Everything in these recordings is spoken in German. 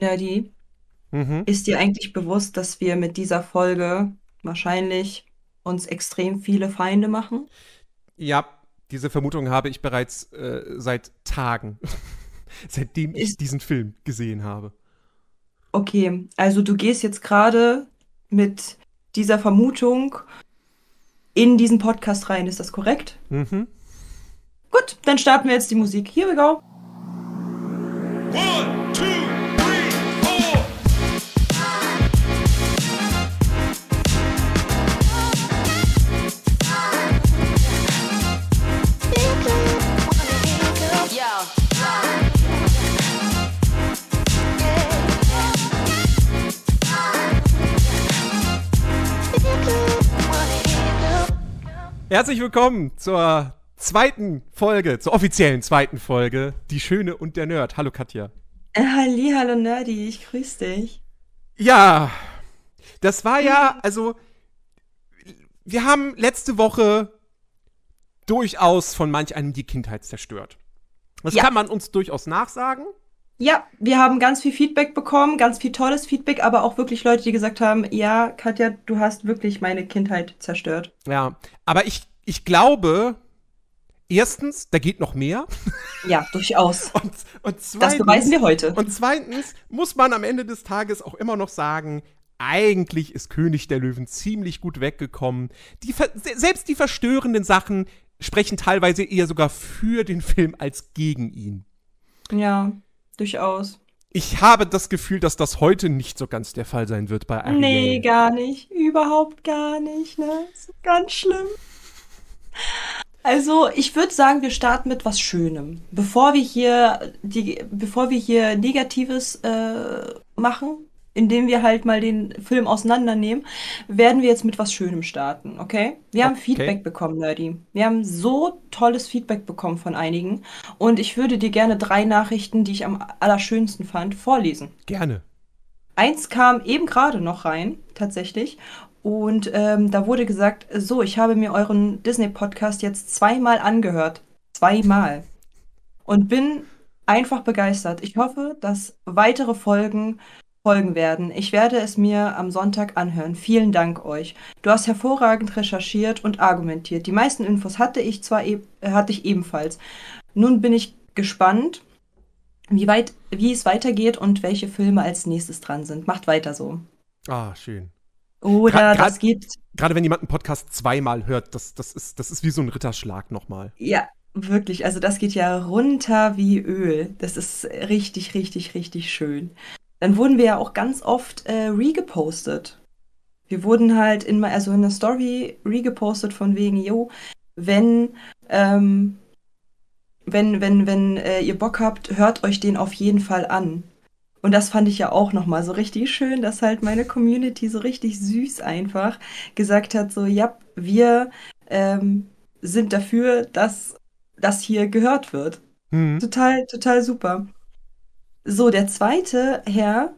Nerdy, Mhm. ist dir eigentlich bewusst, dass wir mit dieser Folge wahrscheinlich uns extrem viele Feinde machen? Ja, diese Vermutung habe ich bereits äh, seit Tagen, seitdem ich Ist, diesen Film gesehen habe. okay, also du gehst jetzt gerade mit dieser Vermutung in diesen Podcast rein, ist das korrekt? Mhm. Gut, dann starten wir jetzt die Musik. Here we go. One, two, Herzlich willkommen zur zweiten Folge, zur offiziellen zweiten Folge, Die Schöne und der Nerd. Hallo Katja. Äh, Halli, hallo Nerdy, ich grüße dich. Ja, das war ja, also, wir haben letzte Woche durchaus von manch einem die Kindheit zerstört. Das Ja. kann man uns durchaus nachsagen. Ja, wir haben ganz viel Feedback bekommen, ganz viel tolles Feedback, aber auch wirklich Leute, die gesagt haben, ja, Katja, du hast wirklich meine Kindheit zerstört. Ja, aber ich, ich glaube, erstens, da geht noch mehr. Ja, durchaus. Und, und Das zweitens, beweisen wir heute. Und zweitens muss man am Ende des Tages auch immer noch sagen, eigentlich ist König der Löwen ziemlich gut weggekommen. Die, selbst die verstörenden Sachen sprechen teilweise eher sogar für den Film als gegen ihn. Ja, durchaus. Ich habe das Gefühl, dass das heute nicht so ganz der Fall sein wird bei Ariel. Nee, gar nicht. Überhaupt gar nicht, ne? Das ist ganz schlimm. Also, ich würde sagen, wir starten mit was Schönem. Bevor wir hier die, bevor wir hier Negatives äh, machen, indem wir halt mal den Film auseinandernehmen, werden wir jetzt mit was Schönem starten, okay? Wir haben Okay. Feedback bekommen, Nerdy. Wir haben so tolles Feedback bekommen von einigen. Und ich würde dir gerne drei Nachrichten, die ich am allerschönsten fand, vorlesen. Gerne. Eins kam eben gerade noch rein, tatsächlich. Und ähm, da wurde gesagt, so, ich habe mir euren Disney-Podcast jetzt zweimal angehört. Zweimal. Und bin einfach begeistert. Ich hoffe, dass weitere Folgen folgen werden. Ich werde es mir am Sonntag anhören. Vielen Dank euch. Du hast hervorragend recherchiert und argumentiert. Die meisten Infos hatte ich zwar e hatte ich ebenfalls. Nun bin ich gespannt, wie weit, wie es weitergeht und welche Filme als nächstes dran sind. Macht weiter so. Ah, schön. Oder Gra- das grad- geht, Gerade wenn jemand einen Podcast zweimal hört, das, das, ist, das ist wie so ein Ritterschlag nochmal. ja, wirklich, also das geht ja runter wie Öl. Das ist richtig, richtig, richtig schön. Dann wurden wir ja auch ganz oft äh, regepostet. Wir wurden halt in, also in der Story regepostet von wegen, jo, wenn, ähm, wenn, wenn, wenn äh, ihr Bock habt, hört euch den auf jeden Fall an. Und das fand ich ja auch nochmal so richtig schön, dass halt meine Community so richtig süß einfach gesagt hat, so, ja, wir ähm, sind dafür, dass das hier gehört wird. Hm. Total, total super. So, der zweite Herr,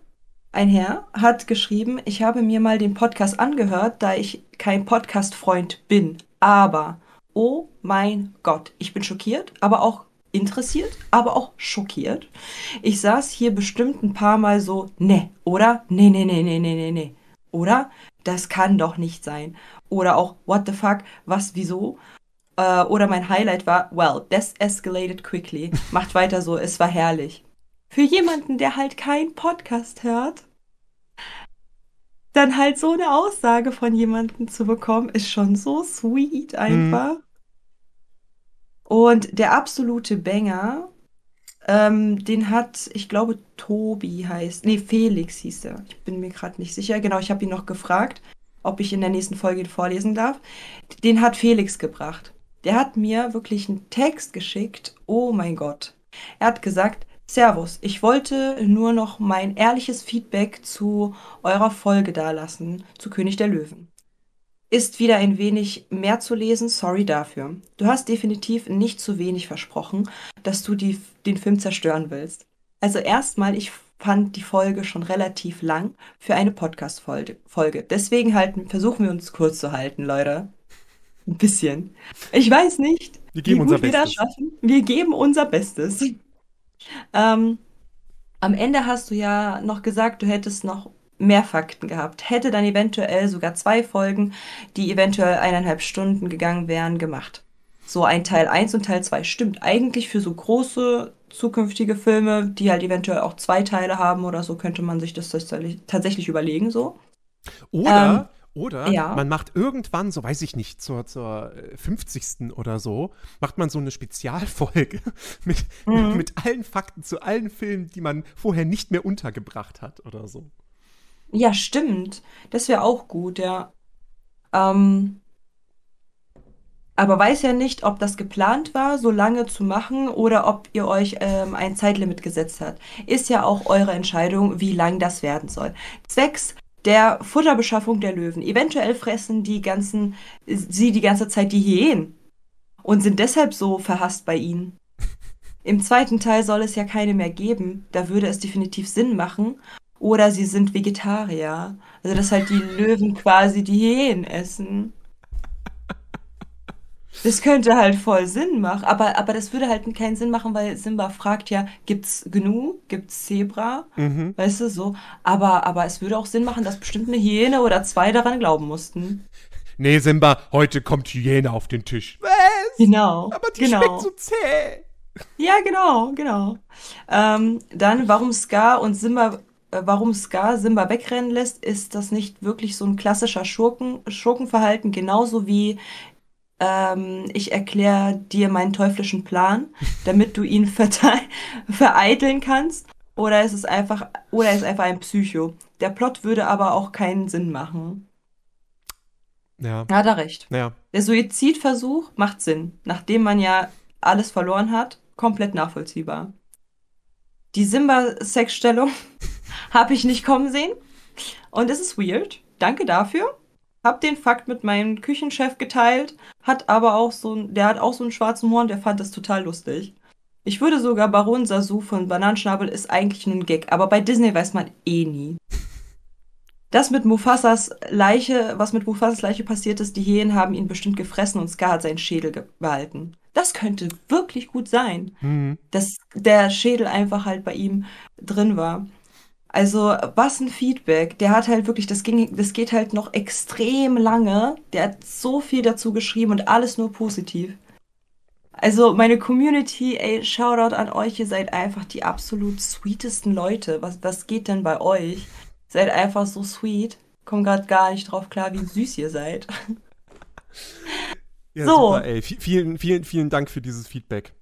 ein Herr, hat geschrieben, ich habe mir mal den Podcast angehört, da ich kein Podcast-Freund bin. Aber, oh mein Gott, ich bin schockiert, aber auch interessiert, aber auch schockiert. Ich saß hier bestimmt ein paar Mal so, ne, oder? Ne, ne, ne, ne, ne, ne, ne. Oder? Das kann doch nicht sein. Oder auch, what the fuck, was, wieso? Äh, oder mein Highlight war, well, this escalated quickly. Macht weiter so, es war herrlich. Für jemanden, der halt keinen Podcast hört, dann halt so eine Aussage von jemandem zu bekommen, ist schon so sweet einfach. Und der absolute Banger, ähm, den hat, ich glaube, Tobi heißt, nee, Felix hieß er. Ich bin mir gerade nicht sicher. Genau, ich habe ihn noch gefragt, ob ich in der nächsten Folge ihn vorlesen darf. Den hat Felix gebracht. Der hat mir wirklich einen Text geschickt. Oh mein Gott. Er hat gesagt, Servus, ich wollte nur noch mein ehrliches Feedback zu eurer Folge dalassen, zu König der Löwen. Ist wieder ein wenig mehr zu lesen, sorry dafür. Du hast definitiv nicht zu wenig versprochen, dass du die, den Film zerstören willst. Also erstmal, ich fand die Folge schon relativ lang für eine Podcast-Folge. Folge. Deswegen halten, versuchen wir uns kurz zu halten, Leute. Ein bisschen. Ich weiß nicht, Wir geben wie unser gut wir das schaffen. Wir geben unser Bestes. Ähm, am Ende hast du ja noch gesagt, du hättest noch mehr Fakten gehabt. Hätte dann eventuell sogar zwei Folgen, die eventuell eineinhalb Stunden gegangen wären, gemacht. So ein Teil 1 und Teil 2 stimmt eigentlich für so große zukünftige Filme, die halt eventuell auch zwei Teile haben oder so, könnte man sich das tatsächlich tatsächlich überlegen so. Oder, oder ja. man macht irgendwann, so weiß ich nicht, zur, zur äh, 50. oder so, macht man so eine Spezialfolge mit, Mhm. mit allen Fakten zu allen Filmen, die man vorher nicht mehr untergebracht hat oder so. Ja, stimmt. Das wäre auch gut, ja. Ähm, aber weiß ja nicht, ob das geplant war, so lange zu machen oder ob ihr euch ähm, ein Zeitlimit gesetzt habt. Ist ja auch eure Entscheidung, wie lang das werden soll. Zwecks der Futterbeschaffung der Löwen. Eventuell fressen die ganzen, sie die ganze Zeit die Hyänen und sind deshalb so verhasst bei ihnen. Im zweiten Teil soll es ja keine mehr geben. Da würde es definitiv Sinn machen. Oder sie sind Vegetarier. Also, dass halt die Löwen quasi die Hyänen essen. Das könnte halt voll Sinn machen. Aber, aber das würde halt keinen Sinn machen, weil Simba fragt ja, gibt's Gnu? Gibt's Zebra? Mhm. Weißt du, so. Aber, aber es würde auch Sinn machen, dass bestimmt eine Hyäne oder zwei daran glauben mussten. Nee, Simba, heute kommt Hyäne auf den Tisch. Was? Genau. Aber die genau. schmeckt so zäh. Ja, genau, genau. Ähm, dann, warum Scar und Simba, äh, warum Scar Simba wegrennen lässt, ist das nicht wirklich so ein klassischer Schurken, Schurkenverhalten, genauso wie ähm, ich erkläre dir meinen teuflischen Plan, damit du ihn vereiteln kannst. Oder ist es einfach, oder ist einfach ein Psycho. Der Plot würde aber auch keinen Sinn machen. Ja, Hat er recht. ja. Der Suizidversuch macht Sinn, nachdem man ja alles verloren hat, komplett nachvollziehbar. Die Simba-Sexstellung habe ich nicht kommen sehen und es ist weird. Danke dafür. Hab den Fakt mit meinem Küchenchef geteilt, hat aber auch so der hat auch so einen schwarzen Humor und der fand das total lustig. Ich würde sogar Baron Sasu von Bananenschnabel ist eigentlich nur ein Gag, aber bei Disney weiß man eh nie. Das mit Mufasas Leiche, was mit Mufasas Leiche passiert ist, die Hyänen haben ihn bestimmt gefressen und Scar hat seinen Schädel behalten. Das könnte wirklich gut sein, Mhm. dass der Schädel einfach halt bei ihm drin war. Also, was ein Feedback. Der hat halt wirklich, das ging, das geht halt noch extrem lange. Der hat so viel dazu geschrieben und alles nur positiv. Also, meine Community, ey, Shoutout an euch, ihr seid einfach die absolut sweetesten Leute. Was, was geht denn bei euch? Seid einfach so sweet. Komm grad gar nicht drauf klar, wie süß ihr seid. Ja, So. super, ey. Vielen, vielen, vielen Dank für dieses Feedback.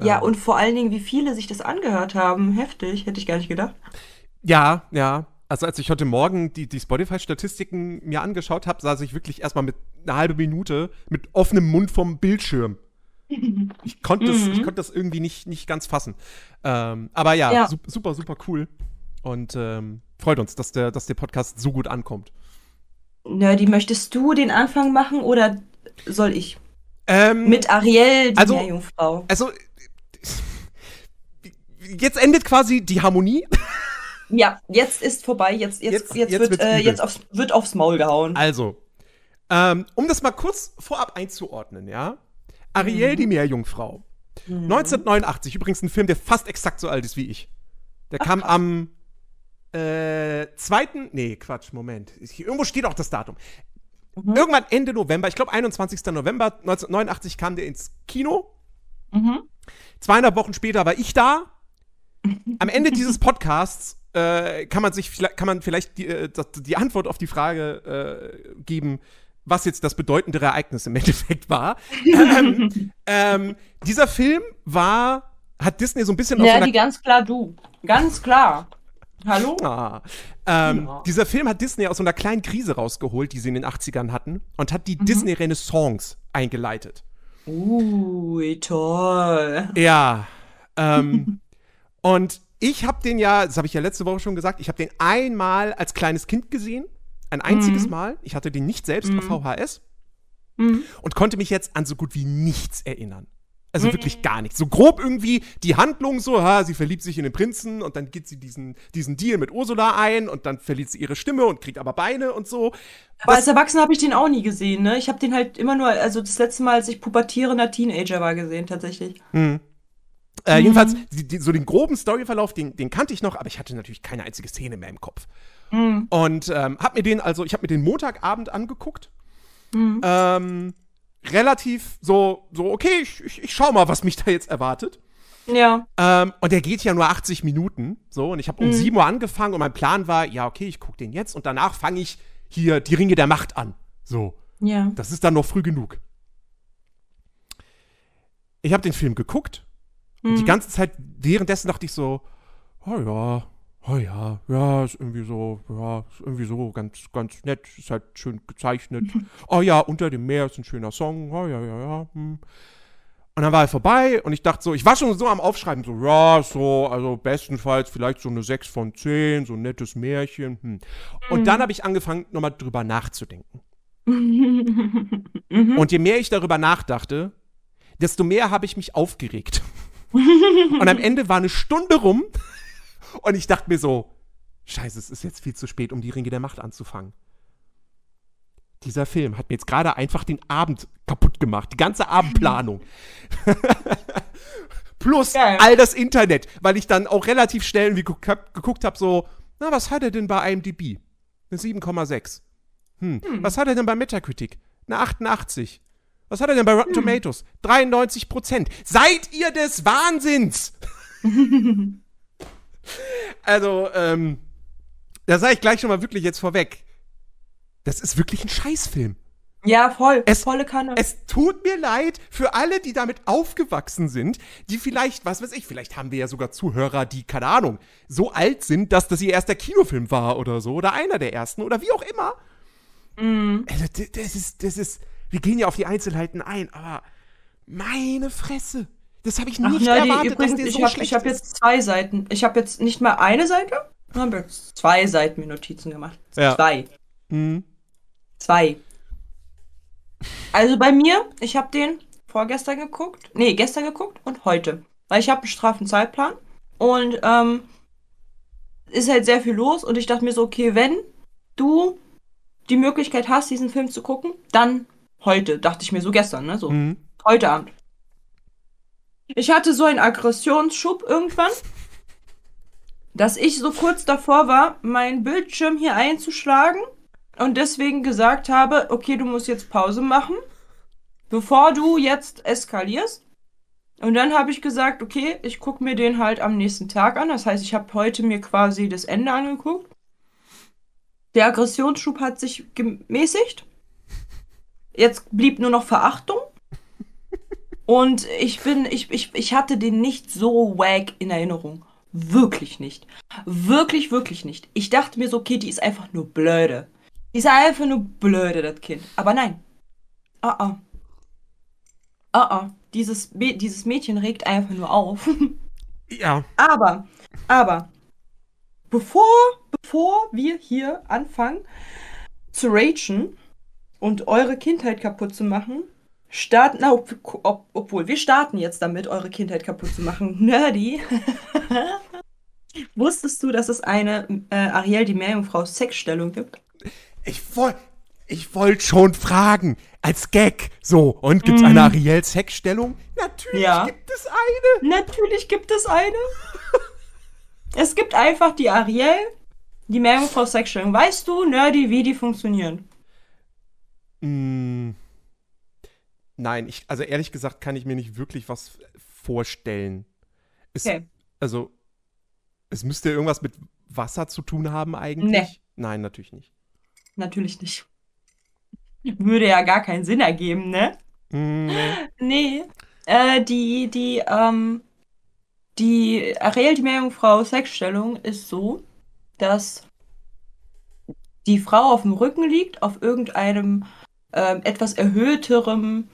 Ja, Ähm, und vor allen Dingen, wie viele sich das angehört haben. Heftig, hätte ich gar nicht gedacht. Ja, ja. Also als ich heute Morgen die, die Spotify-Statistiken mir angeschaut habe, saß ich wirklich erstmal mit einer halben Minute mit offenem Mund vom Bildschirm. Ich konnte das, ich konnte das irgendwie nicht, nicht ganz fassen. Ähm, aber ja, Ja. su- super, super cool. Und ähm, freut uns, dass der, dass der Podcast so gut ankommt. Nerdy, möchtest du den Anfang machen oder soll ich? Ähm, Mit Ariel, die Also- Meerjungfrau. also, jetzt endet quasi die Harmonie. Ja, jetzt ist vorbei. Jetzt, jetzt, Jetzt- jetzt, jetzt wird, äh, jetzt aufs, wird aufs Maul gehauen. Also, ähm, um das mal kurz vorab einzuordnen, ja. Ariel, die Meerjungfrau. 1989, übrigens ein Film, der fast exakt so alt ist wie ich. Der kam am äh, zweiten, nee, Quatsch, Moment. Irgendwo steht auch das Datum. Irgendwann Ende November, ich glaube 21. November 1989 kam der ins Kino. Mhm. Zweieinhalb Wochen später war ich da. Am Ende dieses Podcasts äh, kann man sich vielleicht- kann man vielleicht die, äh, die Antwort auf die Frage äh, geben, was jetzt das bedeutendere Ereignis im Endeffekt war. ähm, ähm, dieser Film war, hat Disney so ein bisschen Ja, die ganz klar du. Ganz klar. Hallo? Ah. Ähm, Ja. Dieser Film hat Disney aus so einer kleinen Krise rausgeholt, die sie in den 80ern hatten, und hat die Disney Renaissance eingeleitet. Ui, toll. Ja. Ähm, und ich habe den ja, das habe ich ja letzte Woche schon gesagt, ich habe den einmal als kleines Kind gesehen. Ein einziges Mal. Ich hatte den nicht selbst auf VHS. Mhm. Und konnte mich jetzt an so gut wie nichts erinnern. Also wirklich gar nichts. So grob irgendwie die Handlung so, ha, sie verliebt sich in den Prinzen und dann geht sie diesen, diesen Deal mit Ursula ein und dann verliert sie ihre Stimme und kriegt aber Beine und so. Aber als Erwachsener habe ich den auch nie gesehen, ne? Ich habe den halt immer nur, also das letzte Mal, als ich pubertierender Teenager war, gesehen, tatsächlich. Äh, Jedenfalls, die, die, so den groben Storyverlauf, den, den kannte ich noch, aber ich hatte natürlich keine einzige Szene mehr im Kopf. Mhm. Und ähm, hab mir den, also ich habe mir den Montagabend angeguckt. Mhm. Ähm, relativ so, so, okay, ich, ich, ich schau mal, was mich da jetzt erwartet. Ja. Ähm, und der geht ja nur 80 Minuten. So, und ich habe um 7 Uhr angefangen und mein Plan war, ja, okay, ich gucke den jetzt und danach fange ich hier die Ringe der Macht an. So. Ja. Das ist dann noch früh genug. Ich habe den Film geguckt und die ganze Zeit währenddessen dachte ich so, oh ja, oh ja, ja, ist irgendwie so, ja, ist irgendwie so ganz, ganz nett, ist halt schön gezeichnet. oh ja, unter dem Meer ist ein schöner Song, oh ja, ja, ja. Hm. Und dann war er vorbei und ich dachte so, ich war schon so am Aufschreiben, so, ja, so, also bestenfalls vielleicht so eine 6 von 10, so ein nettes Märchen. Hm. Und dann habe ich angefangen, nochmal drüber nachzudenken. Und je mehr ich darüber nachdachte, desto mehr habe ich mich aufgeregt. Und am Ende war eine Stunde rum und ich dachte mir so, scheiße, es ist jetzt viel zu spät, um die Ringe der Macht anzufangen. Dieser Film hat mir jetzt gerade einfach den Abend kaputt gemacht, die ganze Abendplanung. Plus Geil. all das Internet, weil ich dann auch relativ schnell geguckt habe, hab, so, na, was hat er denn bei IMDb? Eine 7,6. Hm. Was hat er denn bei Metacritic? Eine 88. Was hat er denn bei Rotten Tomatoes? 93 Prozent. Seid ihr des Wahnsinns? also, ähm, da sage ich gleich schon mal wirklich jetzt vorweg. Das ist wirklich ein Scheißfilm. Ja, voll. Es- Volle Kanne. Es tut mir leid für alle, die damit aufgewachsen sind, die vielleicht, was weiß ich, vielleicht haben wir ja sogar Zuhörer, die, keine Ahnung, so alt sind, dass das ihr erster Kinofilm war oder so, oder einer der ersten, oder wie auch immer. Also, d- das ist, das ist, wir gehen ja auf die Einzelheiten ein, aber meine Fresse. Das habe ich Ach, nicht Nerdy, erwartet, übrigens, dass der ich so habe schlecht ich hab ist. jetzt zwei Seiten. Ich habe jetzt nicht mal eine Seite, sondern zwei Seiten mir Notizen gemacht. Ja. Zwei. Hm. Zwei. Also bei mir, ich habe den vorgestern geguckt, nee, gestern geguckt und heute. Weil ich habe einen straffen Zeitplan und ähm, ist halt sehr viel los und ich dachte mir so, okay, wenn du die Möglichkeit hast, diesen Film zu gucken, dann heute, dachte ich mir so gestern, ne, so Hm. heute Abend. Ich hatte so einen Aggressionsschub irgendwann, dass ich so kurz davor war, meinen Bildschirm hier einzuschlagen und deswegen gesagt habe, okay, du musst jetzt Pause machen, bevor du jetzt eskalierst. Und dann habe ich gesagt, okay, ich gucke mir den halt am nächsten Tag an. Das heißt, ich habe heute mir quasi das Ende angeguckt. Der Aggressionsschub hat sich gemäßigt. Jetzt blieb nur noch Verachtung. Und ich bin, ich, ich, ich hatte den nicht so wack in Erinnerung. Wirklich nicht. Wirklich, wirklich nicht. Ich dachte mir so, okay, die ist einfach nur blöde. Die ist einfach nur blöde, das Kind. Aber nein. Ah, ah. Ah, ah. Dieses, dieses Mädchen regt einfach nur auf. Ja. Aber, aber, bevor, bevor wir hier anfangen zu ragen und eure Kindheit kaputt zu machen, starten, na, ob, ob, obwohl, wir starten jetzt damit, eure Kindheit kaputt zu machen. Nerdy. Wusstest du, dass es eine äh, Ariel die Meerjungfrau Sexstellung gibt? Ich wollte ich wollt schon fragen, als Gag. So, und gibt's eine Ariel-Sexstellung? Natürlich Ja. gibt es eine. Natürlich gibt es eine. es gibt einfach die Ariel, die Meerjungfrau Sexstellung. Weißt du, Nerdy, wie die funktionieren? Mm, nein, ich, also ehrlich gesagt kann ich mir nicht wirklich was vorstellen. Es, Okay. Also, es müsste irgendwas mit Wasser zu tun haben eigentlich. Nee. Nein, natürlich nicht. Natürlich nicht. Würde ja gar keinen Sinn ergeben, ne? Mm, Nee. Äh, die, die, ähm, die Ariel, die Meerjungfrau Sexstellung ist so, dass die Frau auf dem Rücken liegt, auf irgendeinem ähm, etwas erhöhterem,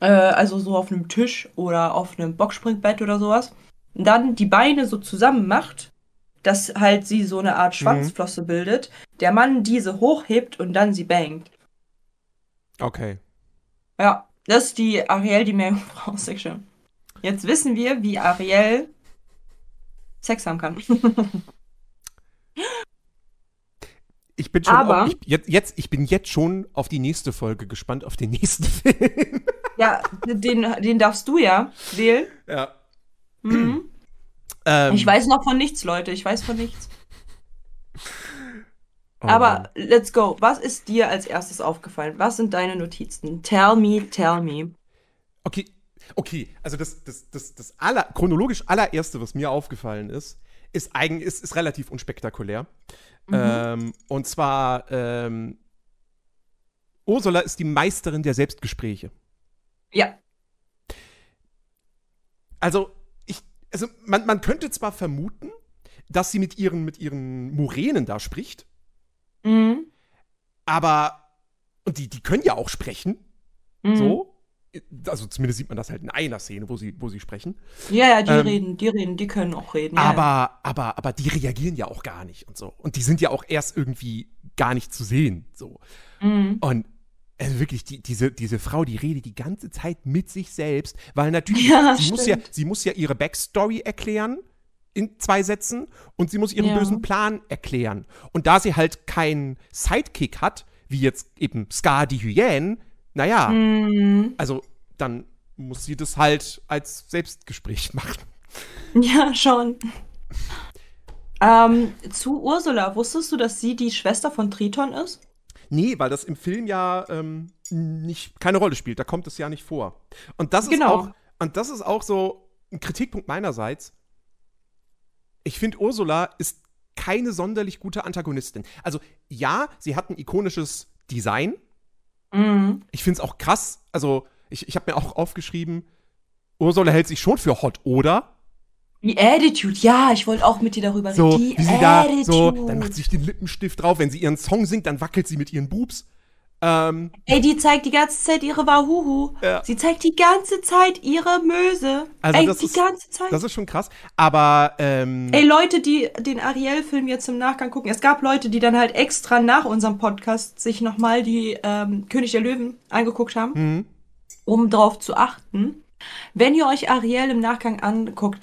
äh, also so auf einem Tisch oder auf einem Boxspringbett oder sowas. Und dann die Beine so zusammen macht, dass halt sie so eine Art Schwanzflosse bildet, der Mann diese hochhebt und dann sie bangt. okay. Ja, das ist die Ariel, die Meerjungfrau Section. Jetzt wissen wir, wie Ariel Sex haben kann. Ich bin schon Aber- auf, ich, jetzt, jetzt, ich bin jetzt schon auf die nächste Folge gespannt, auf den nächsten Film. Ja, den, den darfst du ja wählen. Ja. Mhm. Ähm, Ich weiß noch von nichts, Leute. Ich weiß von nichts. oh Aber let's go. Was ist dir als erstes aufgefallen? Was sind deine Notizen? Tell me, tell me. Okay, okay, also das, das, das, das aller, chronologisch allererste, was mir aufgefallen ist, ist eigentlich, ist, ist relativ unspektakulär. Ähm, und zwar, ähm, Ursula ist die Meisterin der Selbstgespräche. Ja. Also, ich, also man, man könnte zwar vermuten, dass sie mit ihren, mit ihren Muränen da spricht, Mhm. aber, und die, die können ja auch sprechen, Mhm. so. Also zumindest sieht man das halt in einer Szene, wo sie, wo sie sprechen. Ja, ja, die Ähm, reden, die reden, die können auch reden. Ja, ja. Aber, aber, aber die reagieren ja auch gar nicht und so. Und die sind ja auch erst irgendwie gar nicht zu sehen. So. Mhm. Und also wirklich, die, diese, diese Frau, die redet die ganze Zeit mit sich selbst, weil natürlich, Ja, sie, muss ja, sie muss ja ihre Backstory erklären in zwei Sätzen und sie muss ihren bösen Plan erklären. Und da sie halt keinen Sidekick hat, wie jetzt eben Scar die Hyänen, naja, Mhm. also dann muss sie das halt als Selbstgespräch machen. Ja, schon. Ähm, zu Ursula, wusstest du, dass sie die Schwester von Triton ist? Nee, weil das im Film ja ähm, nicht, keine Rolle spielt. Da kommt es ja nicht vor. Und das ist Genau. auch, und das ist auch so ein Kritikpunkt meinerseits. Ich finde, Ursula ist keine sonderlich gute Antagonistin. Also, ja, sie hat ein ikonisches Design. Mhm. Ich finde es auch krass. Also, ich, ich habe mir auch aufgeschrieben, Ursula hält sich schon für hot, oder? Die Attitude, ja, ich wollte auch mit dir darüber So, reden. Die wie sie da, so, Attitude. dann macht sie sich den Lippenstift drauf. Wenn sie ihren Song singt, dann wackelt sie mit ihren Boobs. Ähm, Ey, die zeigt die ganze Zeit ihre Wahuhu. Ja. Sie zeigt die ganze Zeit ihre Möse. Also Ey, das die ist- ganze Zeit. das ist schon krass. Aber, ähm, Ey, Leute, die den Ariel-Film jetzt im Nachgang gucken, es gab Leute, die dann halt extra nach unserem Podcast sich nochmal die ähm, König der Löwen angeguckt haben, mhm. um darauf zu achten. Wenn ihr euch Ariel im Nachgang anguckt,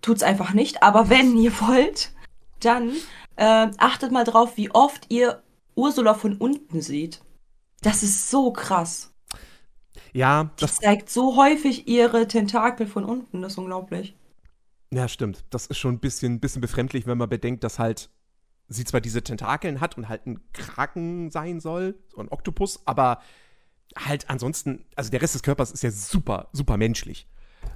tut's einfach nicht. Aber wenn ihr wollt, dann ähm, achtet mal drauf, wie oft ihr Ursula von unten seht. Das ist so krass. ja, Die das, zeigt so häufig ihre Tentakel von unten. Das ist unglaublich. ja, stimmt. Das ist schon ein bisschen, bisschen befremdlich, wenn man bedenkt, dass halt sie zwar diese Tentakeln hat und halt ein Kraken sein soll, so ein Oktopus, aber halt ansonsten, also der Rest des Körpers ist ja super, super menschlich.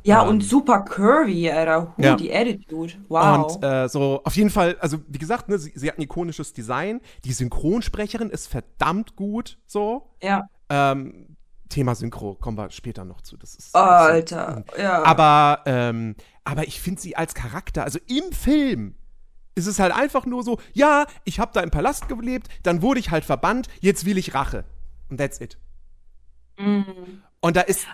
Ja, Ähm, und super curvy, Alter. Huh, ja. die Attitude. Wow. Und äh, so, auf jeden Fall, also wie gesagt, ne, sie, sie hat ein ikonisches Design. Die Synchronsprecherin ist verdammt gut, so. ja. Ähm, Thema Synchro, kommen wir später noch zu. Das ist. Alter. Ja. Aber, ähm, aber ich finde sie als Charakter, also im Film, ist es halt einfach nur so, ja, ich habe da im Palast gelebt, dann wurde ich halt verbannt, jetzt will ich Rache. Und that's it. Mhm. Und da ist,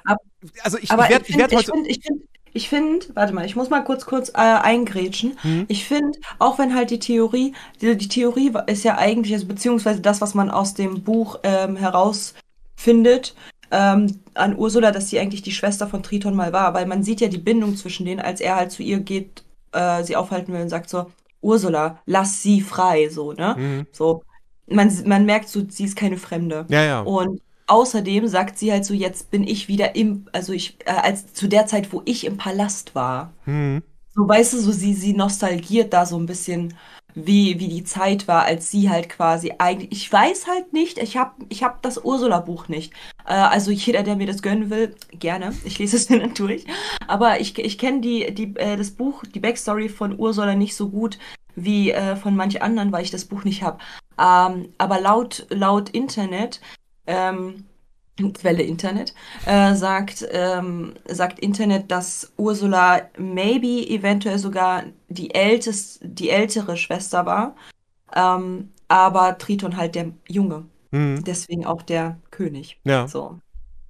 also ich, Aber ich werde ich werd finde, ich finde, ich finde, ich find, warte mal, ich muss mal kurz, kurz äh, eingrätschen. Hm? Ich finde, auch wenn halt die Theorie, die, die Theorie ist ja eigentlich, also beziehungsweise das, was man aus dem Buch ähm, herausfindet, ähm, an Ursula, dass sie eigentlich die Schwester von Triton mal war, weil man sieht ja die Bindung zwischen denen, als er halt zu ihr geht, äh, sie aufhalten will und sagt so, Ursula, lass sie frei, so, ne? Mhm. So, man, man merkt so, sie ist keine Fremde. ja, ja. Und außerdem sagt sie halt so, jetzt bin ich wieder im, also ich, äh, als zu der Zeit, wo ich im Palast war. Mhm. So, weißt du, so sie, sie nostalgiert da so ein bisschen, wie, wie die Zeit war, als sie halt quasi eigentlich, ich weiß halt nicht, ich hab, ich hab das Ursula-Buch nicht. Äh, also jeder, der mir das gönnen will, gerne. Ich lese es mir dann durch. Aber ich, ich kenne die, die, äh, das Buch, die Backstory von Ursula nicht so gut wie äh, von manch anderen, weil ich das Buch nicht habe. Ähm, aber laut, laut Internet, ähm, Quelle Internet, äh, sagt, ähm, sagt Internet, dass Ursula maybe eventuell sogar die, ältest, die ältere Schwester war, ähm, aber Triton halt der Junge, Mhm. deswegen auch der König. Ja. So.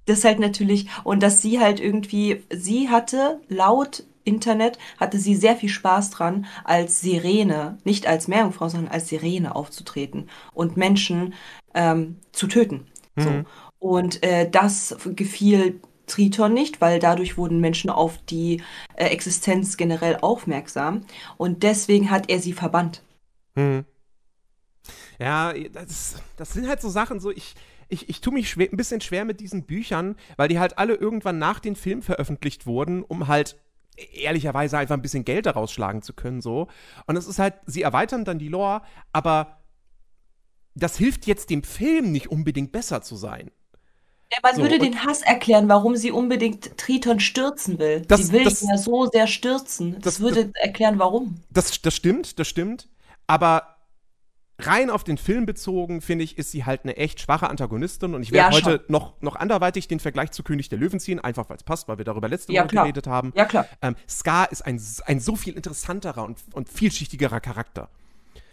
Das ist halt natürlich, und dass sie halt irgendwie, sie hatte laut Internet, hatte sie sehr viel Spaß dran, als Sirene, nicht als Meerjungfrau, sondern als Sirene aufzutreten und Menschen ähm, zu töten. So. Mhm. Und äh, das gefiel Triton nicht, weil dadurch wurden Menschen auf die äh, Existenz generell aufmerksam. Und deswegen hat er sie verbannt. Hm. Ja, das, das sind halt so Sachen, so ich, ich, ich tue mich schwer, ein bisschen schwer mit diesen Büchern, weil die halt alle irgendwann nach den Film veröffentlicht wurden, um halt ehrlicherweise einfach ein bisschen Geld daraus schlagen zu können, so. Und es ist halt, sie erweitern dann die Lore, aber das hilft jetzt dem Film nicht unbedingt besser zu sein. Ja, man So, würde den Hass erklären, warum sie unbedingt Triton stürzen will. Das- sie will das- ihn ja so sehr stürzen. Das, das- würde erklären, warum. Das, das stimmt, das stimmt. Aber rein auf den Film bezogen, finde ich, ist sie halt eine echt schwache Antagonistin. Und ich werde Ja, heute noch, noch anderweitig den Vergleich zu König der Löwen ziehen, einfach weil es passt, weil wir darüber letzte Ja, Woche klar. geredet haben. Ja, klar. Ähm, Scar ist ein, ein so viel interessanterer und, und vielschichtigerer Charakter.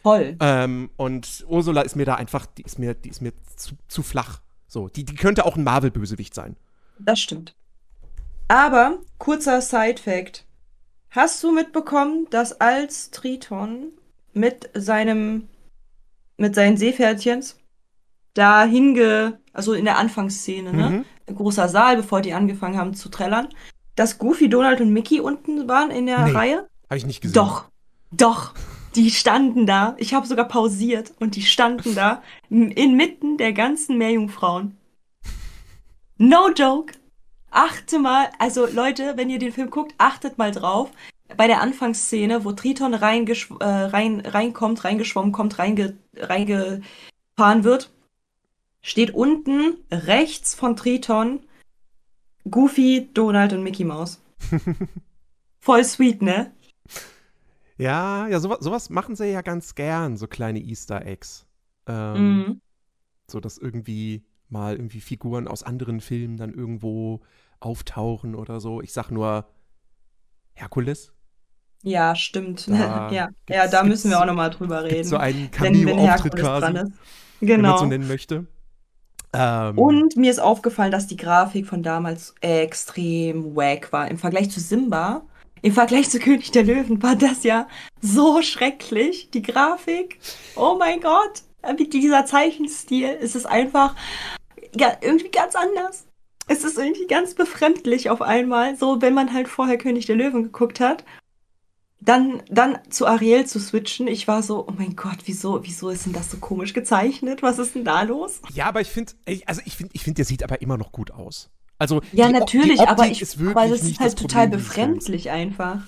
Voll. Ähm, und Ursula ist mir da einfach, die ist mir, die ist mir zu, zu flach. So, die, die könnte auch ein Marvel-Bösewicht sein. Das stimmt. Aber, kurzer Side-Fact. Hast du mitbekommen, dass als Triton mit seinem, mit seinen Seepferdchens da hinge, also in der Anfangsszene, ne? Mhm. Ein großer Saal, bevor die angefangen haben zu trällern, dass Goofy, Donald und Mickey unten waren in der Nee. Reihe? Habe ich nicht gesehen. Doch, doch. Die standen da. Ich habe sogar pausiert und die standen da inmitten der ganzen Meerjungfrauen. No joke. Achte mal, also Leute, wenn ihr den Film guckt, achtet mal drauf. Bei der Anfangsszene, wo Triton reingesch äh, rein, reinkommt, reingeschwommen kommt, reinge reingefahren wird, steht unten rechts von Triton Goofy, Donald und Mickey Mouse. Voll sweet, ne? Ja, ja, sowas, sowas machen sie ja ganz gern, so kleine Easter Eggs. Ähm, Mhm. So dass irgendwie mal irgendwie Figuren aus anderen Filmen dann irgendwo auftauchen oder so. Ich sag nur Herkules. Ja, stimmt. Da ja, ja, da müssen wir auch nochmal drüber reden. so einen Cameo-Auftritt Herkules quasi, ist. wenn man so Genau. nennen möchte. Ähm, Und mir ist aufgefallen, dass die Grafik von damals extrem wack war. Im Vergleich zu Simba, im Vergleich zu König der Löwen war das ja so schrecklich. Die Grafik. Oh mein Gott. Mit dieser Zeichenstil ist es einfach irgendwie ganz anders. Es ist irgendwie ganz befremdlich auf einmal. So, wenn man halt vorher König der Löwen geguckt hat. Dann, dann zu Ariel zu switchen. Ich war so, oh mein Gott, wieso, wieso ist denn das so komisch gezeichnet? Was ist denn da los? ja, aber ich finde, also ich finde, ich finde, der sieht aber immer noch gut aus. Also Ja, die natürlich, die aber ich, ist aber das nicht ist halt total Problem Films. befremdlich einfach.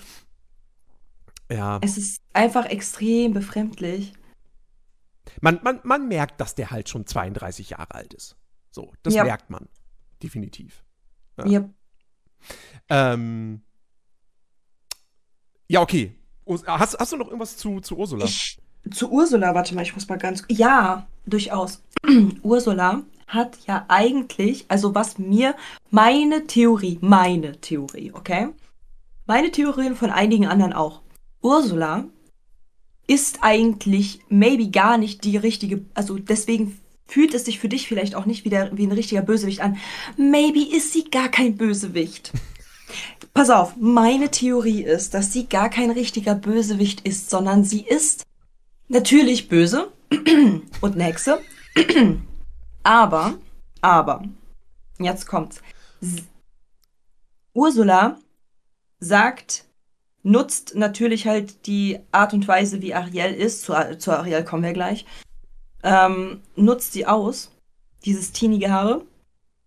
Ja, Es ist einfach extrem befremdlich. man, man, man merkt, dass der halt schon 32 Jahre alt ist. So, das Ja. merkt man. Definitiv. Ja. Ja. Ähm, ja, okay. Hast, hast du noch irgendwas zu, zu Ursula? Ich, zu Ursula, warte mal, ich muss mal ganz. Ja, durchaus. Ursula hat ja eigentlich, also was mir, meine Theorie, meine Theorie, okay? Meine Theorien von einigen anderen auch. Ursula ist eigentlich maybe gar nicht die richtige, also deswegen fühlt es sich für dich vielleicht auch nicht wie, der, wie ein richtiger Bösewicht an. Maybe ist sie gar kein Bösewicht. Pass auf, meine Theorie ist, dass sie gar kein richtiger Bösewicht ist, sondern sie ist natürlich böse und eine Hexe. aber, aber, jetzt kommt's. S- Ursula sagt, nutzt natürlich halt die Art und Weise, wie Ariel ist, zu, zu Ariel kommen wir gleich, ähm, nutzt sie aus, dieses teenige Haare,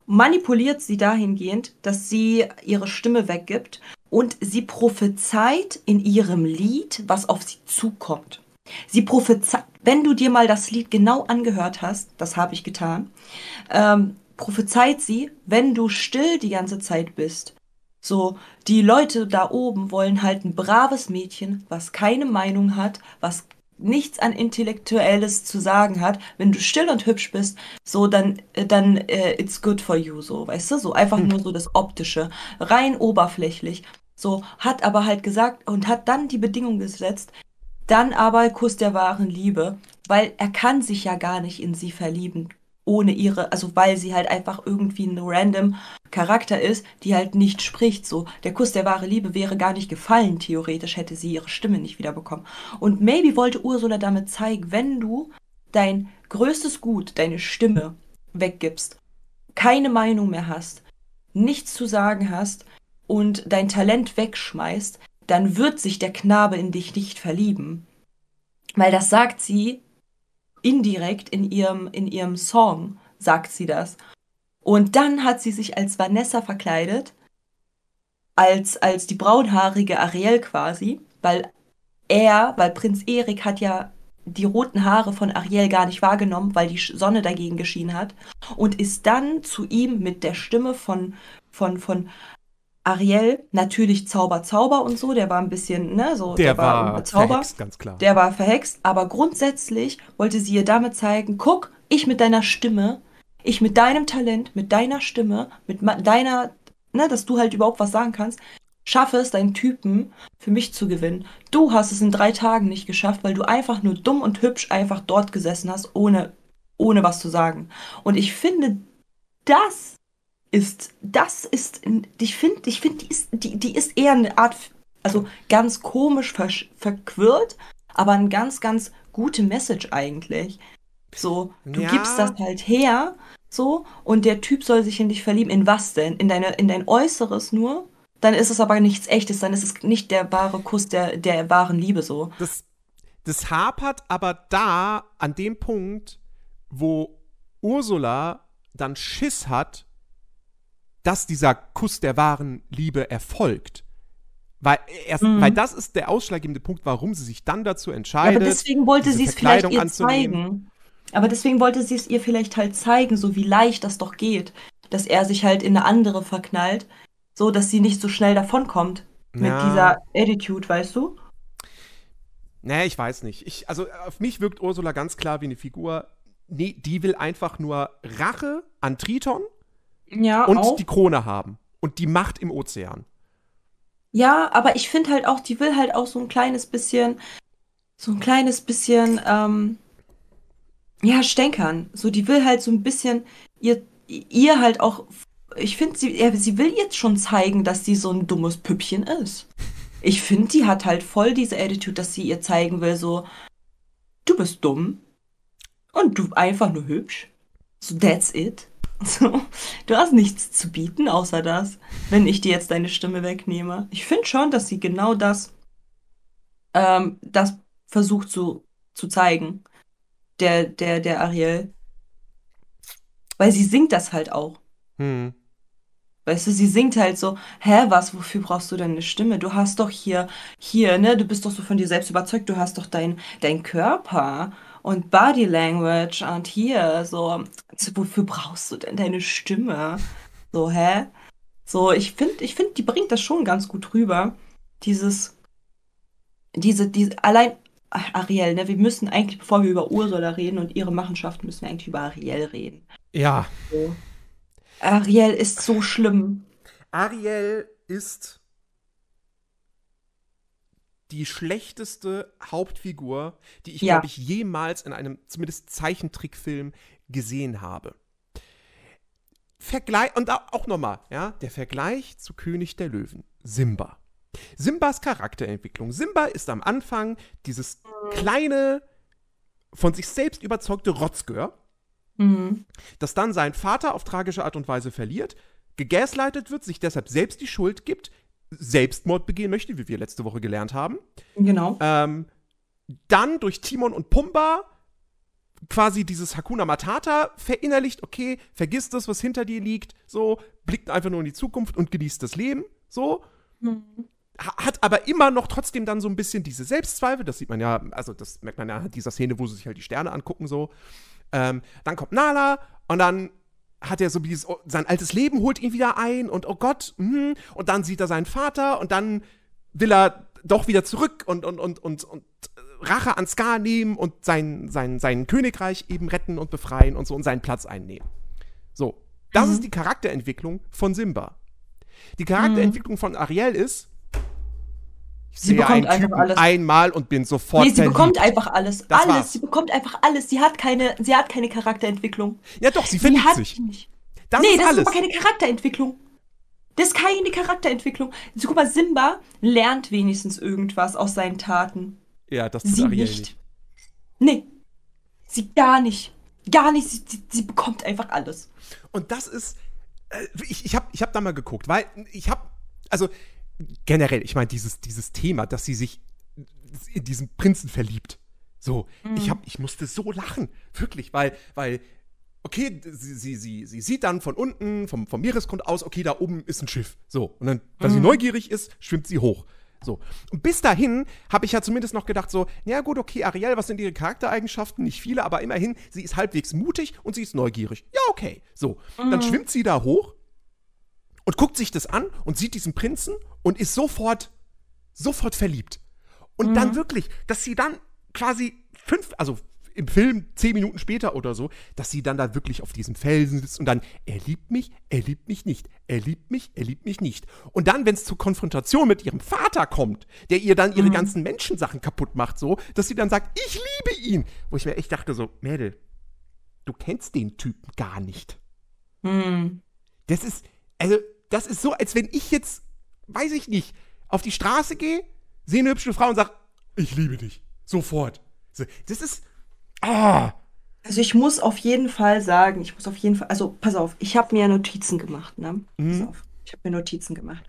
manipuliert sie dahingehend, dass sie ihre Stimme weggibt und sie prophezeit in ihrem Lied, was auf sie zukommt. Sie prophezeit, wenn du dir mal das Lied genau angehört hast, das habe ich getan, ähm, prophezeit sie, wenn du still die ganze Zeit bist. So, die Leute da oben wollen halt ein braves Mädchen, was keine Meinung hat, was nichts an Intellektuelles zu sagen hat. Wenn du still und hübsch bist, so dann, äh, dann äh, it's good for you, so, weißt du, so einfach nur so das Optische, rein oberflächlich. So, hat aber halt gesagt und hat dann die Bedingung gesetzt, dann aber Kuss der wahren Liebe, weil er kann sich ja gar nicht in sie verlieben, ohne ihre, also weil sie halt einfach irgendwie ein random Charakter ist, die halt nicht spricht. So, der Kuss der wahre Liebe wäre gar nicht gefallen, theoretisch hätte sie ihre Stimme nicht wiederbekommen. Und maybe wollte Ursula damit zeigen, wenn du dein größtes Gut, deine Stimme weggibst, keine Meinung mehr hast, nichts zu sagen hast und dein Talent wegschmeißt, dann wird sich der Knabe in dich nicht verlieben. Weil das sagt sie indirekt in ihrem, in ihrem Song, sagt sie das. Und dann hat sie sich als Vanessa verkleidet, als, als die braunhaarige Ariel quasi, weil er, weil Prinz Erik hat ja die roten Haare von Ariel gar nicht wahrgenommen, weil die Sonne dagegen geschienen hat und ist dann zu ihm mit der Stimme von, von, von Ariel, natürlich Zauber, Zauber und so, der war ein bisschen, ne, so, Der, war Zauber. verhext, ganz klar. Der war verhext, aber grundsätzlich wollte sie ihr damit zeigen, guck, ich mit deiner Stimme, ich mit deinem Talent, mit deiner Stimme, mit deiner, ne, dass du halt überhaupt was sagen kannst, schaffe es, deinen Typen für mich zu gewinnen. Du hast es in drei Tagen nicht geschafft, weil du einfach nur dumm und hübsch einfach dort gesessen hast, ohne, ohne was zu sagen. Und ich finde, das ist, das ist, ich finde, ich finde, die ist, die, die ist eher eine Art, also ganz komisch versch- verquirlt, aber eine ganz, ganz gute Message eigentlich. So, du Ja. gibst das halt her, so, und der Typ soll sich in dich verlieben. In was denn? In deine, in dein Äußeres nur? Dann ist es aber nichts echtes, dann ist es nicht der wahre Kuss der, der wahren Liebe so. das, das hapert aber da an dem Punkt, wo Ursula dann Schiss hat, dass dieser Kuss der wahren Liebe erfolgt. Weil, erst, Mhm. weil das ist der ausschlaggebende Punkt, warum sie sich dann dazu Ja, entscheidet. aber deswegen wollte sie es vielleicht ihr anzunehmen. zeigen. Aber deswegen wollte sie es ihr vielleicht halt zeigen, so wie leicht das doch geht. Dass er sich halt in eine andere verknallt, so dass sie nicht so schnell davonkommt. Mit Ja. dieser Attitude, weißt du? Nee, ich weiß nicht. Ich, also auf mich wirkt Ursula ganz klar wie eine Figur. Nee, die will einfach nur Rache an Triton Ja, und auch. die Krone haben. Und die Macht im Ozean. Ja, aber ich finde halt auch, die will halt auch so ein kleines bisschen, so ein kleines bisschen, ähm, ja, stänkern. So, die will halt so ein bisschen ihr, ihr halt auch, ich finde, sie, ja, sie will jetzt schon zeigen, dass sie so ein dummes Püppchen ist. Ich finde, die hat halt voll diese Attitude, dass sie ihr zeigen will, so, du bist dumm und du einfach nur hübsch. So, that's it. So, du hast nichts zu bieten, außer das, wenn ich dir jetzt deine Stimme wegnehme. Ich finde schon, dass sie genau das, ähm, das versucht zu, zu zeigen. Der, der, der Ariel. Weil sie singt das halt auch. Hm. Weißt du, sie singt halt so, hä, was, wofür brauchst du denn eine Stimme? Du hast doch hier, hier, ne, du bist doch so von dir selbst überzeugt, du hast doch dein, dein Körper und Body Language und hier, so, wofür brauchst du denn deine Stimme? So, hä? So, ich finde, ich finde, die bringt das schon ganz gut rüber. Dieses, diese, diese, allein, Ariel, ne, wir müssen eigentlich, bevor wir über Ursula reden und ihre Machenschaften, müssen wir eigentlich über Ariel reden. Ja. So. Ariel ist so schlimm. Ariel ist die schlechteste Hauptfigur, die ich, Ja. glaube ich, jemals in einem zumindest Zeichentrickfilm gesehen habe. Vergleich, und au- auch nochmal, ja, der Vergleich zu König der Löwen, Simba. Simbas Charakterentwicklung. Simba ist am Anfang dieses kleine, von sich selbst überzeugte Rotzgör, Mhm. das dann seinen Vater auf tragische Art und Weise verliert, gegaslightet wird, sich deshalb selbst die Schuld gibt, Selbstmord begehen möchte, wie wir letzte Woche gelernt haben, Genau. ähm, dann durch Timon und Pumba quasi dieses Hakuna Matata verinnerlicht, okay, vergiss das, was hinter dir liegt, so, blickt einfach nur in die Zukunft und genießt das Leben, so, ha- hat aber immer noch trotzdem dann so ein bisschen diese Selbstzweifel, das sieht man ja, also das merkt man ja an dieser Szene, wo sie sich halt die Sterne angucken, so. Ähm, dann kommt Nala und dann hat er so dieses, oh, sein altes Leben holt ihn wieder ein und oh Gott, mhm, und dann sieht er seinen Vater und dann will er doch wieder zurück und, und, und, und, und Rache an Scar nehmen und sein, sein, sein Königreich eben retten und befreien und so und seinen Platz einnehmen. So, das Mhm. ist die Charakterentwicklung von Simba. Die Charakterentwicklung von Ariel ist, Sie bekommt einfach Typen alles. einmal und bin sofort Nee, sie verliebt. bekommt einfach alles. Das alles. war's. Sie bekommt einfach alles. Sie hat keine, sie hat keine Charakterentwicklung. Ja doch, sie Sie verliebt hat sich. nicht. Das nee, ist das alles. ist aber keine Charakterentwicklung. Das ist keine Charakterentwicklung. Guck mal, Simba lernt wenigstens irgendwas aus seinen Taten. ja, das tut Sie Ariel nicht. nicht. Nee. Sie gar nicht. Gar nicht. Sie, sie, sie bekommt einfach alles. Und das ist, äh, ich, ich habe ich hab da mal geguckt, weil ich habe, also generell, ich meine, dieses, dieses Thema, dass sie sich in diesen Prinzen verliebt. So, ich, hab, ich musste so lachen, wirklich, weil, weil okay, sie, sie, sie, sie sieht dann von unten, vom, vom Meeresgrund aus, okay, da oben ist ein Schiff. So. Und dann, weil sie neugierig ist, schwimmt sie hoch. So. Und bis dahin habe ich ja zumindest noch gedacht, so, ja gut, okay, Ariel, was sind ihre Charaktereigenschaften? Nicht viele, aber immerhin, sie ist halbwegs mutig und sie ist neugierig. Ja, okay. So. Dann schwimmt sie da hoch und guckt sich das an und sieht diesen Prinzen und ist sofort, sofort verliebt. Und dann wirklich, dass sie dann quasi fünf, also im Film zehn Minuten später oder so, dass sie dann da wirklich auf diesem Felsen sitzt und dann, er liebt mich, er liebt mich nicht, er liebt mich, er liebt mich nicht. Und dann, wenn es zur Konfrontation mit ihrem Vater kommt, der ihr dann ihre ganzen Menschensachen kaputt macht, so, dass sie dann sagt, ich liebe ihn. Wo ich mir echt dachte, so, Mädel, du kennst den Typen gar nicht. Hm. Das ist, also, das ist so, als wenn ich jetzt, weiß ich nicht, auf die Straße gehe, sehe eine hübsche Frau und sage, ich liebe dich. Sofort. So, Das ist, ah, Also ich muss auf jeden Fall sagen, ich muss auf jeden Fall, also pass auf, ich habe mir Notizen gemacht, ne? Mhm. Pass auf, ich habe mir Notizen gemacht.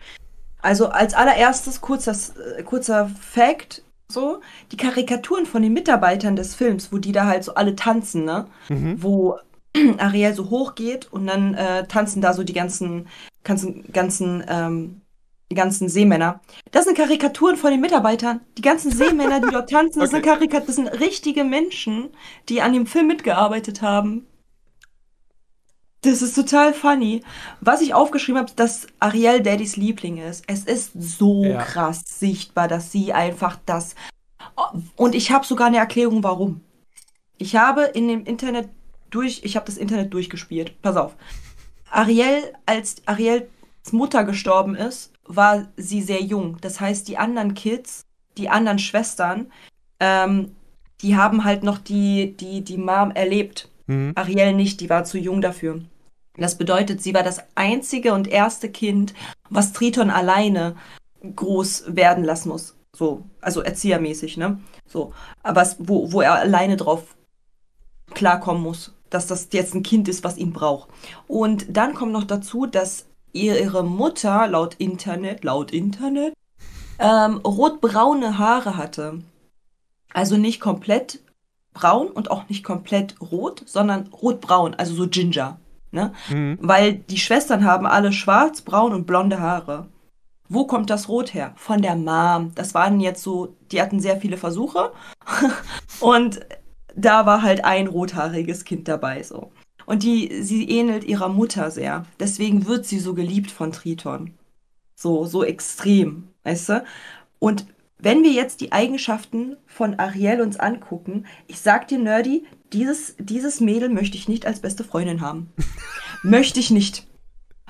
Also als allererstes kurzer, äh, kurzer Fact, so, die Karikaturen von den Mitarbeitern des Films, wo die da halt so alle tanzen, ne? Mhm. Wo Ariel so hoch geht und dann äh, tanzen da so die ganzen, ganzen, ganzen, ähm, die ganzen Seemänner. Das sind Karikaturen von den Mitarbeitern. Die ganzen Seemänner, die dort tanzen, das, sind Okay. Karikaturen, das sind richtige Menschen, die an dem Film mitgearbeitet haben. Das ist total funny. Was ich aufgeschrieben habe, dass Ariel Daddys Liebling ist. Es ist so Ja. krass sichtbar, dass sie einfach das. Und ich habe sogar eine Erklärung, warum. Ich habe in dem Internet durch, ich habe das Internet durchgespielt. Pass auf. Ariel, als Ariels Mutter gestorben ist, war sie sehr jung. Das heißt, die anderen Kids, die anderen Schwestern, ähm, die haben halt noch die, die, die Mom erlebt. Mhm. Ariel nicht, die war zu jung dafür. Das bedeutet, sie war das einzige und erste Kind, was Triton alleine groß werden lassen muss. So, also erziehermäßig, ne? So, aber es, wo, wo er alleine drauf klarkommen muss, dass das jetzt ein Kind ist, was ihn braucht. Und dann kommt noch dazu, dass ihr, ihre Mutter laut Internet, laut Internet, ähm, rotbraune Haare hatte. Also nicht komplett braun und auch nicht komplett rot, sondern rotbraun, also so Ginger. Ne? Mhm. Weil die Schwestern haben alle schwarz, braun und blonde Haare. Wo kommt das Rot her? Von der Mom. Das waren jetzt so, die hatten sehr viele Versuche. und da war halt ein rothaariges Kind dabei, so. Und die, sie ähnelt ihrer Mutter sehr. Deswegen wird sie so geliebt von Triton. So, so extrem, weißt du? Und wenn wir jetzt die Eigenschaften von Ariel uns angucken, ich sag dir, Nerdy, dieses, dieses Mädel möchte ich nicht als beste Freundin haben. möchte ich nicht.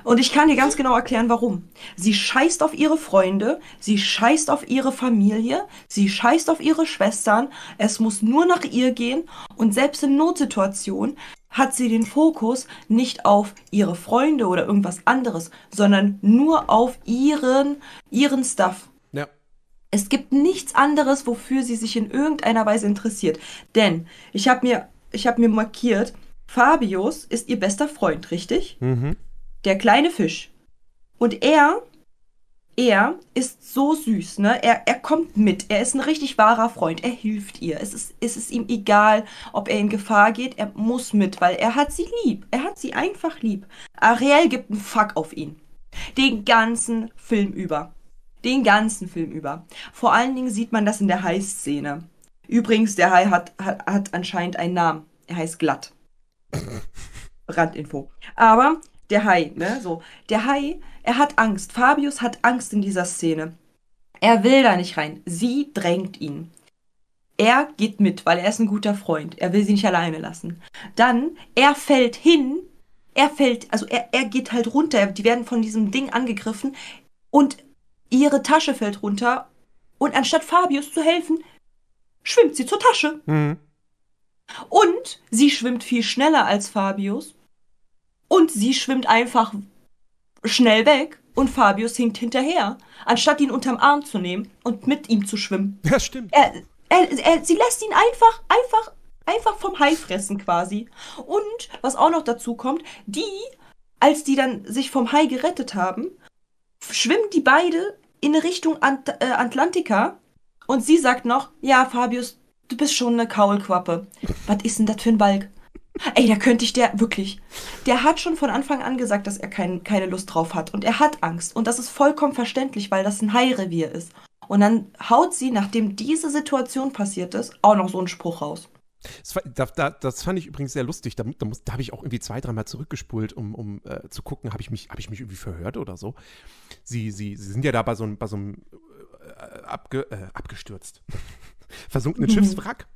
Und ich kann dir ganz genau erklären, warum. Sie scheißt auf ihre Freunde, sie scheißt auf ihre Familie, sie scheißt auf ihre Schwestern. Es muss nur nach ihr gehen. Und selbst in Notsituationen hat sie den Fokus nicht auf ihre Freunde oder irgendwas anderes, sondern nur auf ihren, ihren Stuff. Ja. Es gibt nichts anderes, wofür sie sich in irgendeiner Weise interessiert. Denn ich habe mir, ich habe mir markiert, Fabius ist ihr bester Freund, richtig? Mhm. Der kleine Fisch. Und er, er ist so süß, ne? Er, er kommt mit. Er ist ein richtig wahrer Freund. Er hilft ihr. Es ist, es ist ihm egal, ob er in Gefahr geht. Er muss mit, weil er hat sie lieb. Er hat sie einfach lieb. Ariel gibt einen Fuck auf ihn. Den ganzen Film über. Den ganzen Film über. Vor allen Dingen sieht man das in der Hai-Szene. Übrigens, der Hai hat, hat, hat anscheinend einen Namen. Er heißt Glatt. Randinfo. Aber der Hai, ne, so. Der Hai, er hat Angst. Fabius hat Angst in dieser Szene. Er will da nicht rein. Sie drängt ihn. Er geht mit, weil er ist ein guter Freund. Er will sie nicht alleine lassen. Dann, er fällt hin. Er fällt, also er, er geht halt runter. Die werden von diesem Ding angegriffen. Und ihre Tasche fällt runter. Und anstatt Fabius zu helfen, schwimmt sie zur Tasche. Mhm. Und sie schwimmt viel schneller als Fabius. Und sie schwimmt einfach schnell weg. Und Fabius hinkt hinterher, anstatt ihn unterm Arm zu nehmen und mit ihm zu schwimmen. Ja, stimmt. Er, er, er, sie lässt ihn einfach, einfach, einfach vom Hai fressen quasi. Und was auch noch dazu kommt, die, als die dann sich vom Hai gerettet haben, schwimmen die beide in Richtung Ant äh, Atlantika. Und sie sagt noch, ja, Fabius, du bist schon eine Kaulquappe. Was ist denn das für ein Balk? Ey, da könnte ich der wirklich. Der hat schon von Anfang an gesagt, dass er kein, keine Lust drauf hat. Und er hat Angst. Und das ist vollkommen verständlich, weil das ein Hairevier ist. Und dann haut sie, nachdem diese Situation passiert ist, auch noch so einen Spruch raus. Das, fa- da, da, das fand ich übrigens sehr lustig. Da, da, da habe ich auch irgendwie zwei, dreimal zurückgespult, um, um äh, zu gucken, habe ich, mich- hab ich mich irgendwie verhört oder so. Sie, sie, sie sind ja da bei so einem, bei so einem äh, abge, äh, abgestürzt, versunkenen Schiffswrack.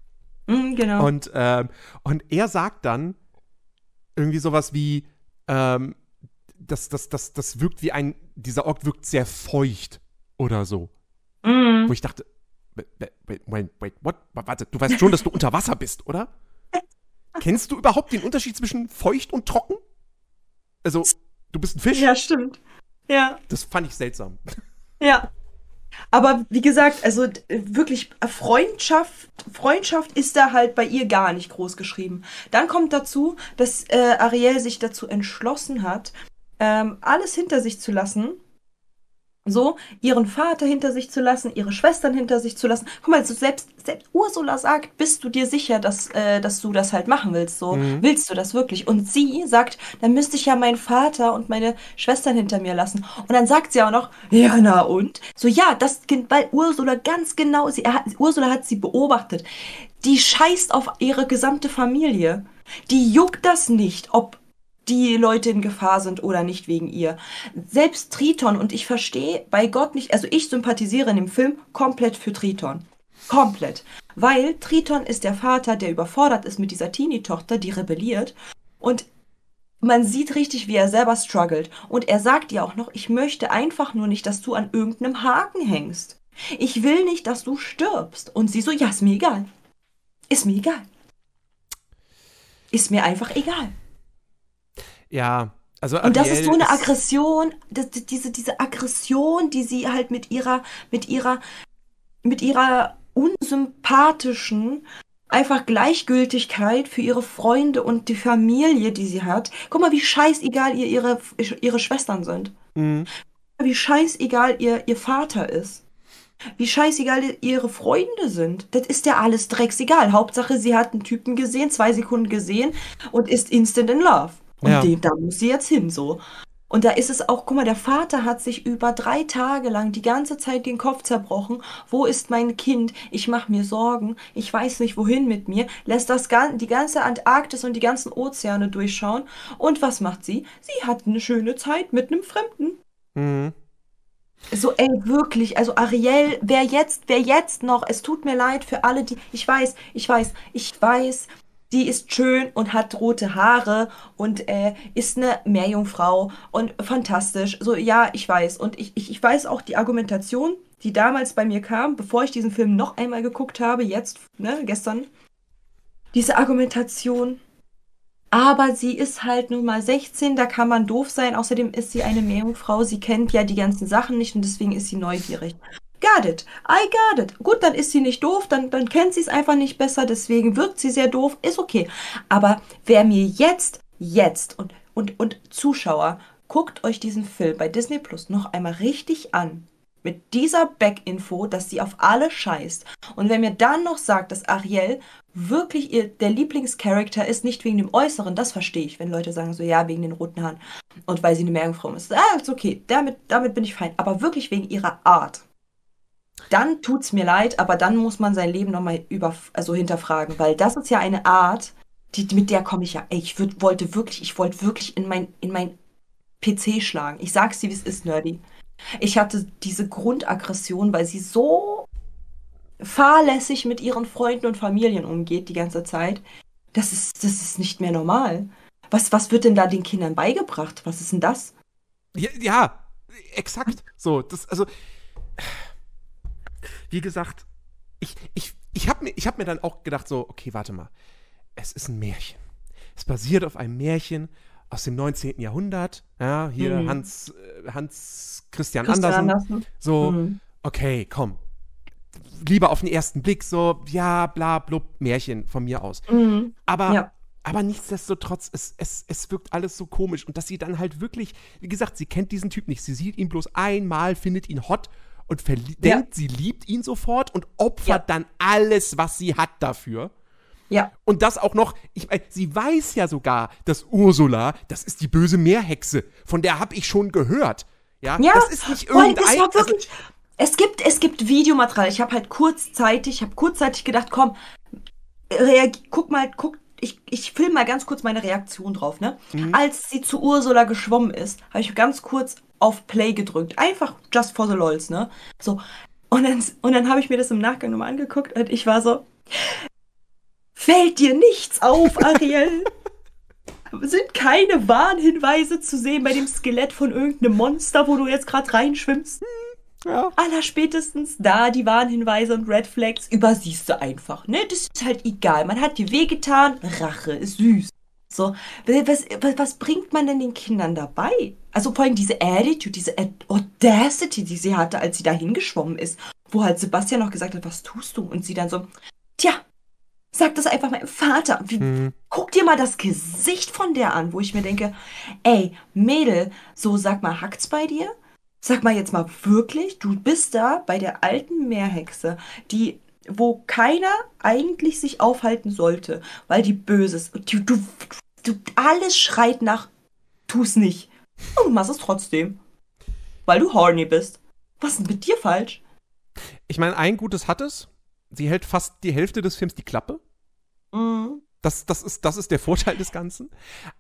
Mhm, genau. Und, ähm, und er sagt dann irgendwie sowas wie, ähm, das, das, das, das wirkt wie ein, dieser Ort wirkt sehr feucht oder so. Mhm. Wo ich dachte, wait, wait, wait, wait, what? Warte, du weißt schon, dass du unter Wasser bist, oder? Kennst du überhaupt den Unterschied zwischen feucht und trocken? Also, du bist ein Fisch? Ja, stimmt. Ja. Das fand ich seltsam. Ja. Aber wie gesagt, also wirklich äh, Freundschaft, Freundschaft ist da halt bei ihr gar nicht groß geschrieben. Dann kommt dazu, dass äh, Ariel sich dazu entschlossen hat, ähm, alles hinter sich zu lassen. So, ihren Vater hinter sich zu lassen, ihre Schwestern hinter sich zu lassen. Guck mal, so selbst, selbst Ursula sagt, bist du dir sicher, dass, äh, dass du das halt machen willst? So, willst du das wirklich? Und sie sagt, dann müsste ich ja meinen Vater und meine Schwestern hinter mir lassen. Und dann sagt sie auch noch, ja, na und? So, ja, das Kind, weil Ursula ganz genau, sie, er Ursula hat sie beobachtet. Die scheißt auf ihre gesamte Familie. Die juckt das nicht, ob die Leute in Gefahr sind oder nicht wegen ihr. Selbst Triton, und ich verstehe bei Gott nicht, also ich sympathisiere in dem Film komplett für Triton. Komplett. Weil Triton ist der Vater, der überfordert ist mit dieser Teenie-Tochter, die rebelliert. Und man sieht richtig, wie er selber struggelt. Und er sagt ihr auch noch, ich möchte einfach nur nicht, dass du an irgendeinem Haken hängst. Ich will nicht, dass du stirbst. Und sie so, ja, ist mir egal. Ist mir egal. Ist mir einfach egal. Ja, also Und das ist so eine Aggression, das- diese, diese Aggression, die sie halt mit ihrer, mit ihrer, mit ihrer unsympathischen, einfach Gleichgültigkeit für ihre Freunde und die Familie, die sie hat. Guck mal, wie scheißegal ihr ihre, ihre Schwestern sind. Mhm. Wie scheißegal ihr, ihr Vater ist. Wie scheißegal ihre Freunde sind. Das ist ja alles drecksegal. Hauptsache, sie hat einen Typen gesehen, zwei Sekunden gesehen und ist instant in love. Und Ja. den, da muss sie jetzt hin, so. Und da ist es auch, guck mal, der Vater hat sich über drei Tage lang die ganze Zeit den Kopf zerbrochen. Wo ist mein Kind? Ich mache mir Sorgen. Ich weiß nicht, wohin mit mir. Lässt das die ganze Antarktis und die ganzen Ozeane durchschauen. Und was macht sie? Sie hat eine schöne Zeit mit einem Fremden. Mhm. So, ey, wirklich, also Ariel, wer jetzt, wer jetzt noch, es tut mir leid für alle, die, ich weiß, ich weiß, ich weiß, die ist schön und hat rote Haare und äh, ist eine Meerjungfrau und fantastisch. So, ja, ich weiß. Und ich, ich, ich weiß auch die Argumentation, die damals bei mir kam, bevor ich diesen Film noch einmal geguckt habe, jetzt, ne, gestern. Diese Argumentation. Aber sie ist halt nun mal 16, da kann man doof sein. Außerdem ist sie eine Meerjungfrau, sie kennt ja die ganzen Sachen nicht und deswegen ist sie neugierig. Got it. I got it. Gut, dann ist sie nicht doof, dann, dann kennt sie es einfach nicht besser, deswegen wirkt sie sehr doof, ist okay. Aber wer mir jetzt, jetzt und, und, und Zuschauer, guckt euch diesen Film bei Disney Plus noch einmal richtig an. Mit dieser Back-Info, dass sie auf alle scheißt. Und wenn mir dann noch sagt, dass Ariel wirklich ihr, der Lieblingscharakter ist, nicht wegen dem Äußeren, das verstehe ich, wenn Leute sagen so, ja, wegen den roten Haaren und weil sie eine Meerjungfrau ist. Ah, ist okay, damit, damit bin ich fein. Aber wirklich wegen ihrer Art. Dann tut's mir leid, aber dann muss man sein Leben nochmal über, also hinterfragen, weil das ist ja eine Art, die, mit der komme ich ja, ey, ich würd, wollte wirklich, ich wollte wirklich in mein, in mein PC schlagen. Ich sag's dir, wie es ist, Nerdy. Ich hatte diese Grundaggression, weil sie so fahrlässig mit ihren Freunden und Familien umgeht die ganze Zeit. Das ist, das ist nicht mehr normal. Was, was wird denn da den Kindern beigebracht? Was ist denn das? Ja, ja, exakt. So, das, also, wie gesagt, ich, ich, ich habe mir, ich hab mir dann auch gedacht, so, okay, warte mal. Es ist ein Märchen. Es basiert auf einem Märchen aus dem 19. Jahrhundert. Ja, hier Mhm. Hans, äh, Hans Christian, Christian Andersen. Andersen. So, Mhm. okay, komm. Lieber auf den ersten Blick, so, ja, bla, blub, Märchen von mir aus. Mhm. Aber, Ja. aber nichtsdestotrotz, es, es, es wirkt alles so komisch. Und dass sie dann halt wirklich, wie gesagt, sie kennt diesen Typ nicht. Sie sieht ihn bloß einmal, findet ihn hot und Ja. denkt, sie liebt ihn sofort und opfert Ja. dann alles, was sie hat dafür. Ja. Und das auch noch, ich meine, sie weiß ja sogar, dass Ursula, das ist die böse Meerhexe, von der habe ich schon gehört. Ja, Ja, das ist nicht irgendein. es war also, wirklich, es gibt, es gibt Videomaterial. Ich habe halt kurzzeitig, ich habe kurzzeitig gedacht, komm, guck mal, guck, ich, ich film mal ganz kurz meine Reaktion drauf, ne? Mhm. Als sie zu Ursula geschwommen ist, habe ich ganz kurz auf Play gedrückt. Einfach just for the lols, ne? So. Und dann, und dann habe ich mir das im Nachgang nochmal angeguckt und ich war so, fällt dir nichts auf, Ariel? Sind keine Warnhinweise zu sehen bei dem Skelett von irgendeinem Monster, wo du jetzt gerade reinschwimmst? ja. Allerspätestens da die Warnhinweise und Red Flags übersiehst du einfach, ne? Das ist halt egal. Man hat dir wehgetan, Rache ist süß. So, was, was, was bringt man denn den Kindern dabei? Also vor allem diese Attitude, diese Audacity, die sie hatte, als sie da hingeschwommen ist, wo halt Sebastian noch gesagt hat, was tust du? Und sie dann so, tja, sag das einfach meinem Vater. Wie, Guck dir mal das Gesicht von der an, wo ich mir denke, ey, Mädel, so sag mal, hackt's bei dir? Sag mal jetzt mal wirklich, du bist da bei der alten Meerhexe, die, wo keiner eigentlich sich aufhalten sollte, weil die böse ist. Und Du, du, du, alles schreit nach, tu's nicht. Und du machst es trotzdem. Weil du horny bist. Was ist denn mit dir falsch? Ich meine, ein Gutes hat es. Sie hält fast die Hälfte des Films die Klappe. Mhm. Das, das, ist, das ist der Vorteil des Ganzen.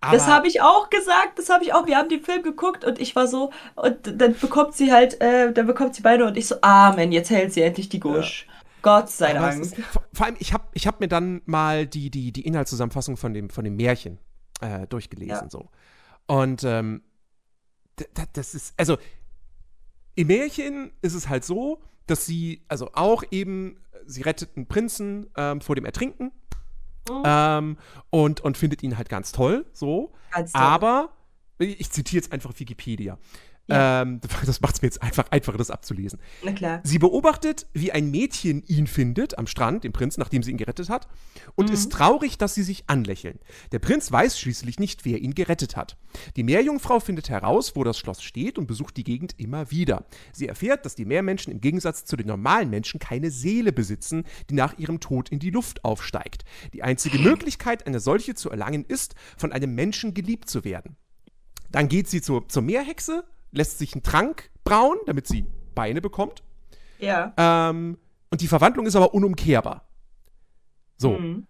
Aber Das habe ich auch gesagt, das habe ich auch. Wir haben den Film geguckt und ich war so, und dann bekommt sie halt, äh, dann bekommt sie beide und ich so, Amen, jetzt hält sie endlich die Gusch. Gott sei Dank. ist, vor, vor allem, ich habe ich hab mir dann mal die, die, die Inhaltszusammenfassung von dem, von dem Märchen äh, durchgelesen. Ja. So. Und ähm, das ist, also im Märchen ist es halt so, dass sie, also auch eben, sie rettet einen Prinzen ähm, vor dem Ertrinken Mhm. ähm, und, und findet ihn halt ganz toll, so. Ganz toll. Aber, ich zitiere jetzt einfach Wikipedia. Ja. Ähm, das macht es mir jetzt einfach einfacher, das abzulesen. Na klar. Sie beobachtet, wie ein Mädchen ihn findet am Strand, den Prinz, nachdem sie ihn gerettet hat, und ist traurig, dass sie sich anlächeln. Der Prinz weiß schließlich nicht, wer ihn gerettet hat. Die Meerjungfrau findet heraus, wo das Schloss steht und besucht die Gegend immer wieder. Sie erfährt, dass die Meermenschen im Gegensatz zu den normalen Menschen keine Seele besitzen, die nach ihrem Tod in die Luft aufsteigt. Die einzige Möglichkeit, eine solche zu erlangen, ist, von einem Menschen geliebt zu werden. Dann geht sie zur, zur Meerhexe, lässt sich einen Trank brauen, damit sie Beine bekommt. Ja. Ähm, und die Verwandlung ist aber unumkehrbar. So. Mhm.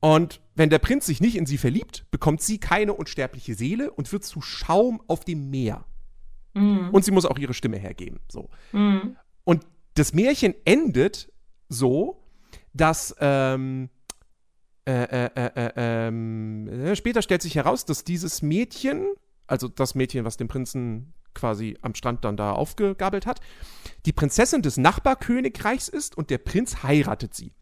Und wenn der Prinz sich nicht in sie verliebt, bekommt sie keine unsterbliche Seele und wird zu Schaum auf dem Meer. Mhm. Und sie muss auch ihre Stimme hergeben. So. Mhm. Und das Märchen endet so, dass ähm, äh, äh, äh, äh, ähm, äh, später stellt sich heraus, dass dieses Mädchen, also das Mädchen, was den Prinzen quasi am Strand dann da aufgegabelt hat, die Prinzessin des Nachbarkönigreichs ist und der Prinz heiratet sie.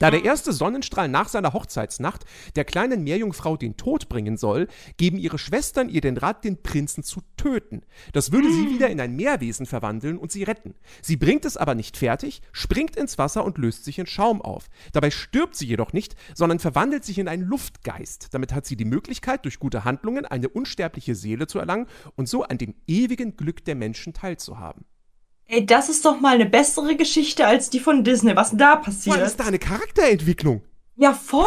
Da der erste Sonnenstrahl nach seiner Hochzeitsnacht der kleinen Meerjungfrau den Tod bringen soll, geben ihre Schwestern ihr den Rat, den Prinzen zu töten. Das würde sie wieder in ein Meerwesen verwandeln und sie retten. Sie bringt es aber nicht fertig, springt ins Wasser und löst sich in Schaum auf. Dabei stirbt sie jedoch nicht, sondern verwandelt sich in einen Luftgeist. Damit hat sie die Möglichkeit, durch gute Handlungen eine unsterbliche Seele zu erlangen und so an dem ewigen Glück der Menschen teilzuhaben. Ey, das ist doch mal eine bessere Geschichte als die von Disney. Was denn da passiert? ist da eine Charakterentwicklung. Ja, voll.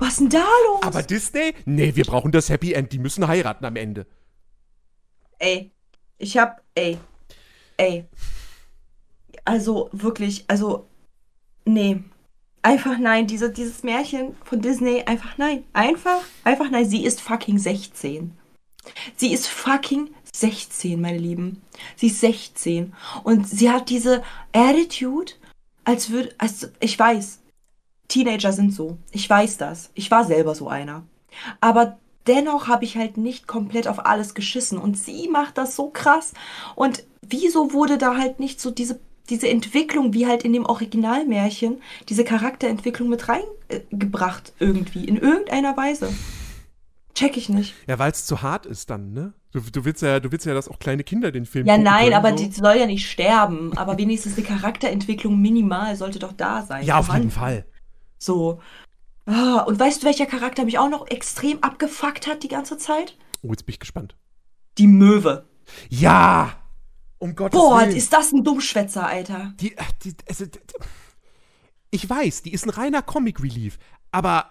Was denn da los? Aber Disney? Nee, wir brauchen das Happy End. Die müssen heiraten am Ende. Ey, ich hab, ey, ey. Also wirklich, also, nee. Einfach nein, diese, dieses Märchen von Disney, einfach nein. Einfach, einfach nein. Sie ist fucking 16. Sie ist fucking 16, meine Lieben. Sie ist 16. Und sie hat diese Attitude, als würde, als, ich weiß, Teenager sind so. Ich weiß das. Ich war selber so einer. Aber dennoch habe ich halt nicht komplett auf alles geschissen. Und sie macht das so krass. Und wieso wurde da halt nicht so diese, diese Entwicklung, wie halt in dem Originalmärchen, diese Charakterentwicklung mit reingebracht irgendwie, in irgendeiner Weise? Check ich nicht. Ja, weil es zu hart ist dann, ne? Du, du, willst ja, du willst ja, dass auch kleine Kinder den Film Ja, nein, können, aber so. die soll ja nicht sterben. Aber wenigstens eine Charakterentwicklung minimal sollte doch da sein. Ja, auf jeden Fall. So. Ah, und weißt du, welcher Charakter mich auch noch extrem abgefuckt hat die ganze Zeit? Oh, jetzt bin ich gespannt. Die Möwe. Ja! Um Gottes Boah, Willen. ist das ein Dummschwätzer, Alter. die, äh, die, also, d- d- ich weiß, die ist ein reiner Comic Relief, aber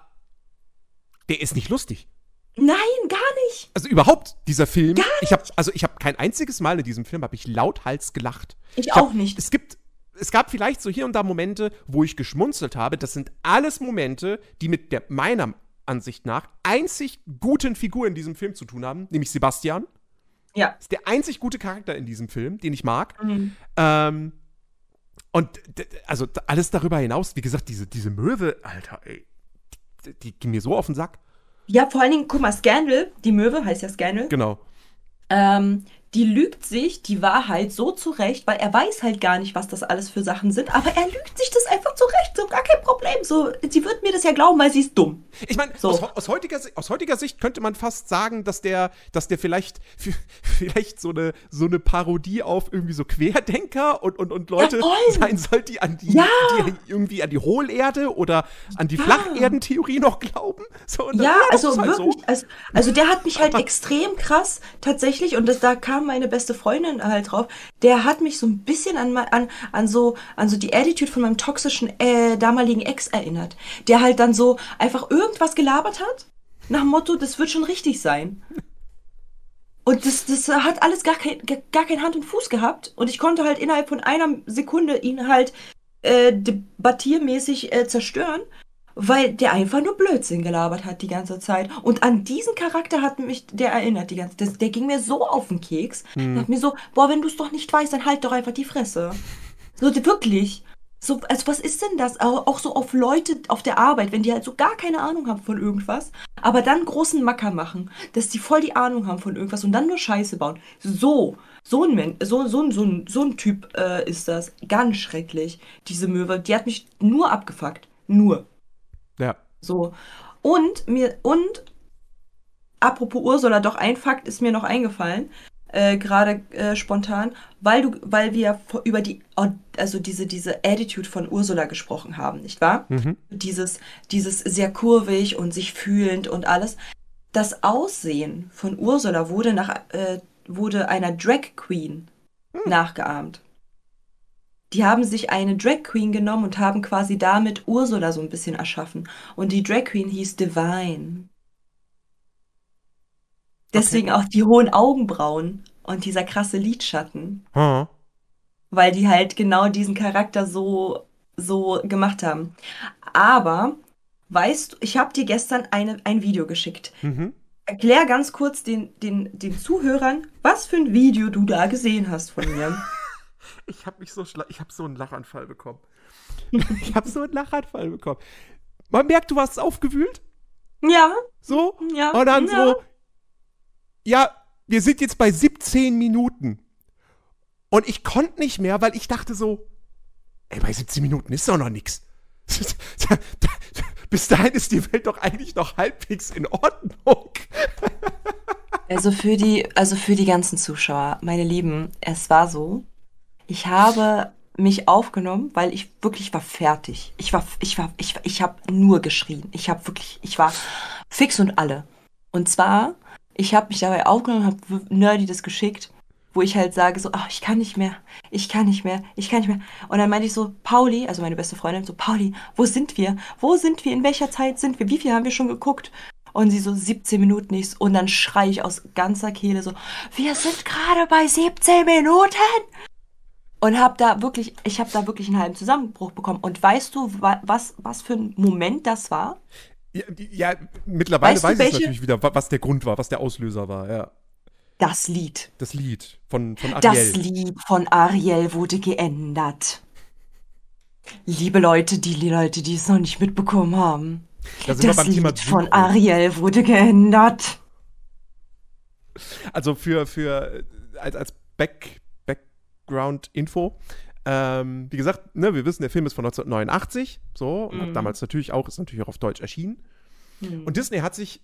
der ist nicht lustig. Nein, gar nicht. Also überhaupt dieser Film. Ich habe also ich habe kein einziges Mal in diesem Film habe ich lauthals gelacht. Ich, hab- auch nicht. Es gibt es gab vielleicht so hier und da Momente, wo ich geschmunzelt habe. Das sind alles Momente, die mit der meiner Ansicht nach einzig guten Figur in diesem Film zu tun haben, nämlich Sebastian. Ja. ist der einzig gute Charakter in diesem Film, den ich mag. Mhm. Ähm, und also alles darüber hinaus, wie gesagt, diese, diese Möwe, Alter, ey, die, die ging mir so auf den Sack. Ja, vor allen Dingen, guck mal, Scandal, die Möwe heißt ja Scandal, Genau. ähm, die lügt sich die Wahrheit so zurecht, weil er weiß halt gar nicht, was das alles für Sachen sind, aber er lügt sich das einfach zurecht, so gar kein Problem. So, sie wird mir das ja glauben, weil sie ist dumm. Ich meine, So. aus, aus, heutiger, aus heutiger Sicht könnte man fast sagen, dass der, dass der vielleicht, vielleicht so eine, so eine Parodie auf irgendwie so Querdenker und, und, und Leute voll. sein soll, die an die, Ja. die irgendwie an die Hohlerde oder an die Flacherdentheorie noch glauben. So, Ja, also halt wirklich, So. also, also der hat mich halt extrem krass tatsächlich und das, da kam meine beste Freundin halt drauf. Der hat mich so ein bisschen an, an, an so an so die Attitude von meinem toxischen äh, damaligen Ex erinnert, der halt dann so einfach irgendwas gelabert hat nach dem Motto, das wird schon richtig sein. Und das, das hat alles gar kein, gar kein Hand und Fuß gehabt. Und ich konnte halt innerhalb von einer Sekunde ihn halt äh, debattiermäßig äh, zerstören, weil der einfach nur Blödsinn gelabert hat die ganze Zeit. Und an diesen Charakter hat mich der erinnert die ganze Zeit. Der ging mir so auf den Keks. Hm. Dachte mir so, boah, wenn du es doch nicht weißt, dann halt doch einfach die Fresse. So, wirklich. So, also was ist denn das? Auch, so auf Leute auf der Arbeit, wenn die halt so gar keine Ahnung haben von irgendwas, aber dann großen Macker machen, dass die voll die Ahnung haben von irgendwas und dann nur Scheiße bauen. So, so ein Men so, so, ein- so, ein, so ein Typ äh, ist das. Ganz schrecklich. Diese Möwe, die hat mich nur abgefuckt. Nur. Ja. So. Und mir, und apropos Ursula, doch ein Fakt ist mir noch eingefallen, äh, gerade äh, spontan, weil du, weil wir über die, also diese, diese Attitude von Ursula gesprochen haben, nicht wahr? Mhm. Dieses, dieses sehr kurvig und sich fühlend und alles. Das Aussehen von Ursula wurde nach, äh, wurde einer Drag Queen nachgeahmt. Die haben sich eine Drag Queen genommen und haben quasi damit Ursula so ein bisschen erschaffen. Und die Drag Queen hieß Divine. Deswegen auch die hohen Augenbrauen und dieser krasse Lidschatten, Hm. weil die halt genau diesen Charakter so, so gemacht haben. Aber, weißt du, ich habe dir gestern eine, ein Video geschickt. Mhm. Erklär ganz kurz den, den, den Zuhörern, was für ein Video du da gesehen hast von mir. Ich habe mich so schla ich habe so einen Lachanfall bekommen. ich habe so einen Lachanfall bekommen. Man merkt, du warst aufgewühlt, ja, so ja. und dann ja. so ja, wir sind jetzt bei 17 Minuten. Und ich konnte nicht mehr, weil ich dachte so, ey, bei 17 Minuten ist doch noch nix. Bis dahin ist die Welt doch eigentlich noch halbwegs in Ordnung. Also für die, also für die ganzen Zuschauer, meine Lieben, es war so, ich habe mich aufgenommen, weil ich wirklich war fertig. Ich war, ich war, ich, ich habe nur geschrien. Ich habe wirklich, ich war fix und alle. Und zwar, ich habe mich dabei aufgenommen, habe Nerdy das geschickt, wo ich halt sage so, ach, ich kann nicht mehr, ich kann nicht mehr, ich kann nicht mehr. Und dann meinte ich so, Pauli, also meine beste Freundin, so, Pauli, wo sind wir? Wo sind wir? In welcher Zeit sind wir? Wie viel haben wir schon geguckt? Und sie so 17 Minuten nichts. Und dann schrei ich aus ganzer Kehle so, wir sind gerade bei 17 Minuten. Und hab da wirklich, ich habe da wirklich einen halben Zusammenbruch bekommen. Und weißt du, wa- was, was für ein Moment das war? Ja, ja mittlerweile Weißt weiß ich natürlich wieder, wa- was der Grund war, was der Auslöser war, ja. Das Lied. Das Lied von, von Ariel. Das Lied von Ariel wurde geändert. Liebe Leute, die Leute, die es noch nicht mitbekommen haben. Da Das Lied von. Ariel wurde geändert. Also für, für äh, als, als Back, Background-Info. Ähm, wie gesagt, ne, wir wissen, der Film ist von 1989, so, und hat Mhm. damals natürlich auch, ist natürlich auch auf Deutsch erschienen. Hm. Und Disney hat sich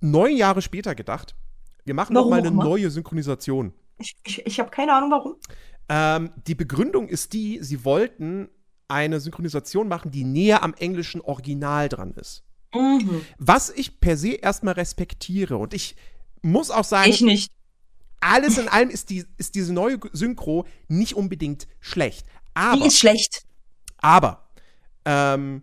neun Jahre später gedacht, wir machen noch Warum mal auch eine immer? neue Synchronisation. Ich, ich, ich habe keine Ahnung warum. Ähm, die Begründung ist die, sie wollten eine Synchronisation machen, die näher am englischen Original dran ist. Mhm. Was ich per se erstmal respektiere. Und ich muss auch sagen, Ich nicht. Alles in allem ist, die, ist diese neue Synchro nicht unbedingt schlecht. Die Aber, ist schlecht. aber, ähm,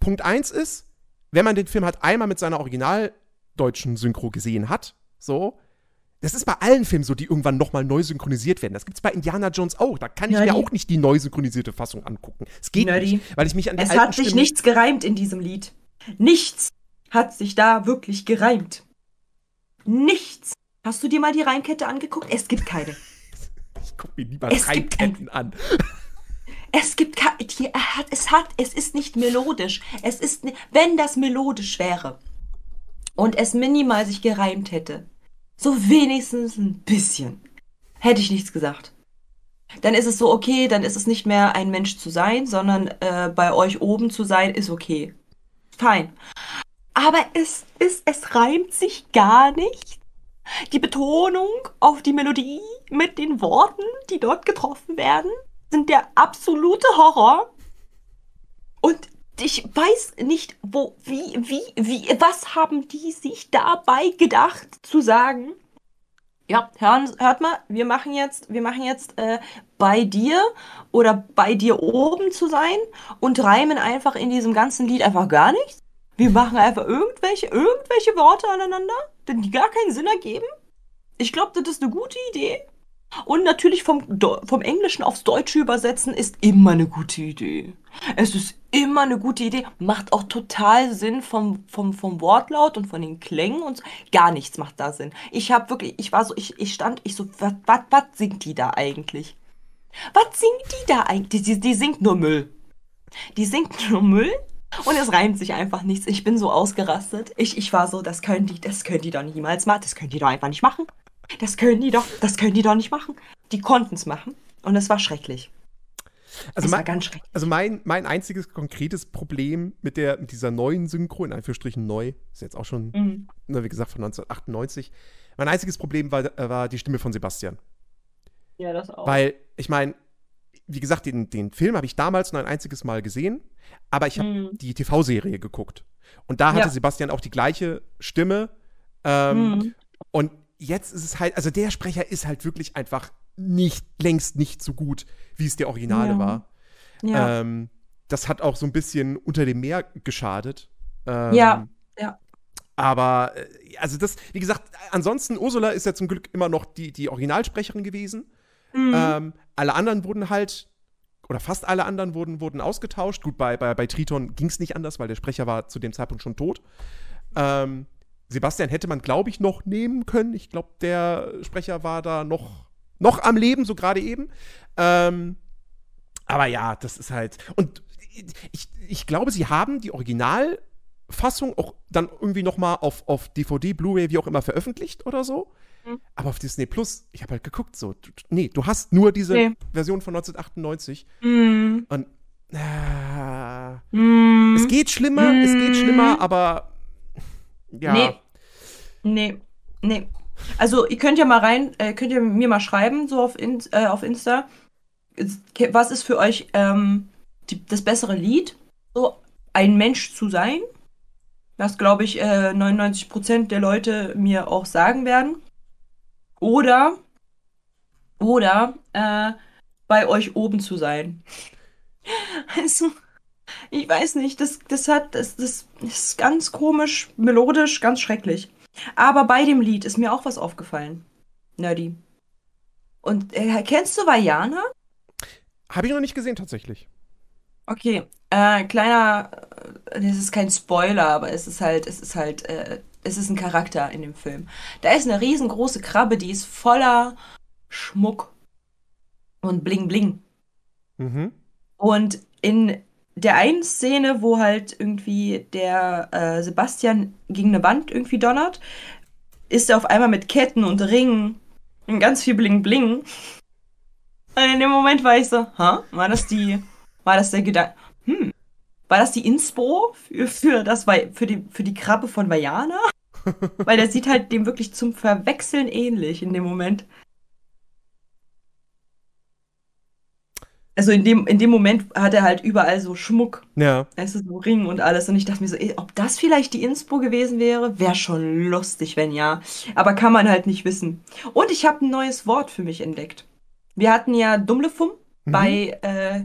Punkt eins ist, wenn man den Film halt einmal mit seiner originaldeutschen Synchro gesehen hat, so, das ist bei allen Filmen so, die irgendwann nochmal neu synchronisiert werden. Das gibt's bei Indiana Jones auch. Da kann ich Nerdy. mir auch nicht die neu synchronisierte Fassung angucken. Es geht Nerdy. nicht, weil ich mich an die Es hat sich Stimmen- nichts gereimt in diesem Lied. Nichts hat sich da wirklich gereimt. Nichts. Hast du dir mal die Reimkette angeguckt? Es gibt keine. Ich guck mir lieber Es drei gibt Ketten an. Es gibt keine. Hat, es hat, es ist nicht melodisch. Es ist, wenn das melodisch wäre und es minimal sich gereimt hätte, so wenigstens ein bisschen, hätte ich nichts gesagt. Dann ist es so okay, dann ist es nicht mehr ein Mensch zu sein, sondern äh, bei euch oben zu sein, ist okay. Fein. Aber es ist, es reimt sich gar nicht. Die Betonung auf die Melodie mit den Worten, die dort getroffen werden, sind der absolute Horror. Und ich weiß nicht, wo, wie, wie, wie, was haben die sich dabei gedacht zu sagen? Ja, hören, hört mal, wir machen jetzt, wir machen jetzt äh, bei dir oder bei dir oben zu sein und reimen einfach in diesem ganzen Lied einfach gar nichts. Wir machen einfach irgendwelche, irgendwelche Worte aneinander, die gar keinen Sinn ergeben. Ich glaube, das ist eine gute Idee. Und natürlich vom, vom Englischen aufs Deutsche übersetzen ist immer eine gute Idee. Es ist immer eine gute Idee. Macht auch total Sinn vom, vom, vom Wortlaut und von den Klängen und so. Gar nichts macht da Sinn. Ich habe wirklich, ich war so, ich, ich stand, ich so, was, was, was singt die da eigentlich? Was singt die da eigentlich? Die, die, die singt nur Müll. Die singt nur Müll und es reimt sich einfach nichts. Ich bin so ausgerastet. Ich, ich war so, das können die, das können die doch niemals machen. Das können die doch einfach nicht machen. Das können die doch, das können die doch nicht machen. Die konnten es machen und es war schrecklich. Also es war mein, ganz schrecklich. also mein, mein einziges konkretes Problem mit, der, mit dieser neuen Synchro, in Anführungsstrichen neu, ist jetzt auch schon, Mhm. ne, wie gesagt, von 1998. Mein einziges Problem war, äh, war die Stimme von Sebastian. Ja, das auch. Weil, ich meine, wie gesagt, den, den Film habe ich damals nur ein einziges Mal gesehen, aber ich habe Mhm. die TV-Serie geguckt. Und da hatte Ja. Sebastian auch die gleiche Stimme. Ähm, Mhm. Und jetzt ist es halt, also der Sprecher ist halt wirklich einfach nicht, längst nicht so gut, wie es der Originale Ja. war. ja. Ähm, das hat auch so ein bisschen unter dem Meer geschadet. Ähm, Ja, ja. Aber, äh, also das, wie gesagt, ansonsten, Ursula ist ja zum Glück immer noch die, die Originalsprecherin gewesen. Mhm. Ähm, alle anderen wurden halt, oder fast alle anderen wurden, wurden ausgetauscht. Gut, bei, bei, bei Triton ging es nicht anders, weil der Sprecher war zu dem Zeitpunkt schon tot. Ähm, Sebastian hätte man, glaube ich, noch nehmen können. Ich glaube, der Sprecher war da noch, noch am Leben, so gerade eben. Ähm, aber ja, das ist halt. Und ich, ich glaube, sie haben die Originalfassung auch dann irgendwie noch mal auf, auf DVD, Blu-ray, wie auch immer veröffentlicht oder so. Mhm. Aber auf Disney Plus, ich habe halt geguckt, so, du, nee, du hast nur diese Nee. Version von 1998 Mhm. und äh, Mhm. es geht schlimmer, es geht Mhm. schlimmer, aber ja. Nee. Nee. Nee. Also, ihr könnt ja mal rein, äh, könnt ihr mir mal schreiben, so auf, In äh, auf Insta. Was ist für euch ähm, die, das bessere Lied? So, ein Mensch zu sein. Was, glaube ich, äh, 99% der Leute mir auch sagen werden. Oder, oder, äh, bei euch oben zu sein. Also, ich weiß nicht, das, das hat, das, das ist ganz komisch, melodisch, ganz schrecklich. Aber bei dem Lied ist mir auch was aufgefallen. Nerdy. Und äh, kennst du Vajana? Habe ich noch nicht gesehen tatsächlich. Okay, äh, kleiner, äh, das ist kein Spoiler, aber es ist halt, es ist halt, äh, es ist ein Charakter in dem Film. Da ist eine riesengroße Krabbe, die ist voller Schmuck und Bling Bling. Mhm. Und in der einen Szene, wo halt irgendwie der äh, Sebastian gegen eine Wand irgendwie donnert, ist er auf einmal mit Ketten und Ringen und ganz viel Bling Bling. Und in dem Moment war ich so, ha, war das die, war das der Gedanke, hm, war das die Inspo für, für das, für die, für die Krabbe von Vajana? Weil der sieht halt dem wirklich zum Verwechseln ähnlich in dem Moment. Also in dem, in dem Moment hat er halt überall so Schmuck. Ja. Es ist so Ring und alles. Und ich dachte mir so, ey, ob das vielleicht die Inspo gewesen wäre, wäre schon lustig, wenn ja. Aber kann man halt nicht wissen. Und ich habe ein neues Wort für mich entdeckt. Wir hatten ja Dummlefum Mhm. bei, äh,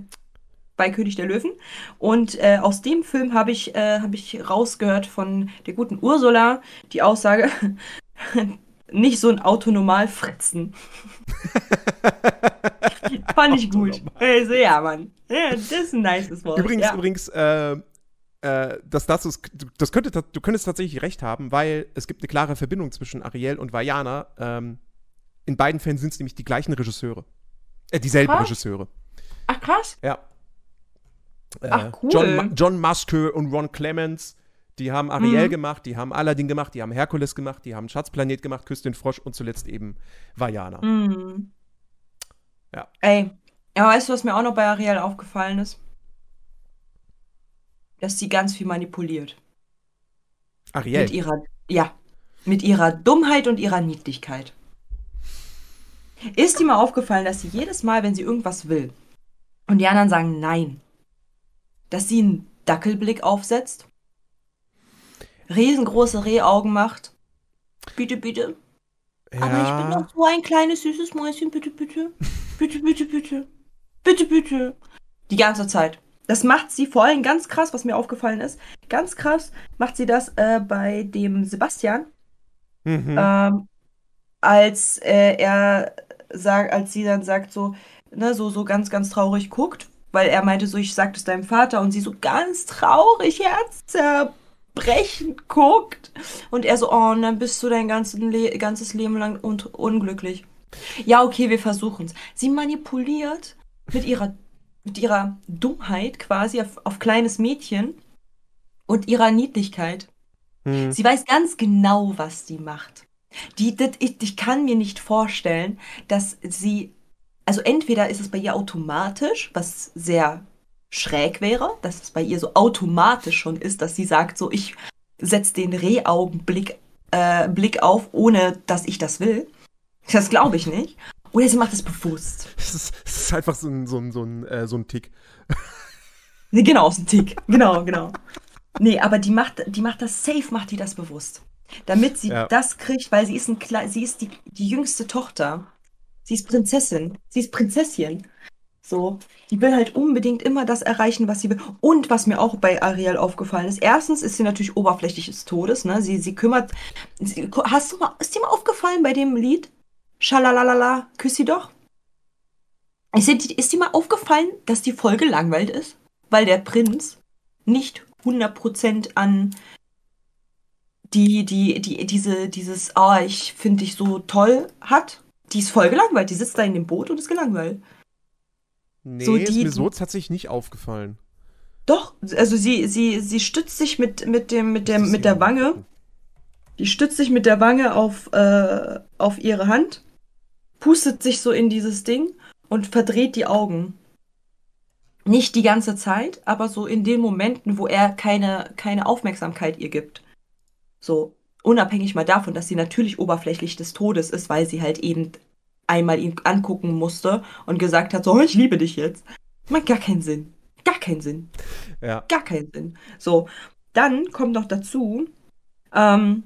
bei König der Löwen. Und äh, aus dem Film habe ich, äh, hab ich rausgehört von der guten Ursula die Aussage, nicht so ein autonomal fritzen. Fand ich gut. Also, ja, Mann. Ja, das ist ein nices Wort. Übrigens, ja. übrigens, äh, äh, das, das, ist, das könnte, du könntest tatsächlich recht haben, weil es gibt eine klare Verbindung zwischen Ariel und Vajana. Ähm, in beiden Fällen sind es nämlich die gleichen Regisseure. Äh, dieselben Krass. Regisseure. Ach, krass. Ja. Äh, Ach, cool. John, John Musker und Ron Clements, die haben Ariel Mhm. gemacht, die haben Aladdin gemacht, die haben Herkules gemacht, die haben Schatzplanet gemacht, Küss den Frosch und zuletzt eben Vajana. Mhm. Ja. Ey, aber weißt du, was mir auch noch bei Ariel aufgefallen ist? Dass sie ganz viel manipuliert. Ariel. Mit ihrer, ja, mit ihrer Dummheit und ihrer Niedlichkeit. Ist dir mal aufgefallen, dass sie jedes Mal, wenn sie irgendwas will und die anderen sagen Nein, dass sie einen Dackelblick aufsetzt, riesengroße Rehaugen macht, bitte, bitte, aber ich bin doch so ein kleines süßes Mäuschen, bitte, bitte, bitte, bitte, bitte, bitte, bitte. Die ganze Zeit. Das macht sie vor allem ganz krass, was mir aufgefallen ist. Ganz krass macht sie das äh, bei dem Sebastian, Mhm. ähm, als äh, er sagt, als sie dann sagt so, ne, so so ganz ganz traurig guckt, weil er meinte so, ich sag das deinem Vater und sie so ganz traurig, herzzerbrechend guckt und er so, oh, und dann bist du dein ganzes, Le ganzes Leben lang un unglücklich. Ja, okay, wir versuchen's. Sie manipuliert mit ihrer mit ihrer Dummheit quasi auf, auf kleines Mädchen und ihrer Niedlichkeit. Mhm. Sie weiß ganz genau, was sie macht. Die, das, ich, ich kann mir nicht vorstellen, dass sie, also entweder ist es bei ihr automatisch, was sehr schräg wäre, dass es bei ihr so automatisch schon ist, dass sie sagt, so ich setze den Rehaugenblick äh, Blick auf, ohne dass ich das will. Das glaube ich nicht. Oder sie macht es bewusst. Es ist, ist einfach so ein, so ein, so ein, äh, so ein Tick. Nee, genau, aus dem Tick. Genau, genau. Nee, aber die macht, die macht das safe, macht die das bewusst. Damit sie Ja. das kriegt, weil sie ist ein sie ist die, die jüngste Tochter. Sie ist Prinzessin. Sie ist Prinzessin. So. Die will halt unbedingt immer das erreichen, was sie will. Und was mir auch bei Ariel aufgefallen ist, erstens ist sie natürlich oberflächlich des Todes, ne? Sie, sie kümmert. Sie, hast du mal, ist dir mal aufgefallen bei dem Lied? Schalalalala, küss sie doch? Ist dir, ist dir mal aufgefallen, dass die Folge langweilt ist? Weil der Prinz nicht 100% an die, die, die, diese, dieses, ah, ich finde dich so toll hat. Die ist voll gelangweilt. Die sitzt da in dem Boot und ist gelangweilt. Nee, So ist die- mir so tatsächlich nicht aufgefallen. Doch, also sie, sie, sie stützt sich mit, mit, dem, mit, der, ist mit der Wange. Die stützt sich mit der Wange auf, äh, auf ihre Hand, pustet sich so in dieses Ding und verdreht die Augen. Nicht die ganze Zeit, aber so in den Momenten, wo er keine, keine Aufmerksamkeit ihr gibt. So, unabhängig mal davon, dass sie natürlich oberflächlich des Todes ist, weil sie halt eben einmal ihn angucken musste und gesagt hat, so, ich liebe dich jetzt. Macht gar keinen Sinn. Gar keinen Sinn Ja. gar keinen Sinn. So, dann kommt noch dazu, ähm,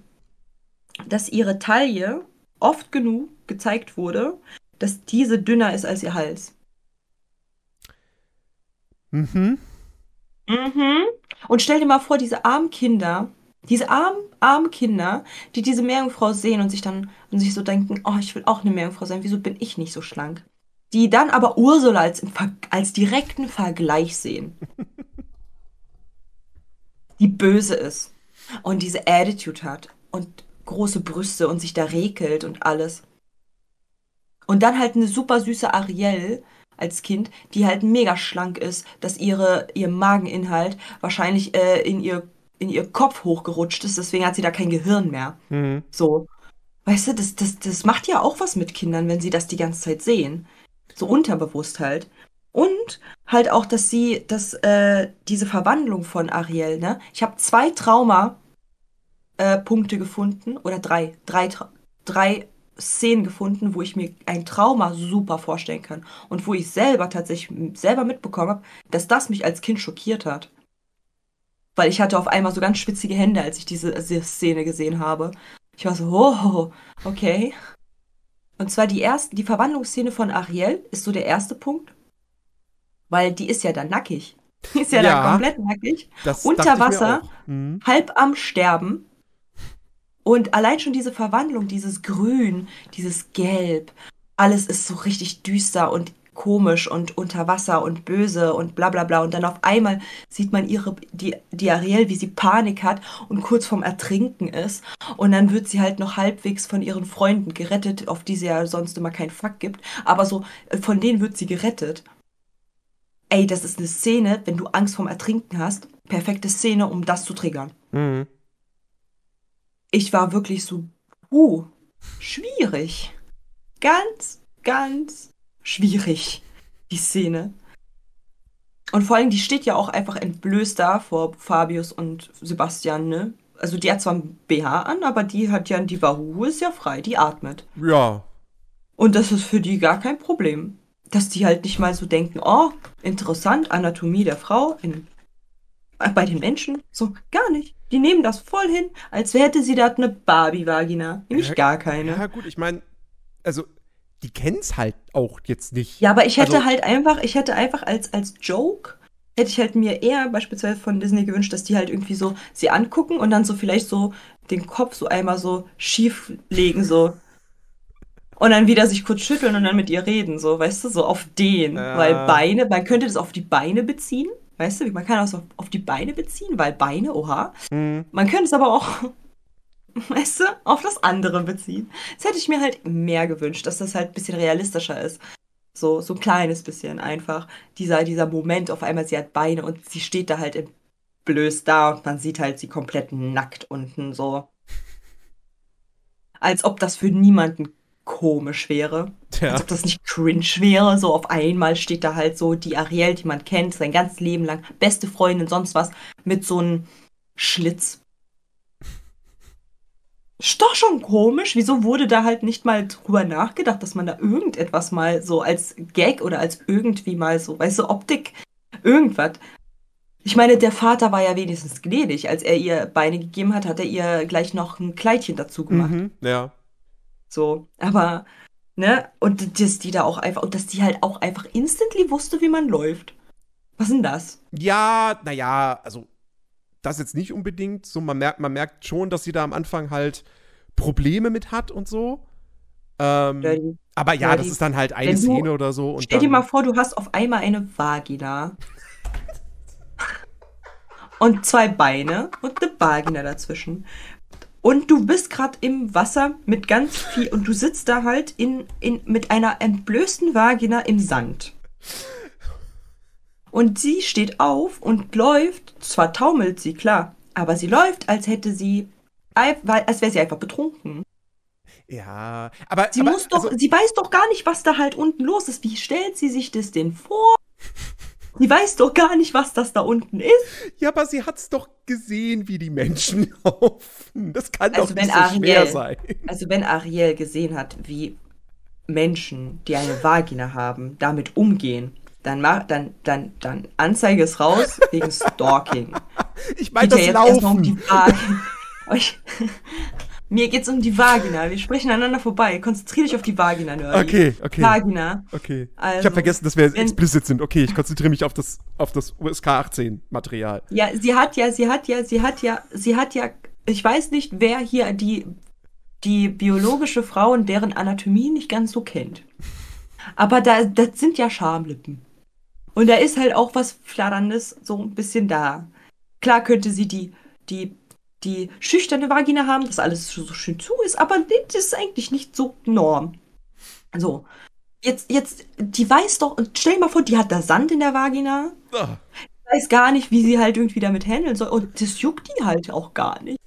dass ihre Taille oft genug gezeigt wurde, dass diese dünner ist als ihr Hals. Mhm. Mhm. Und stell dir mal vor, diese armen Kinder, diese armen, armen Kinder, die diese Meerjungfrau sehen und sich dann und sich so denken, oh, ich will auch eine Meerjungfrau sein, wieso bin ich nicht so schlank? Die dann aber Ursula als, als direkten Vergleich sehen. die böse ist und diese Attitude hat und große Brüste und sich da rekelt und alles. Und dann halt eine super süße Ariel als Kind, die halt mega schlank ist, dass ihre, ihr Mageninhalt wahrscheinlich äh, in, ihr, in ihr Kopf hochgerutscht ist, deswegen hat sie da kein Gehirn mehr. Mhm. So. Weißt du, das, das, das macht ja auch was mit Kindern, wenn sie das die ganze Zeit sehen. So unterbewusst halt. Und halt auch, dass sie, dass äh, diese Verwandlung von Ariel, ne? Ich habe zwei Trauma äh, gefunden oder drei, drei, drei Szenen gefunden, wo ich mir ein Trauma super vorstellen kann und wo ich selber tatsächlich selber mitbekommen habe, dass das mich als Kind schockiert hat. Weil ich hatte auf einmal so ganz schwitzige Hände, als ich diese, diese Szene gesehen habe. Ich war so, oh, okay. Und zwar die erste, die Verwandlungsszene von Ariel ist so der erste Punkt. weil die ist ja dann nackig. Die ist ja, Ja. dann komplett nackig. Das Unter Wasser. Mhm. halb am Sterben. Und allein schon diese Verwandlung, dieses Grün, dieses Gelb, alles ist so richtig düster und komisch und unter Wasser und böse und bla bla bla. Und dann auf einmal sieht man ihre, die, die Ariel, wie sie Panik hat und kurz vorm Ertrinken ist. Und dann wird sie halt noch halbwegs von ihren Freunden gerettet, auf die sie ja sonst immer keinen Fuck gibt. Aber so, äh, von denen wird sie gerettet. Ey, das ist eine Szene, wenn du Angst vorm Ertrinken hast. Perfekte Szene, um das zu triggern Mhm. ich war wirklich so, uh, schwierig. Ganz, ganz schwierig, die Szene. Und vor allem, die steht ja auch einfach entblößt da vor Fabius und Sebastian, ne? Also die hat zwar ein BH an, aber die hat ja, die Bahu ist ja frei, die atmet. Ja. Und das ist für die gar kein Problem. Dass die halt nicht mal so denken, oh, interessant, Anatomie der Frau in, bei den Menschen. So, gar nicht. Die nehmen das voll hin, als hätte sie da eine Barbie-Vagina. Nämlich Ja, gar keine. Ja, gut, ich meine, also, die kennen's halt auch jetzt nicht. Ja, aber ich hätte Also- halt einfach, ich hätte einfach als, als Joke, hätte ich halt mir eher beispielsweise von Disney gewünscht, dass die halt irgendwie so sie angucken und dann so vielleicht so den Kopf so einmal so schief legen, so. Und dann wieder sich kurz schütteln und dann mit ihr reden, so, weißt du, so auf den. Ja. Weil Beine, man könnte das auf die Beine beziehen, weißt du, man kann das auf, auf die Beine beziehen, weil Beine, oha. Mhm. Man könnte es aber auch, weißt du, auf das andere beziehen. Das hätte ich mir halt mehr gewünscht, dass das halt ein bisschen realistischer ist. So, so ein kleines bisschen einfach. Dieser, dieser Moment, auf einmal sie hat Beine und sie steht da halt blöß da und man sieht halt sie komplett nackt unten so. Als ob das für niemanden komisch wäre. Ja. Als ob das nicht cringe wäre. So auf einmal steht da halt so die Ariel, die man kennt, sein ganzes Leben lang, beste Freundin, sonst was, mit so einem Schlitz. Ist doch schon komisch. Wieso wurde da halt nicht mal drüber nachgedacht, dass man da irgendetwas mal so als Gag oder als irgendwie mal so, weißt du, Optik, irgendwas. Ich meine, der Vater war ja wenigstens gnädig. Als er ihr Beine gegeben hat, hat er ihr gleich noch ein Kleidchen dazu gemacht. Mhm. Ja. So, aber, ne, und dass die da auch einfach, und dass die halt auch einfach instantly wusste, wie man läuft. Was denn das? Ja, naja, also das jetzt nicht unbedingt. So, man merkt, man merkt schon, dass sie da am Anfang halt Probleme mit hat und so. Ähm, die- aber ja, ja, das ist dann halt eine du- Szene oder so. Und Stell dir mal vor, du hast auf einmal eine Vagina. und zwei Beine und eine Vagina dazwischen. Und du bist gerade im Wasser mit ganz viel und du sitzt da halt in, in, mit einer entblößten Vagina im Sand. Und sie steht auf und läuft, zwar taumelt sie, klar, aber sie läuft, als hätte sie, als wäre sie einfach betrunken. Ja, aber. Sie aber, muss doch, also, sie weiß doch gar nicht, was da halt unten los ist. Wie stellt sie sich das denn vor? Sie weiß doch gar nicht, was das da unten ist. ja, aber sie hat's doch gesehen, wie die Menschen laufen. Das kann Also doch nicht so schwer Ariel- sein. Also wenn Ariel gesehen hat, wie Menschen, die eine Vagina haben, damit umgehen, dann mach, dann, dann, dann Anzeige ist raus wegen Stalking. Ich meine das ja jetzt erstmal um die Laufen. Vagina. Euch- Mir geht's um die Vagina. Wir sprechen aneinander vorbei. Konzentrier dich auf die Vagina, Nerdy. Okay, okay. Vagina. Okay. ich Also, habe vergessen, dass wir wenn- explicit sind. Okay, ich konzentriere mich auf das, auf das USK 18 Material. Ja, sie hat ja, sie hat ja, sie hat ja, sie hat ja, ich weiß nicht, wer hier die, die biologische Frau und deren Anatomie nicht ganz so kennt. Aber da, das sind ja Schamlippen. Und da ist halt auch was Flatterndes so ein bisschen da. Klar könnte sie die, die, die schüchterne Vagina haben, dass alles so schön zu ist, aber das ist eigentlich nicht so Norm. So. Jetzt, jetzt, die weiß doch, stell dir mal vor, die hat da Sand in der Vagina Ah, weiß gar nicht, wie sie halt irgendwie damit handeln soll. Und das juckt die halt auch gar nicht.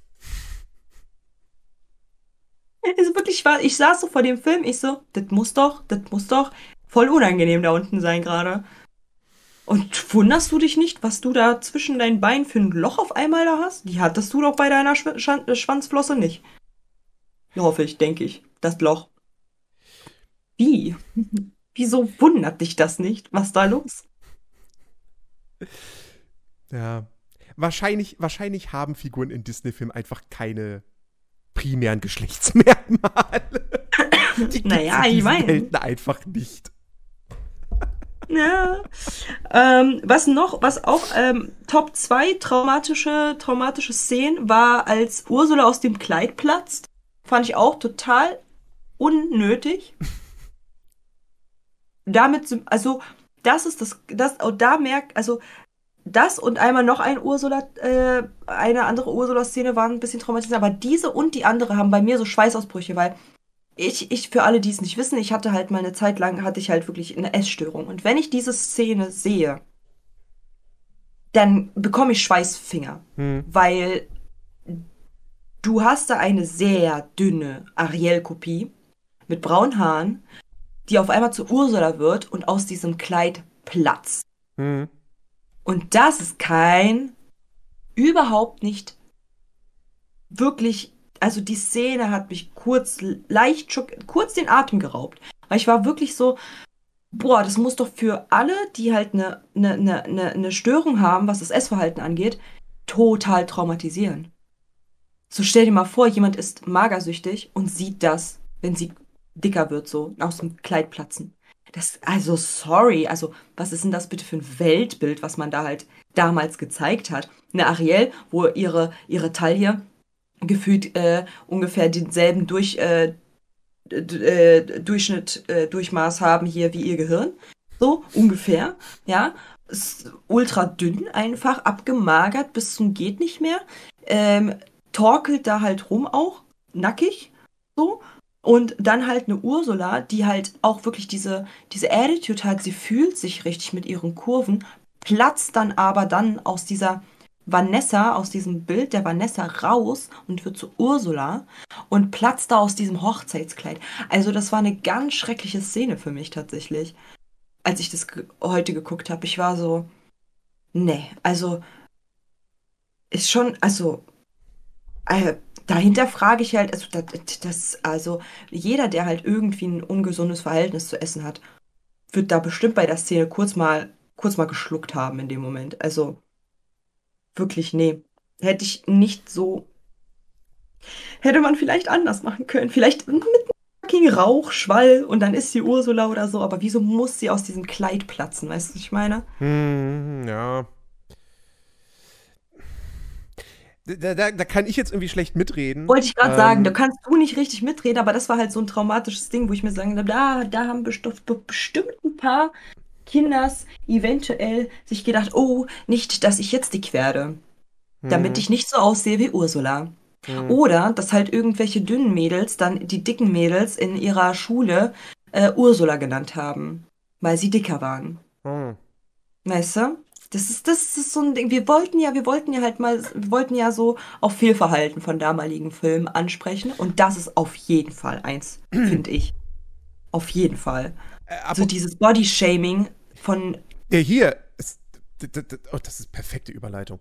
Also wirklich, ich saß so vor dem Film, ich so, das muss doch, das muss doch voll unangenehm da unten sein gerade. Und wunderst du dich nicht, was du da zwischen deinen Beinen für ein Loch auf einmal da hast? Die hattest du doch bei deiner Schw Schan- äh, Schwanzflosse nicht. Hoffe ich, denke ich. Das Loch. Wie? Wieso wundert dich das nicht? Was da los? ja. Wahrscheinlich, wahrscheinlich haben Figuren in Disney-Filmen einfach keine primären Geschlechtsmerkmale. Die Naja, ich diesen mein- Welten einfach nicht. Ja. Ähm, was noch, was auch ähm, Top 2 traumatische, traumatische Szenen war, als Ursula aus dem Kleid platzt. Fand ich auch total unnötig. Damit, also, das ist das, das, und da merkt, also, das und einmal noch ein Ursula, äh, eine andere Ursula-Szene waren ein bisschen traumatisierend, aber diese und die andere haben bei mir so Schweißausbrüche, weil ich, ich, für alle, die es nicht wissen, ich hatte halt mal eine Zeit lang, hatte ich halt wirklich eine Essstörung. Und wenn ich diese Szene sehe, dann bekomme ich Schweißfinger. Weil du hast da eine sehr dünne Ariel-Kopie mit braunen Haaren, die auf einmal zu Ursula wird und aus diesem Kleid platzt. Hm. Und das ist kein, überhaupt nicht wirklich, also die Szene hat mich kurz, leicht, kurz den Atem geraubt. Weil ich war wirklich so, boah, das muss doch für alle, die halt eine, eine, eine, eine, eine Störung haben, was das Essverhalten angeht, total traumatisieren. So stell dir mal vor, jemand ist magersüchtig und sieht das, wenn sie dicker wird, so aus dem Kleid platzen. Das, also sorry, also was ist denn das bitte für ein Weltbild, was man da halt damals gezeigt hat? Eine Ariel, wo ihre, ihre Taille gefühlt äh, ungefähr denselben durch, äh, äh, Durchschnitt, äh, Durchmaß haben hier wie ihr Gehirn. So ungefähr, ja. Ist ultra dünn einfach, abgemagert bis zum geht nicht mehr. Ähm, torkelt da halt rum auch, nackig, so. Und dann halt eine Ursula, die halt auch wirklich diese, diese Attitude hat, sie fühlt sich richtig mit ihren Kurven, platzt dann aber dann aus dieser Vanessa, aus diesem Bild der Vanessa raus und wird zu Ursula und platzt da aus diesem Hochzeitskleid. Also das war eine ganz schreckliche Szene für mich tatsächlich, als ich das heute geguckt habe. Ich war so, nee, also ist schon, also äh, dahinter frage ich halt, also das, das, also jeder, der halt irgendwie ein ungesundes Verhältnis zu Essen hat, wird da bestimmt bei der Szene kurz mal, kurz mal geschluckt haben in dem Moment. Also wirklich, nee. Hätte ich nicht so. Hätte man vielleicht anders machen können. Vielleicht mit einem fucking Rauchschwall und dann ist sie Ursula oder so. Aber wieso muss sie aus diesem Kleid platzen? Weißt du, was ich meine? Hm, ja. Da, da, da kann ich jetzt irgendwie schlecht mitreden. Wollte ich gerade Ähm, sagen, da kannst du nicht richtig mitreden, aber das war halt so ein traumatisches Ding, wo ich mir sagen da, da haben best- be- bestimmt ein paar Kinders eventuell sich gedacht, oh, nicht, dass ich jetzt dick werde. Damit ich nicht so aussehe wie Ursula. Oder, dass halt irgendwelche dünnen Mädels dann die dicken Mädels in ihrer Schule äh, Ursula genannt haben. Weil sie dicker waren. Hm. Weißt du? Das ist, das ist so ein Ding. Wir wollten ja, wir wollten ja halt mal, wir wollten ja so auf Fehlverhalten von damaligen Filmen ansprechen. Und das ist auf jeden Fall eins, finde ich. Auf jeden Fall. Also dieses Body-Shaming von, der hier, ist, oh, das ist perfekte Überleitung.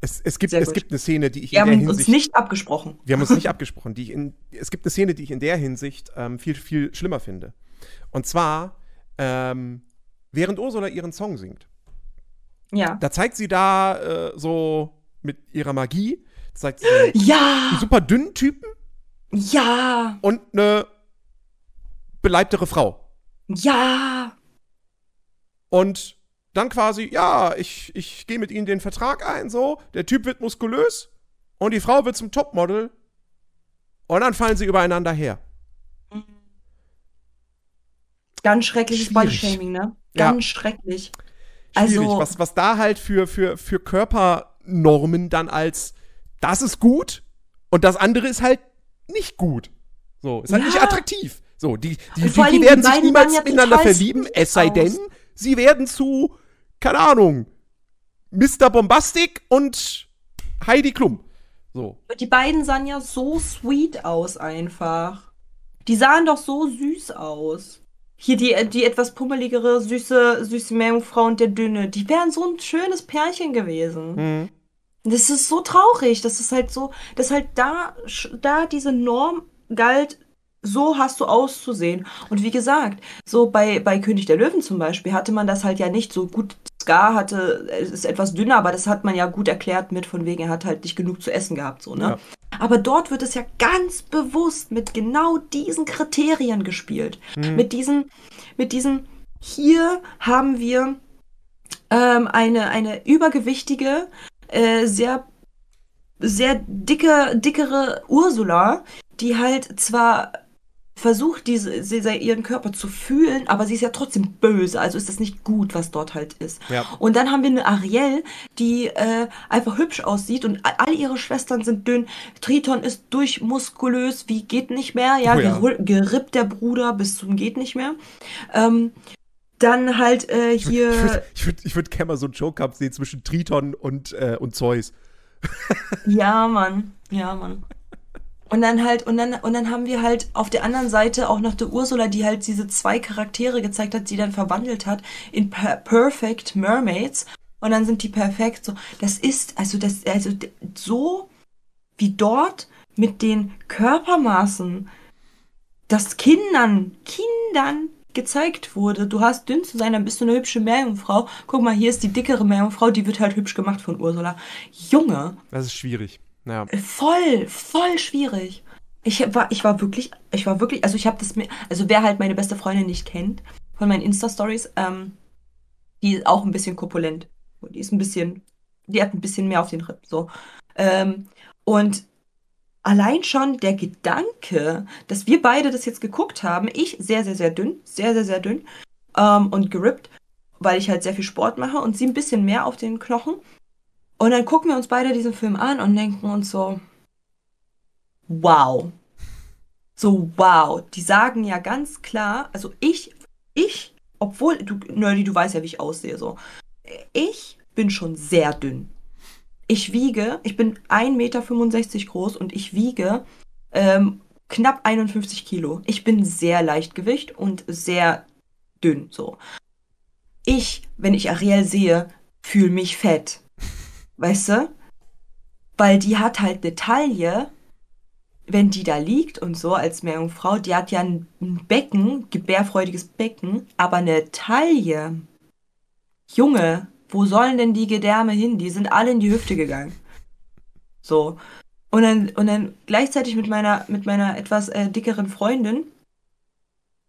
Es, es, gibt, es gibt eine Szene, die ich wir in der haben uns Hinsicht. nicht abgesprochen. Wir haben uns nicht abgesprochen. Die in, es gibt eine Szene, die ich in der Hinsicht ähm, viel, viel schlimmer finde. Und zwar, ähm, während Ursula ihren Song singt. Ja. Da zeigt sie da äh, so mit ihrer Magie, zeigt sie einen Ja! super dünnen Typen Ja! und eine beleibtere Frau. Ja! Und dann quasi, ja, ich, ich gehe mit ihnen den Vertrag ein, so. Der Typ wird muskulös und die Frau wird zum Topmodel. Und dann fallen sie übereinander her. Ganz schreckliches. Bodyshaming, ne? Ja. Ganz schrecklich. Schwierig, Also, was, was da halt für, für, für Körpernormen dann als das ist gut und das andere ist halt nicht gut. So, ist halt Ja. nicht attraktiv. So, die, die, die, die werden sich niemals ja miteinander total verlieben, es sei aus. denn, sie werden zu, keine Ahnung, Mr. Bombastic und Heidi Klum. So. die beiden sahen ja so sweet aus einfach. Die sahen doch so süß aus. Hier die, die etwas pummeligere, süße, süße Meerjungfrau und der dünne. Die wären so ein schönes Pärchen gewesen. Mhm. Das ist so traurig. Das ist halt so, dass halt da, da diese Norm galt, so hast du auszusehen. Und wie gesagt, so bei, bei König der Löwen zum Beispiel hatte man das halt ja nicht so gut. Scar hatte, es ist etwas dünner, aber das hat man ja gut erklärt mit von wegen, er hat halt nicht genug zu essen gehabt, so, ne? Ja. Aber dort wird es ja ganz bewusst mit genau diesen Kriterien gespielt. Mhm. Mit diesen, mit diesen hier haben wir ähm, eine, eine übergewichtige, äh, sehr, sehr dicke, dickere Ursula, die halt zwar versucht, diese, diese, ihren Körper zu fühlen, aber sie ist ja trotzdem böse, also ist das nicht gut, was dort halt ist. Ja. Und dann haben wir eine Ariel, die äh, einfach hübsch aussieht und all ihre Schwestern sind dünn. Triton ist durchmuskulös, wie geht nicht mehr, ja, Oh ja. geru- gerippt der Bruder bis zum geht nicht mehr. Ähm, dann halt äh, Ich hier. würde ich würd, ich würd gerne mal so einen Joke-Up sehen zwischen Triton und, äh, und Zeus. Ja, Mann. Ja, Mann. Und dann halt, und dann, und dann haben wir halt auf der anderen Seite auch noch die Ursula, die halt diese zwei Charaktere gezeigt hat, die dann verwandelt hat in per Perfect Mermaids. Und dann sind die perfekt so. Das ist, also das, also so wie dort mit den Körpermaßen, das Kindern, Kindern gezeigt wurde. Du hast dünn zu sein, dann bist du eine hübsche Meerjungfrau. Guck mal, hier ist die dickere Meerjungfrau, die wird halt hübsch gemacht von Ursula. Junge, Das ist schwierig. Ja. voll, voll schwierig. Ich war, ich war wirklich, ich war wirklich, also ich habe das mir, also wer halt meine beste Freundin nicht kennt, von meinen Insta-Stories, ähm, die ist auch ein bisschen korpulent. Die ist ein bisschen, die hat ein bisschen mehr auf den Rippen, so. Ähm, und allein schon der Gedanke, dass wir beide das jetzt geguckt haben, ich sehr, sehr, sehr dünn, sehr, sehr, sehr dünn, ähm, und gerippt, weil ich halt sehr viel Sport mache und sie ein bisschen mehr auf den Knochen. Und dann gucken wir uns beide diesen Film an und denken uns so, wow. So, wow. Die sagen ja ganz klar, also ich, ich, obwohl, du, Nerdy, du weißt ja, wie ich aussehe, so. Ich bin schon sehr dünn. Ich wiege, ich bin 1,65 Meter groß und ich wiege ähm, knapp 51 Kilo. Ich bin sehr Leichtgewicht und sehr dünn, so. Ich, wenn ich Ariel sehe, fühle mich fett. Weißt du? Weil die hat halt eine Taille, wenn die da liegt und so als Meerjungfrau, die hat ja ein Becken, gebärfreudiges Becken, aber eine Taille. Junge, wo sollen denn die Gedärme hin? Die sind alle in die Hüfte gegangen. So. Und dann, und dann gleichzeitig mit meiner, mit meiner etwas äh, dickeren Freundin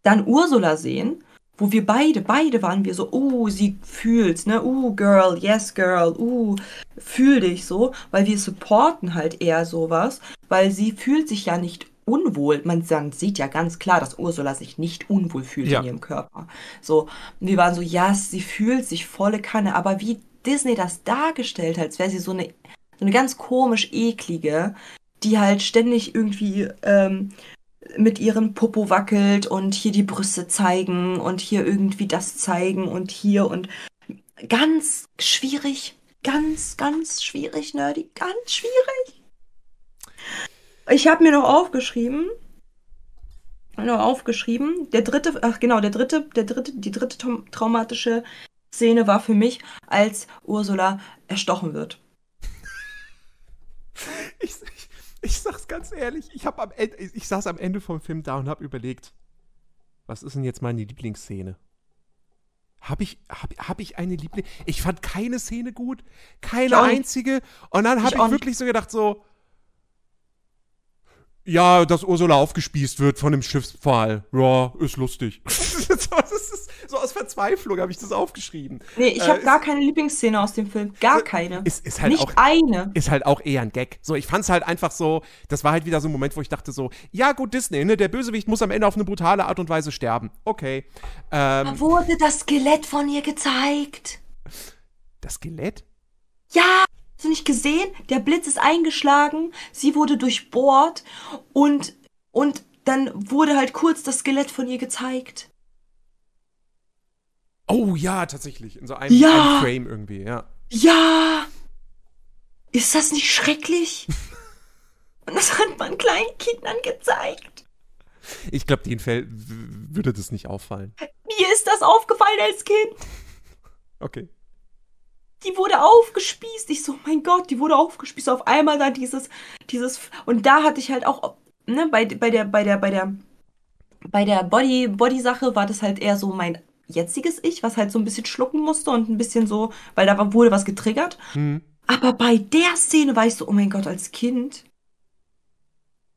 dann Ursula sehen, wo wir beide, beide waren wir so, oh, sie fühlt's, ne, uh, girl, yes, girl, uh, fühl dich so, weil wir supporten halt eher sowas, weil sie fühlt sich ja nicht unwohl. Man, sieht ja ganz klar, dass Ursula sich nicht unwohl fühlt Ja. in ihrem Körper. So, wir waren so, ja, sie fühlt sich volle Kanne, aber wie Disney das dargestellt hat, als wäre sie so eine, so eine ganz komisch eklige, die halt ständig irgendwie ähm, mit ihrem Popo wackelt und hier die Brüste zeigen und hier irgendwie das zeigen und hier und ganz schwierig, ganz, ganz schwierig, Nerdy, ganz schwierig. Ich habe mir noch aufgeschrieben, noch aufgeschrieben, der dritte, ach genau, der dritte, der dritte, die dritte traum- traumatische Szene war für mich, als Ursula erstochen wird. Ich, ich, sag's ganz ehrlich, ich, hab am Ende, ich saß am Ende vom Film da und hab überlegt, was ist denn jetzt meine Lieblingsszene? Hab ich, hab, hab ich eine Lieblings... Ich fand keine Szene gut, keine einzige. Und dann hab Ich ich, wirklich so gedacht, so... Ja, dass Ursula aufgespießt wird von dem Schiffspfahl. Ja, ist lustig. das ist, so aus Verzweiflung habe ich das aufgeschrieben. Nee, ich Äh, habe gar keine Lieblingsszene aus dem Film. Gar keine. Ist, ist halt Nicht auch eine. ist halt auch eher ein Gag. So, ich fand's halt einfach so, das war halt wieder so ein Moment, wo ich dachte so, ja gut, Disney, ne, der Bösewicht muss am Ende auf eine brutale Art und Weise sterben. Okay. Ähm, Da wurde das Skelett von ihr gezeigt. das Skelett? Ja, hast du nicht gesehen? Der Blitz ist eingeschlagen, sie wurde durchbohrt und, und dann wurde halt kurz das Skelett von ihr gezeigt. Oh ja, tatsächlich. In so einem, Ja! einem Frame irgendwie, ja. Ja! Ist das nicht schrecklich? Und das hat man kleinen Kindern gezeigt. Ich glaube, den Fell w- würde das nicht auffallen. Mir ist das aufgefallen als Kind. Okay. die wurde aufgespießt. Ich so, mein Gott, die wurde aufgespießt. Auf einmal dann dieses, dieses, und da hatte ich halt auch, ne, bei, bei der, bei der, bei der, bei der Body, Body-Sache war das halt eher so mein jetziges Ich, was halt so ein bisschen schlucken musste und ein bisschen so, weil da wurde was getriggert. Hm. Aber bei der Szene war ich so, oh mein Gott, als Kind.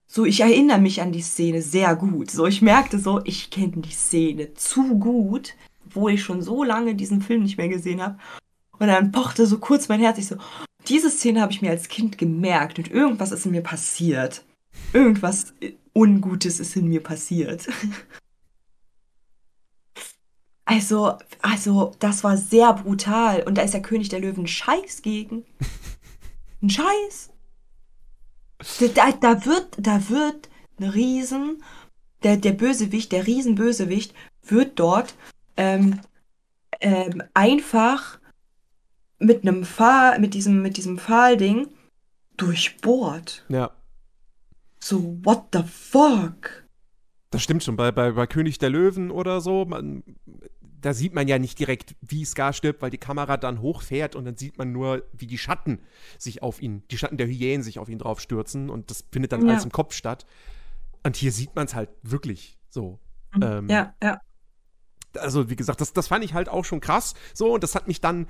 So, ich erinnere mich an die Szene sehr gut. So, ich merkte so, ich kenne die Szene zu gut, obwohl ich schon so lange diesen Film nicht mehr gesehen habe. Und dann pochte so kurz mein Herz. Ich so, diese Szene habe ich mir als Kind gemerkt und irgendwas ist in mir passiert. Irgendwas Ungutes ist in mir passiert. Also, also, das war sehr brutal. Und da ist der König der Löwen Scheiß gegen. Ein Scheiß. Da, da wird, da wird ein Riesen, der, der Bösewicht, der Riesenbösewicht, wird dort ähm, ähm, einfach mit einem Pfahl, mit diesem, mit diesem Pfahlding durchbohrt. Ja. So, what the fuck? Das stimmt schon. Bei, bei, bei König der Löwen oder so, man, da sieht man ja nicht direkt, wie Scar stirbt, weil die Kamera dann hochfährt und dann sieht man nur, wie die Schatten sich auf ihn, die Schatten der Hyänen sich auf ihn drauf stürzen und das findet dann Ja. alles im Kopf statt. Und hier sieht man es halt wirklich so. Ähm, Ja, ja. also wie gesagt, das, das fand ich halt auch schon krass. So, und das hat mich dann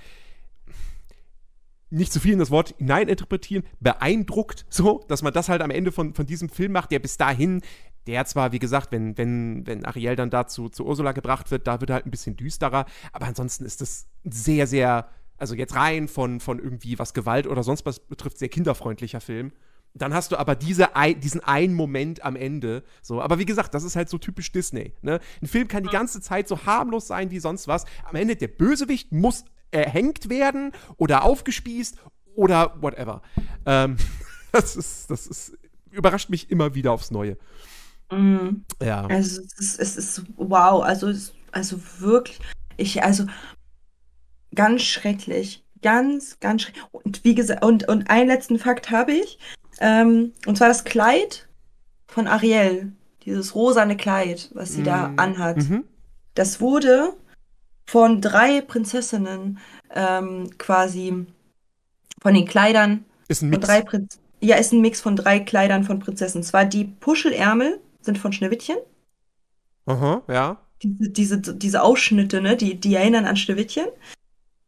nicht zu viel in das Wort hineininterpretieren, beeindruckt, so, dass man das halt am Ende von, von diesem Film macht, der bis dahin, der zwar, wie gesagt, wenn, wenn, wenn Ariel dann dazu zu Ursula gebracht wird, da wird er halt ein bisschen düsterer, aber ansonsten ist das sehr, sehr, also jetzt rein von, von irgendwie was Gewalt oder sonst was betrifft, sehr kinderfreundlicher Film. Dann hast du aber diese, ei- diesen einen Moment am Ende. So, aber wie gesagt, das ist halt so typisch Disney. Ne? Ein Film kann die ganze Zeit so harmlos sein wie sonst was. Am Ende der Bösewicht muss erhängt werden oder aufgespießt oder whatever. Ähm, das ist, das ist, überrascht mich immer wieder aufs Neue. Mhm. Ja. Also es ist, es ist wow, also es, also wirklich, ich also ganz schrecklich, ganz ganz schrecklich. Und wie gesagt und und einen letzten Fakt habe ich, ähm, und zwar das Kleid von Ariel, dieses rosane Kleid, was sie da Mm, anhat. Mhm. Das wurde von drei Prinzessinnen ähm, quasi von den Kleidern Ist ein von Mix. drei Prinz ja ist ein Mix von drei Kleidern von Prinzessinnen. Zwar die Puschelärmel sind von Schneewittchen. Aha, ja. diese, diese, diese Ausschnitte, ne, die, die erinnern an Schneewittchen.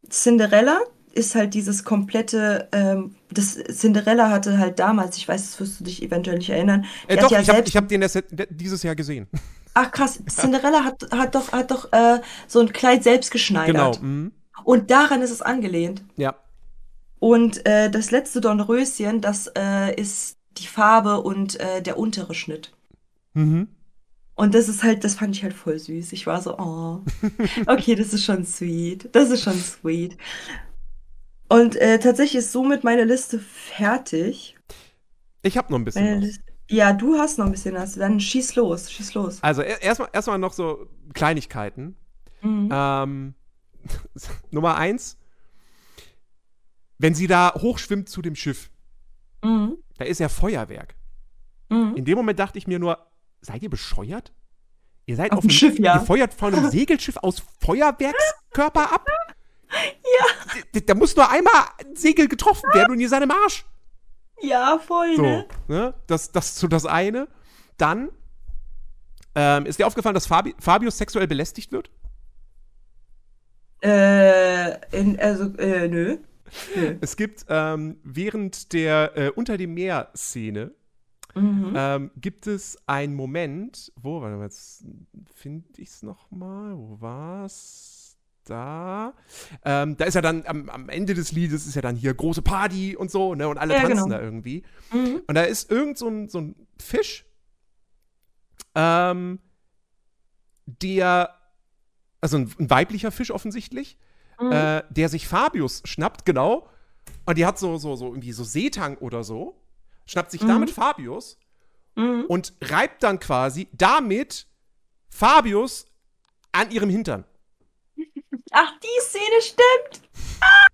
Cinderella ist halt dieses komplette, ähm, das Cinderella hatte halt damals, ich weiß, das wirst du dich eventuell nicht erinnern. Äh, doch, ja ich habe hab den erst dieses Jahr gesehen. ach krass, Cinderella hat, hat doch, hat doch äh, so ein Kleid selbst Genau. geschneidert. Mhm. Und daran ist es angelehnt. Ja. Und äh, das letzte Dornröschen, das äh, ist die Farbe und äh, der untere Schnitt. Mhm. Und das ist halt, das fand ich halt voll süß. Ich war so, oh, okay, das ist schon sweet. Das ist schon sweet. Und äh, tatsächlich ist somit meine Liste fertig. Ich habe noch ein bisschen ja, du hast noch ein bisschen was. Dann schieß los, schieß los. Also er- erstmal erstmal noch so Kleinigkeiten. Mhm. Ähm, Nummer eins. Wenn sie da hochschwimmt zu dem Schiff, Mhm. da ist ja Feuerwerk. Mhm. In dem Moment dachte ich mir nur, seid ihr bescheuert? Ihr seid Auf auf, dem einem, Schiff, ja. Ihr feuert von einem Segelschiff aus Feuerwerkskörper ab? Ja. Da, da muss nur einmal ein Segel getroffen werden und ihr seid im Arsch. Ja, voll, So, ne? ne? Das, das ist so das eine. Dann ähm, ist dir aufgefallen, dass Fabi Fabius sexuell belästigt wird? Äh, in, also, äh, nö. Nö. Es gibt ähm, während der äh, Unter dem Meer-Szene Mhm. ähm, gibt es einen Moment, wo, warte mal, jetzt finde ich es nochmal, wo war's? Da. Ähm, da ist ja dann am, am Ende des Liedes ist ja dann hier große Party und so, ne? Und alle Ja, tanzen genau. da irgendwie. Mhm. Und da ist irgend so ein, so ein Fisch, ähm, der, also ein, ein weiblicher Fisch offensichtlich, Mhm. äh, der sich Fabius schnappt, genau. Und die hat so, so, so irgendwie so Seetang oder so. Schnappt sich Mhm. damit Fabius Mhm. und reibt dann quasi damit Fabius an ihrem Hintern. Ach, die Szene stimmt. Ah,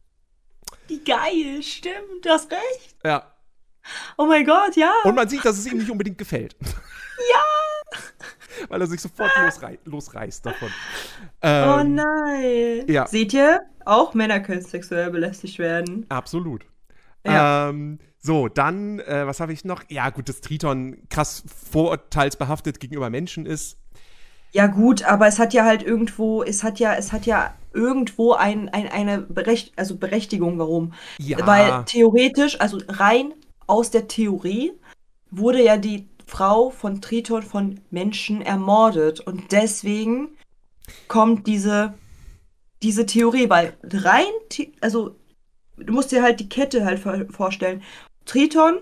wie geil, stimmt, du hast recht. Ja. Oh mein Gott, ja. Und man sieht, dass es ihm nicht unbedingt gefällt. Ja! Weil er sich sofort losrei losreißt davon. oh Ähm, nein. ja. Seht ihr? Auch Männer können sexuell belästigt werden. Absolut. Ja. Ähm, so, dann, äh, was habe ich noch? Ja, gut, dass Triton krass vorurteilsbehaftet gegenüber Menschen ist. Ja, gut, aber es hat ja halt irgendwo, es hat ja, es hat ja irgendwo ein, ein, eine Berecht, also Berechtigung, warum. Ja. Weil theoretisch, also rein aus der Theorie, wurde ja die Frau von Triton von Menschen ermordet. Und deswegen kommt diese diese Theorie, weil rein, also du musst dir halt die Kette halt vor- vorstellen. Triton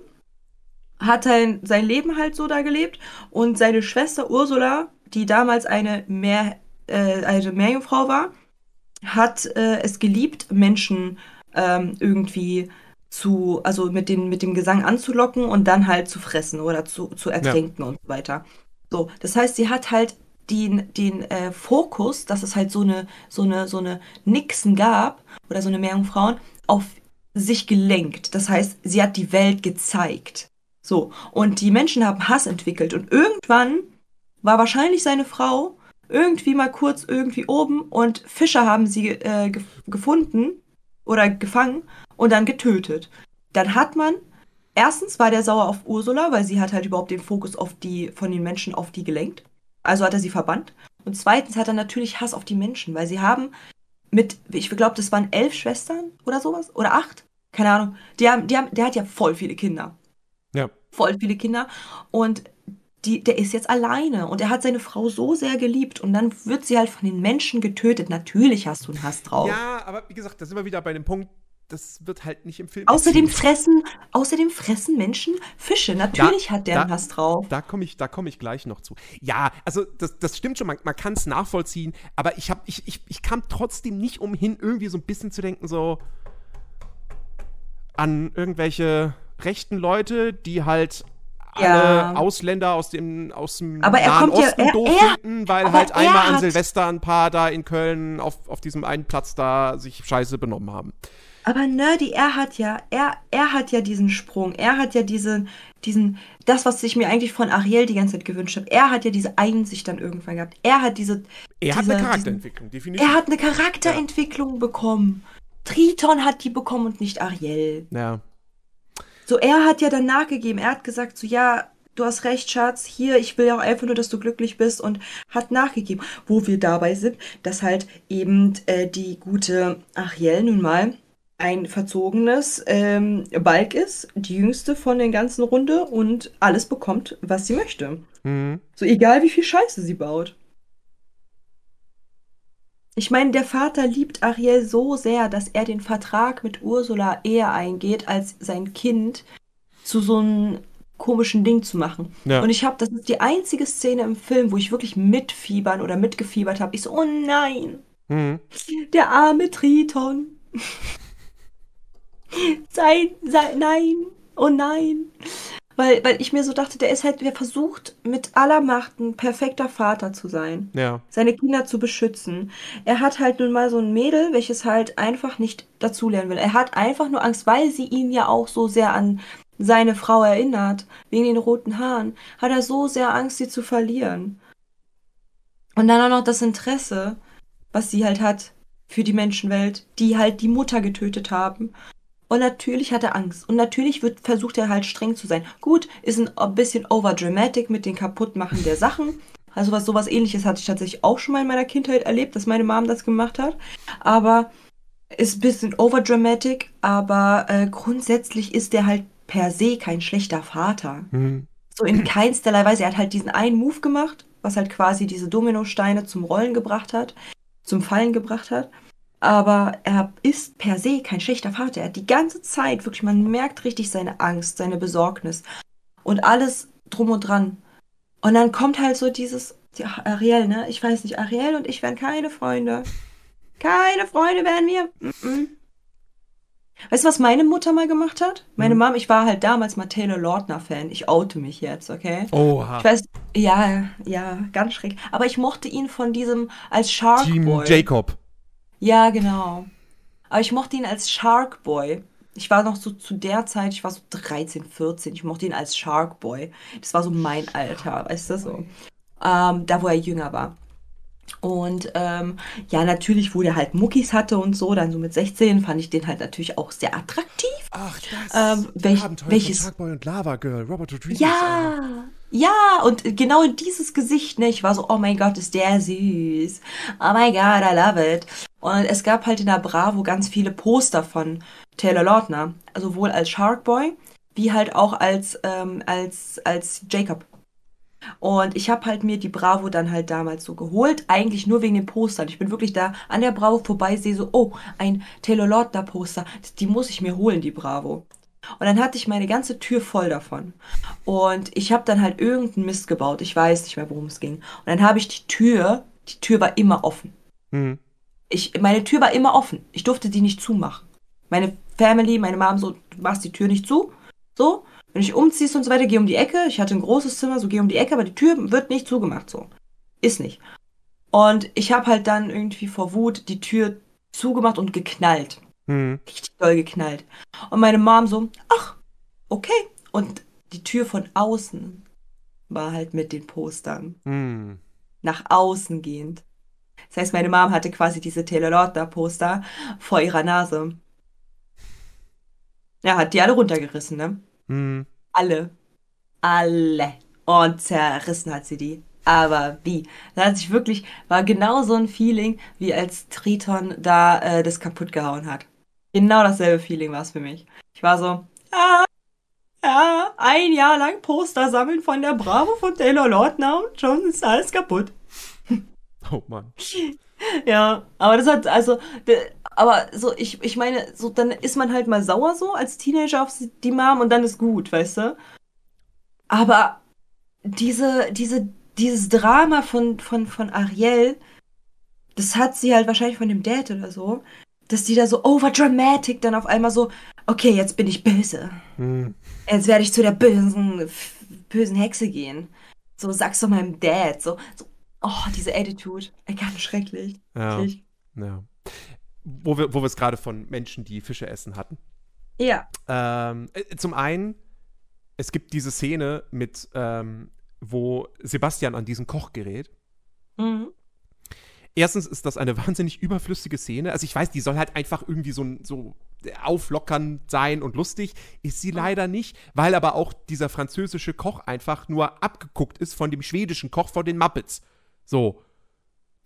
hat sein, sein Leben halt so da gelebt und seine Schwester Ursula, die damals eine Meer, äh, eine Meerjungfrau war, hat äh, es geliebt, Menschen ähm, irgendwie zu, also mit, den, mit dem Gesang anzulocken und dann halt zu fressen oder zu, zu ertrinken und so weiter. So, das heißt, sie hat halt den, den äh, Fokus, dass es halt so eine, so eine, so eine Nixen gab oder so eine Meerjungfrauen, auf sich gelenkt. Das heißt, sie hat die Welt gezeigt. So, und die Menschen haben Hass entwickelt und irgendwann war wahrscheinlich seine Frau irgendwie mal kurz irgendwie oben und Fischer haben sie äh, ge gefunden oder gefangen und dann getötet. Dann hat man, erstens war der sauer auf Ursula, weil sie hat halt überhaupt den Fokus auf die, von den Menschen auf die gelenkt. Also hat er sie verbannt. Und zweitens hat er natürlich Hass auf die Menschen, weil sie haben mit, ich glaube, das waren elf Schwestern oder sowas, oder acht, keine Ahnung. Die haben, die haben, der hat ja voll viele Kinder Ja. voll viele Kinder und die, der ist jetzt alleine und er hat seine Frau so sehr geliebt und dann wird sie halt von den Menschen getötet. Natürlich hast du einen Hass drauf. Ja, aber wie gesagt, da sind wir wieder bei dem Punkt, das wird halt nicht im Film. Außerdem erzählt. fressen, außerdem fressen Menschen Fische. Natürlich Da- hat der da- Hass drauf. Da komme ich, da komme ich gleich noch zu. Ja, also das, das stimmt schon, man, man kann es nachvollziehen, aber ich, hab, ich, ich, ich kam trotzdem nicht umhin, irgendwie so ein bisschen zu denken, so an irgendwelche rechten Leute, die halt Ja. alle Ausländer aus dem, aus dem Aber er Nahen kommt ja- Osten er- doof er- finden, weil halt einmal an Silvester ein paar da in Köln auf, auf diesem einen Platz da sich scheiße benommen haben. Aber Nerdy, er hat ja, er, er hat ja diesen Sprung, er hat ja diesen, diesen, das, was ich mir eigentlich von Ariel die ganze Zeit gewünscht habe, er hat ja diese Einsicht dann irgendwann gehabt. Er hat diese, Er hat diese- eine diesen- Charakterentwicklung, definitiv. Er hat eine Charakterentwicklung bekommen. Triton hat die bekommen und nicht Ariel. ja. So, er hat ja dann nachgegeben. Er hat gesagt, so, ja, du hast recht, Schatz, hier, ich will ja auch einfach nur, dass du glücklich bist und hat nachgegeben. Wo wir dabei sind, dass halt eben äh, die gute Ariel nun mal ein verzogenes ähm, Balk ist, die jüngste von der ganzen Runde und alles bekommt, was sie möchte. Mhm. So egal, wie viel Scheiße sie baut. Ich meine, der Vater liebt Ariel so sehr, dass er den Vertrag mit Ursula eher eingeht, als sein Kind zu so einem komischen Ding zu machen. Ja. Und ich habe, das ist die einzige Szene im Film, wo ich wirklich mitfiebern oder mitgefiebert habe. Ich so, oh nein, Mhm. der arme Triton. sein, sein, nein, oh nein. Weil, weil ich mir so dachte, der ist halt, der versucht mit aller Macht ein perfekter Vater zu sein, Ja. seine Kinder zu beschützen. Er hat halt nun mal so ein Mädel, welches halt einfach nicht dazulernen will. Er hat einfach nur Angst, weil sie ihn ja auch so sehr an seine Frau erinnert, wegen den roten Haaren, hat er so sehr Angst, sie zu verlieren. Und dann auch noch das Interesse, was sie halt hat für die Menschenwelt, die halt die Mutter getötet haben. Und natürlich hat er Angst. Und natürlich wird, versucht er halt streng zu sein. Gut, ist ein, bisschen overdramatic mit den Kaputtmachen der Sachen. Also was sowas ähnliches hatte ich tatsächlich auch schon mal in meiner Kindheit erlebt, dass meine Mom das gemacht hat. Aber ist ein bisschen overdramatic, aber äh, grundsätzlich ist der halt per se kein schlechter Vater. Mhm. So in keinsterlei Weise. Er hat halt diesen einen Move gemacht, was halt quasi diese Dominosteine zum Rollen gebracht hat, zum Fallen gebracht hat. Aber er ist per se kein schlechter Vater. Er hat die ganze Zeit wirklich, man merkt richtig seine Angst, seine Besorgnis und alles drum und dran. Und dann kommt halt so dieses, die Ariel, ne? Ich weiß nicht, Ariel und ich wären keine Freunde. Keine Freunde wären wir. Mm-mm. Weißt du, was meine Mutter mal gemacht hat? Meine Mhm. Mom, ich war halt damals mal Taylor Lautner-Fan. Ich oute mich jetzt, okay? Oha. Ich weiß, ja, ja, ganz schräg. Aber ich mochte ihn von diesem als Shark Team Boy. Jacob. Ja, genau. Aber ich mochte ihn als Shark Boy. Ich war noch so zu der Zeit, ich war so 13, 14. Ich mochte ihn als Shark Boy. Das war so mein Alter, weißt du so. Ähm, da, wo er jünger war. Und ähm, ja, natürlich, wo der halt Muckis hatte und so, dann so mit 16 fand ich den halt natürlich auch sehr attraktiv. Ach, das Ähm, welch- Abenteuer welches- von Sharkboy und Lava Girl, Robert Rodriguez. Ja, ja, und genau dieses Gesicht, ne, ich war so, oh mein Gott, ist der süß. Oh my God, I love it. Und es gab halt in der Bravo ganz viele Poster von Taylor Lautner, sowohl als Sharkboy, wie halt auch als, ähm, als, als Jacob. Und ich habe halt mir die Bravo dann halt damals so geholt, eigentlich nur wegen den Postern. Ich bin wirklich da an der Bravo vorbei, sehe so, oh, ein Taylor Lautner Poster, die muss ich mir holen, die Bravo. Und dann hatte ich meine ganze Tür voll davon. Und ich habe dann halt irgendeinen Mist gebaut. Ich weiß nicht mehr, worum es ging. Und dann habe ich die Tür, die Tür war immer offen. Mhm. Ich, meine Tür war immer offen. Ich durfte die nicht zumachen. Meine Family, meine Mom so, du machst die Tür nicht zu. So. Wenn ich umziehst und so weiter, geh um die Ecke. Ich hatte ein großes Zimmer, so geh um die Ecke, aber die Tür wird nicht zugemacht. So. Ist nicht. Und ich habe halt dann irgendwie vor Wut die Tür zugemacht und geknallt. Mhm. Richtig doll geknallt. Und meine Mom so, ach, okay. Und die Tür von außen war halt mit den Postern Mhm. nach außen gehend. Das heißt, meine Mom hatte quasi diese Taylor Lautner Poster vor ihrer Nase. Ja, hat die alle runtergerissen, ne? Mhm. Alle. Alle. Und zerrissen hat sie die. Aber wie? Da hat sich wirklich, war genau so ein Feeling, wie als Triton da äh, das kaputt gehauen hat. Genau dasselbe Feeling war es für mich. Ich war so, ja, ja, ein Jahr lang Poster sammeln von der Bravo von Taylor Lautner und schon ist alles kaputt. Oh Mann. Ja, aber das hat, also, aber so, ich, ich meine, so, dann ist man halt mal sauer so als Teenager auf die Mom und dann ist gut, weißt du? Aber diese, diese, dieses Drama von, von, von Ariel, das hat sie halt wahrscheinlich von dem Dad oder so, dass die da so overdramatic dann auf einmal so, okay, jetzt bin ich böse. Mhm. Jetzt werde ich zu der bösen, bösen Hexe gehen. So, sag's doch meinem Dad. So, so oh, diese Attitude. Ganz schrecklich. Ja. Ja. Wo wir, wo wir es gerade von Menschen, die Fische essen hatten. Ja. Ähm, äh, zum einen, es gibt diese Szene mit, ähm, wo Sebastian an diesen Koch gerät. Mhm. Erstens ist das eine wahnsinnig überflüssige Szene. Also ich weiß, die soll halt einfach irgendwie so, ein- so auflockernd sein und lustig. Ist sie leider nicht, weil aber auch dieser französische Koch einfach nur abgeguckt ist von dem schwedischen Koch von den Muppets. So.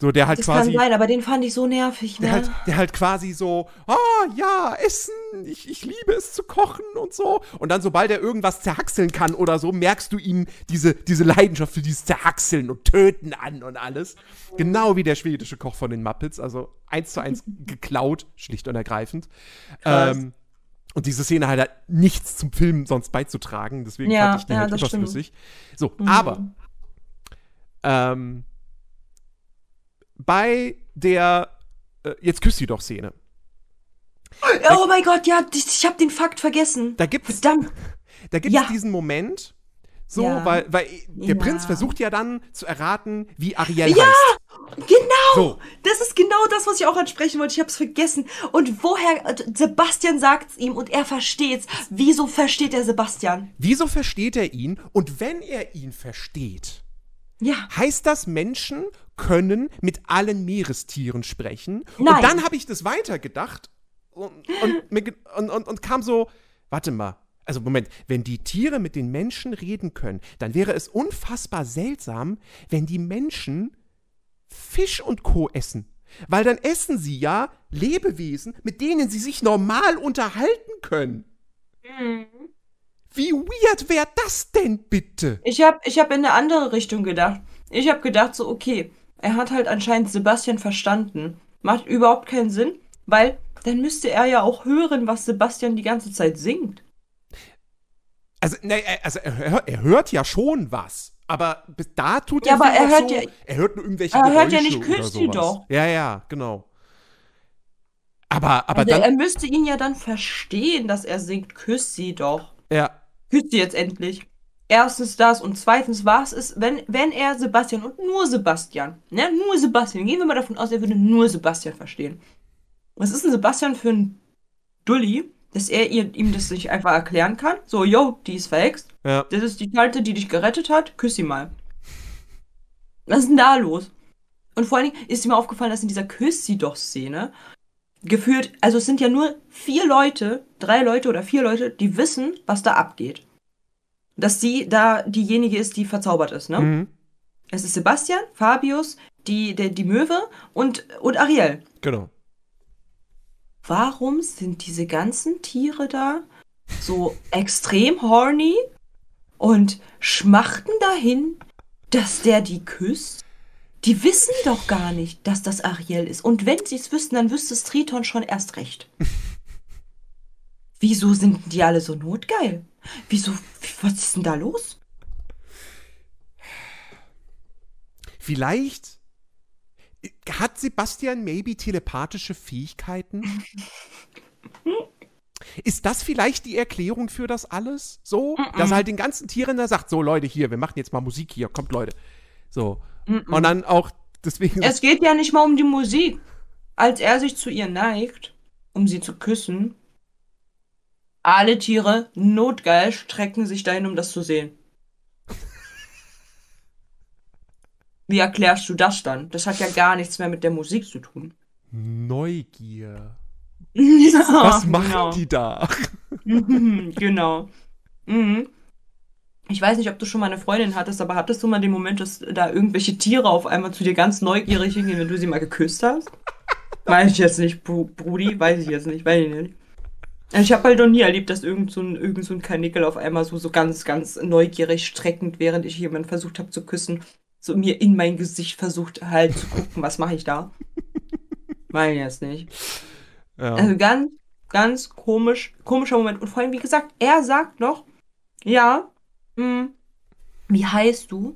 So, der halt Das quasi. kann sein, aber den fand ich so nervig, ne? Der halt, der halt quasi so, ah ja, Essen, ich, ich liebe es zu kochen und so. Und dann, sobald er irgendwas zerhackseln kann oder so, merkst du ihm diese, diese Leidenschaft für dieses Zerhackseln und Töten an und alles. Genau wie der schwedische Koch von den Muppets, also eins zu eins geklaut, schlicht und ergreifend. Krass. Ähm, und diese Szene hat halt nichts zum Film sonst beizutragen, deswegen Ja, fand ich die ja, halt überflüssig. So, Mhm. aber ähm, bei der äh, Jetzt küsst sie doch Szene. oh mein Gott, ja, ich, ich habe den Fakt vergessen. Da gibt's, Verdammt. da gibt's Ja. diesen Moment, so, Ja. weil, weil der Ja. Prinz versucht ja dann zu erraten, wie Ariel Ja, heißt. Genau. So, Das ist genau das, was ich auch ansprechen wollte. Ich habe es vergessen. Und woher äh, Sebastian sagt's ihm und er versteht's. Wieso versteht er Sebastian? wieso versteht er ihn? Und wenn er ihn versteht, Ja. heißt das, Menschen können mit allen Meerestieren sprechen? Nein. Und dann habe ich das weitergedacht und, und, und, und, und kam so, warte mal. Also Moment, wenn die Tiere mit den Menschen reden können, dann wäre es unfassbar seltsam, wenn die Menschen Fisch und Co. essen. Weil dann essen sie ja Lebewesen, mit denen sie sich normal unterhalten können. Wie weird wäre das denn bitte? Ich habe ich hab in eine andere Richtung gedacht. Ich habe gedacht so, okay, er hat halt anscheinend Sebastian verstanden. Macht überhaupt keinen Sinn, weil dann müsste er ja auch hören, was Sebastian die ganze Zeit singt. Also, ne, er- also er, er hört ja schon was. Aber bis da tut Ja, er aber er hört so, ja- er hört nur irgendwelche Er hört ja nicht, küsst sie sowas. doch. Ja, ja, genau. Aber, aber Also dann, er müsste ihn ja dann verstehen, dass er singt, küss sie doch. ja, Küsst sie jetzt endlich. Erstens das und zweitens, was ist, wenn, wenn er Sebastian und nur Sebastian, ne, nur Sebastian, gehen wir mal davon aus, er würde nur Sebastian verstehen. Was ist denn Sebastian für ein Dulli, dass er ihr, ihm das nicht einfach erklären kann? So, yo, die ist verhext. ja. Das ist die Tante, die dich gerettet hat. Küss sie mal. Was ist denn da los? Und vor allen Dingen ist mir aufgefallen, dass in dieser Küss sie doch Szene gefühlt, also es sind ja nur vier Leute, drei Leute oder vier Leute, die wissen, was da abgeht. Dass sie da diejenige ist, die verzaubert ist, ne? Mhm, Es ist Sebastian, Fabius, die, der, die Möwe und, und Ariel. genau. Warum sind diese ganzen Tiere da so extrem horny und schmachten dahin, dass der die küsst? Die wissen doch gar nicht, dass das Ariel ist. Und wenn sie es wüssten, dann wüsste es Triton schon erst recht. Wieso sind die alle so notgeil? Wieso, was ist denn da los? Vielleicht hat Sebastian maybe telepathische Fähigkeiten? Ist das vielleicht die Erklärung für das alles? So, dass er halt den ganzen Tieren da sagt, so Leute, hier, wir machen jetzt mal Musik hier, kommt Leute. So. Und dann auch deswegen Es geht ja nicht mal um die Musik. Als er sich zu ihr neigt, um sie zu küssen, alle Tiere notgeil strecken sich dahin, um das zu sehen. Wie erklärst du das dann? Das hat ja gar nichts mehr mit der Musik zu tun. Neugier. ja, Was machen genau. die da? Mhm, genau. Mhm. Ich weiß nicht, ob du schon mal eine Freundin hattest, aber hattest du mal den Moment, dass da irgendwelche Tiere auf einmal zu dir ganz neugierig hingehen, wenn du sie mal geküsst hast? Weiß ich jetzt nicht, Bru Brudi, weiß ich jetzt nicht, weiß ich nicht. Also Ich habe halt noch nie erlebt, dass irgend so ein, irgend so ein Kanickel auf einmal so, so ganz, ganz neugierig streckend, während ich jemanden versucht habe zu küssen, so mir in mein Gesicht versucht halt zu gucken, was mache ich da? Ich jetzt nicht. Ja. Also ganz, ganz komisch, komischer Moment. Und vor allem, wie gesagt, er sagt noch, ja, mh, wie heißt du?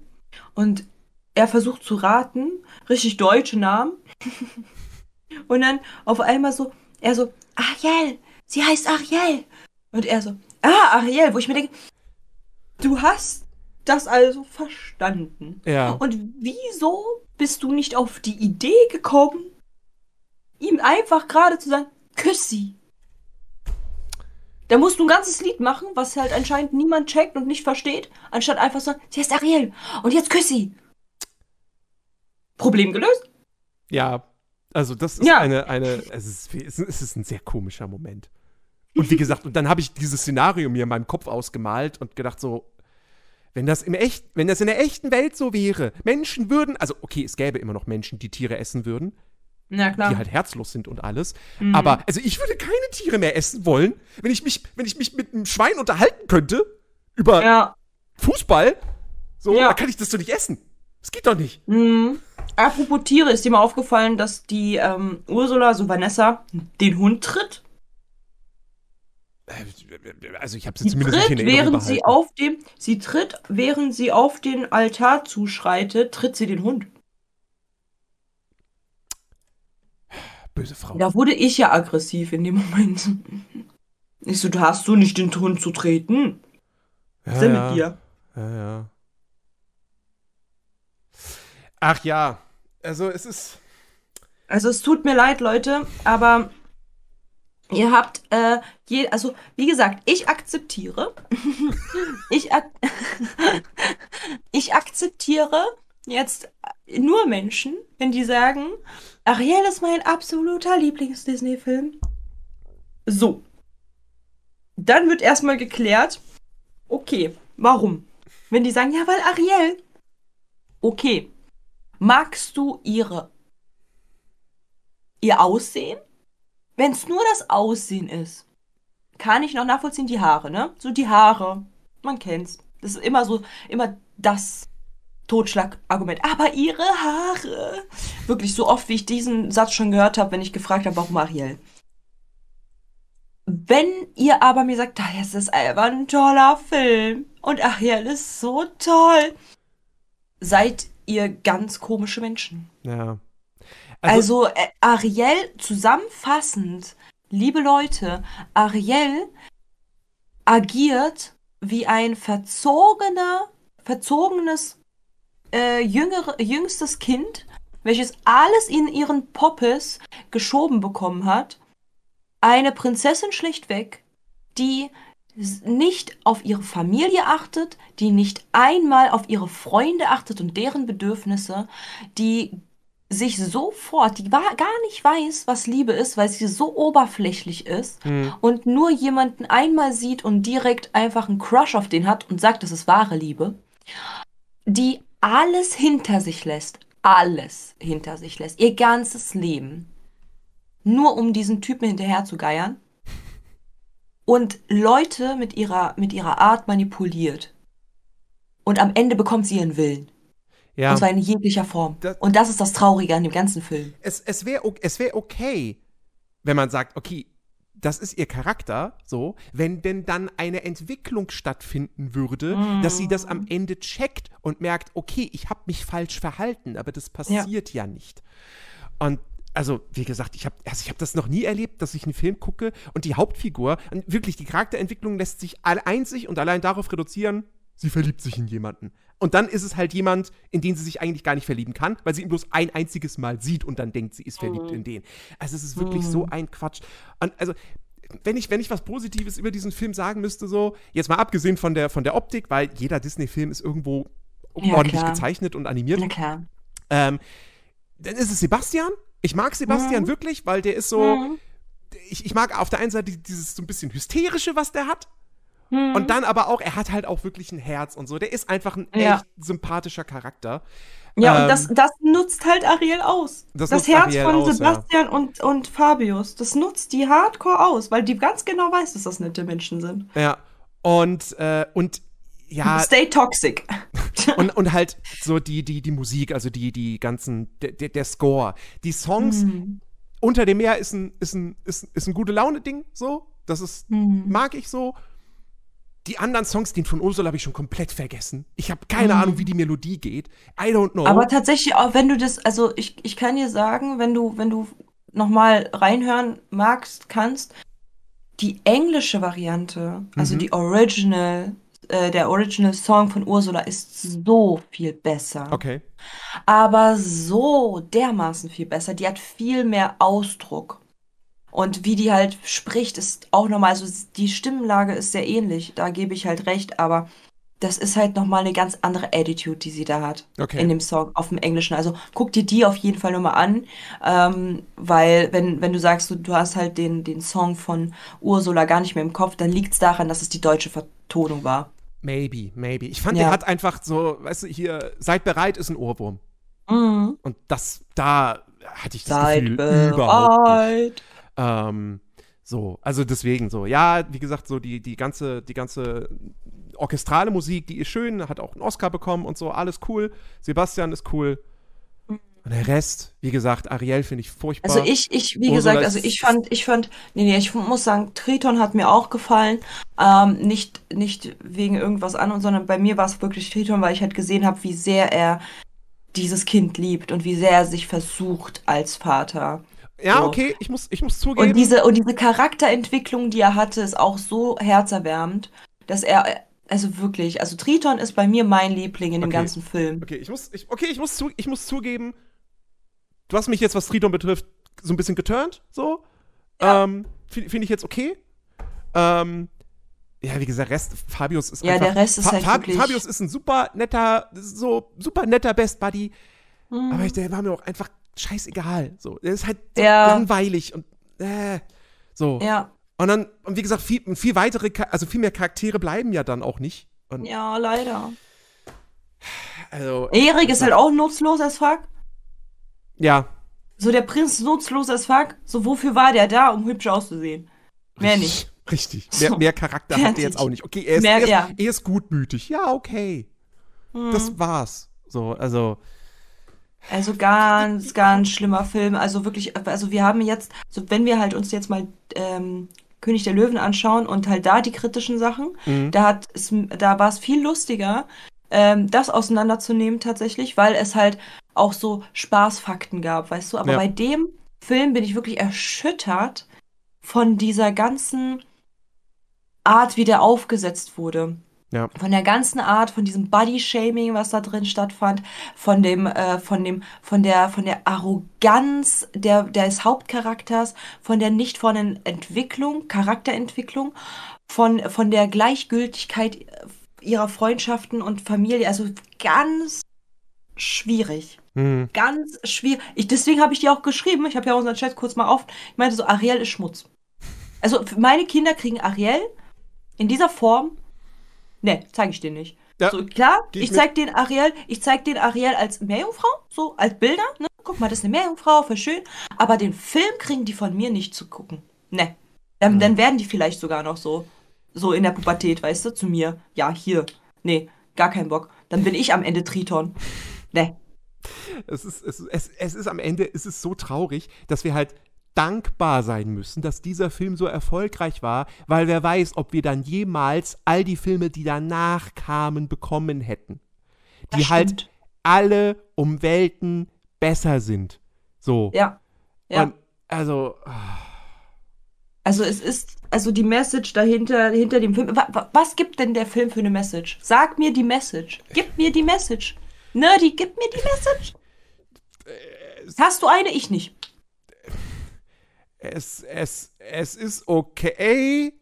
Und er versucht zu raten, richtig deutsche Namen. Und dann auf einmal so, er so, Ariel, sie heißt Ariel. Und er so, ah, Ariel, wo ich mir denke, du hast das also verstanden. ja. Und wieso bist du nicht auf die Idee gekommen, ihm einfach gerade zu sagen, küss sie? Da musst du ein ganzes Lied machen, was halt anscheinend niemand checkt und nicht versteht, anstatt einfach so, sie ist Ariel und jetzt küss sie. Problem gelöst? Ja, also das ist Ja. eine, eine, es ist, es ist ein sehr komischer Moment. Und wie gesagt, und dann habe ich dieses Szenario mir in meinem Kopf ausgemalt und gedacht so, wenn das im echt, wenn das in der echten Welt so wäre, Menschen würden, also okay, es gäbe immer noch Menschen, die Tiere essen würden, Na klar. die halt herzlos sind und alles. Mhm. Aber also ich würde keine Tiere mehr essen wollen, wenn ich mich, wenn ich mich mit einem Schwein unterhalten könnte über ja. Fußball. So, Ja. da kann ich das doch nicht essen. Das geht doch nicht. Mhm. Apropos Tiere, ist dir mal aufgefallen, dass die ähm, Ursula, so Vanessa, den Hund tritt? Also ich habe sie zumindest nicht in tritt, Erinnerung während sie auf dem, sie tritt, während sie auf den Altar zuschreitet, tritt sie den Hund. Böse Frau. Da wurde ich ja aggressiv in dem Moment. Ich so, du hast so nicht den Hund zu treten. Was ist denn ja. mit dir? Ja, ja. Ach ja, also es ist. Also es tut mir leid, Leute, aber ihr habt, äh, je, also wie gesagt, ich akzeptiere, ich, ak ich akzeptiere jetzt nur Menschen, wenn die sagen, Ariel ist mein absoluter Lieblings-Disney-Film. So. Dann wird erstmal geklärt, okay, warum? Wenn die sagen, ja, weil Ariel. Okay. Magst du ihre ihr Aussehen? Wenn es nur das Aussehen ist, kann ich noch nachvollziehen, die Haare, ne? So die Haare. Man kennt's. Das ist immer so, immer das Totschlagargument. Aber ihre Haare. Wirklich so oft, wie ich diesen Satz schon gehört habe, wenn ich gefragt habe, warum Ariel. Wenn ihr aber mir sagt, "Ah, das ist einfach ein toller Film und Ariel ist so toll, seid ihr ganz komische Menschen. Ja. Also, äh, Ariel, zusammenfassend, liebe Leute, Ariel agiert wie ein verzogener, verzogenes, äh, jüngere, jüngstes Kind, welches alles in ihren Poppes geschoben bekommen hat. Eine Prinzessin schlichtweg, die nicht auf ihre Familie achtet, die nicht einmal auf ihre Freunde achtet und deren Bedürfnisse, die sich sofort, die war, gar nicht weiß, was Liebe ist, weil sie so oberflächlich ist und nur jemanden einmal sieht und direkt einfach einen Crush auf den hat und sagt, das ist wahre Liebe, die alles hinter sich lässt, alles hinter sich lässt, ihr ganzes Leben, nur um diesen Typen hinterher zu geiern und Leute mit ihrer, mit ihrer Art manipuliert. Und am Ende bekommt sie ihren Willen. Ja. Und zwar in jeglicher Form. Das- und das ist das Traurige an dem ganzen Film. es, es wäre es wär okay, wenn man sagt, okay, das ist ihr Charakter, so, wenn denn dann eine Entwicklung stattfinden würde, dass sie das am Ende checkt und merkt, okay, ich habe mich falsch verhalten, aber das passiert ja, nicht. Und also, wie gesagt, ich habe also ich hab das noch nie erlebt, dass ich einen Film gucke und die Hauptfigur, wirklich, die Charakterentwicklung lässt sich einzig und allein darauf reduzieren, sie verliebt sich in jemanden. Und dann ist es halt jemand, in den sie sich eigentlich gar nicht verlieben kann, weil sie ihn bloß ein einziges Mal sieht und dann denkt, sie ist verliebt in den. Also es ist wirklich so ein Quatsch. Und also, wenn ich, wenn ich was Positives über diesen Film sagen müsste, so, jetzt mal abgesehen von der, von der Optik, weil jeder Disney-Film ist irgendwo Ja, ordentlich klar. gezeichnet und animiert. Na klar. Ähm, dann ist es Sebastian. Ich mag Sebastian Mhm. wirklich, weil der ist so. Ich, ich mag auf der einen Seite dieses so ein bisschen hysterische, was der hat. Mhm. Und dann aber auch, er hat halt auch wirklich ein Herz und so. Der ist einfach ein Ja. echt sympathischer Charakter. Ja, Ähm, und das, das nutzt halt Ariel aus. Das Das, Herz Ariel von aus, ja. Sebastian und, und Fabius, das nutzt die hardcore aus, weil die ganz genau weiß, dass das nette Menschen sind. Ja. Und, äh, und ja, Stay toxic. und, und halt so die, die, die Musik, also die, die ganzen, der, der, der Score. Die Songs Mhm. unter dem Meer ist ein, ist ein, ist, ist ein gute Laune-Ding, so. Das ist, Mhm. mag ich so. Die anderen Songs, den von Ursula habe ich schon komplett vergessen. Ich habe keine Mhm. Ahnung, wie die Melodie geht. I don't know. Aber tatsächlich, auch wenn du das, also ich, ich kann dir sagen, wenn du, wenn du nochmal reinhören magst, kannst, die englische Variante, also Mhm. die Original, äh, der Original Song von Ursula ist so viel besser. okay. aber so dermaßen viel besser. Die hat viel mehr Ausdruck. Und wie die halt spricht, ist auch nochmal, also die Stimmenlage ist sehr ähnlich, da gebe ich halt recht, aber das ist halt nochmal eine ganz andere Attitude, die sie da hat Okay. in dem Song auf dem Englischen. Also guck dir die auf jeden Fall nochmal an, ähm, weil wenn, wenn du sagst, du, du hast halt den, den Song von Ursula gar nicht mehr im Kopf, dann liegt es daran, dass es die deutsche Vertonung war. Maybe, maybe. Ich fand, Ja. der hat einfach so, weißt du, hier, seid bereit ist ein Ohrwurm. Mhm. Und das, da hatte ich das Seid Gefühl überhaupt nicht. Ähm, so, also deswegen so. Ja, wie gesagt, so die, die ganze, die ganze orchestrale Musik, die ist schön, hat auch einen Oscar bekommen und so, alles cool. Sebastian ist cool. Und der Rest, wie gesagt, Ariel finde ich furchtbar. Also ich, ich, wie Ursula gesagt, also ich fand, ich fand, nee, nee, ich muss sagen, Triton hat mir auch gefallen. Ähm, nicht, nicht wegen irgendwas anderem, sondern bei mir war es wirklich Triton, weil ich halt gesehen habe, wie sehr er dieses Kind liebt und wie sehr er sich versucht als Vater. Ja, so. okay, ich muss, ich muss zugeben. Und diese, und diese Charakterentwicklung, die er hatte, ist auch so herzerwärmend, dass er, also wirklich, also Triton ist bei mir mein Liebling in dem Okay. ganzen Film. Okay, ich muss, ich, okay, ich muss, zu, ich muss zugeben, du hast mich jetzt, was Triton betrifft, so ein bisschen geturnt, so. Ja. Ähm, Finde find ich jetzt okay. Ähm, ja, wie gesagt, Rest, Fabius ist Ja, einfach. der Rest ist halt wirklich- Fabius ist ein super netter, so super netter Best Buddy, Mhm. aber der war mir auch einfach scheißegal. So, der ist halt so Ja. langweilig und äh, so. Ja, Und dann, und wie gesagt, viel, viel weitere, also viel mehr Charaktere bleiben ja dann auch nicht. Und ja, leider. also, Erik ist halt auch nutzlos as fuck. ja, So der Prinz ist nutzlos as fuck. So wofür war der da, um hübsch auszusehen? Mehr Richtig, nicht. Richtig. Mehr, So. mehr Charakter hat er jetzt auch nicht. Okay, er ist, Mehr- er ist, ja. er ist gutmütig. Ja, okay. Das war's. So, also, Also ganz, ganz schlimmer Film. Also wirklich, also wir haben jetzt, so wenn wir halt uns jetzt mal ähm, König der Löwen anschauen und halt da die kritischen Sachen, Mhm. da hat es, da war es viel lustiger, ähm, das auseinanderzunehmen tatsächlich, weil es halt auch so Spaßfakten gab, weißt du. Aber Ja. bei dem Film bin ich wirklich erschüttert von dieser ganzen Art, wie der aufgesetzt wurde. Ja. Von der ganzen Art, von diesem Body-Shaming, was da drin stattfand, von dem, äh, von dem, von der, von der Arroganz der, des Hauptcharakters, von der nicht vorhandenen Entwicklung, Charakterentwicklung, von, von der Gleichgültigkeit ihrer Freundschaften und Familie, also ganz schwierig. Mhm. Ganz schwierig. Ich, deswegen habe ich dir auch geschrieben, ich habe ja unseren Chat kurz mal auf, ich meinte so, Ariel ist Schmutz. Also meine Kinder kriegen Ariel in dieser Form, ne, zeige ich dir nicht. Ja, so, klar, ich ich zeig den Ariel, ich zeig den Ariel als Meerjungfrau, so als Bilder, ne? Guck mal, das ist eine Meerjungfrau, voll schön. Aber den Film kriegen die von mir nicht zu gucken. Ne. Dann, Hm. dann werden die vielleicht sogar noch so, so in der Pubertät, weißt du, zu mir. Ja, hier. Nee, gar keinen Bock. Dann bin ich am Ende Triton. Ne. Es ist, es, es, es ist am Ende, es ist so traurig, dass wir halt dankbar sein müssen, dass dieser Film so erfolgreich war, weil wer weiß, ob wir dann jemals all die Filme, die danach kamen, bekommen hätten. Die halt alle um Welten besser sind. So. Ja. Ja. Und also, Also es ist, also die Message dahinter, hinter dem Film. Wa, wa, was gibt denn der Film für eine Message? Sag mir die Message. Gib mir die Message. Nerdy, gib mir die Message. Hast du eine? Ich nicht. Es, es, es ist okay,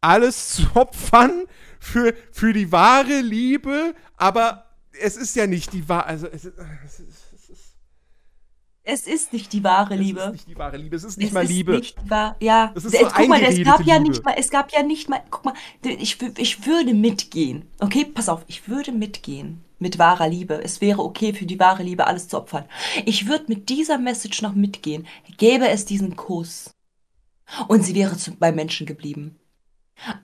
alles zu opfern für, für die wahre Liebe, aber es ist ja nicht die wahre, also es ist, es ist, es ist, Es ist nicht die wahre es Liebe. ist nicht die wahre Liebe, es ist nicht es mal ist Liebe. Nicht wahr. Ja, Das ist Es- so guck mal, es gab ja Liebe. nicht mal, es gab ja nicht mal, guck mal, ich, ich würde mitgehen. Okay, pass auf, ich würde mitgehen mit wahrer Liebe. Es wäre okay für die wahre Liebe alles zu opfern. Ich würde mit dieser Message noch mitgehen. Gäbe es diesen Kuss. Und sie wäre beim Menschen geblieben.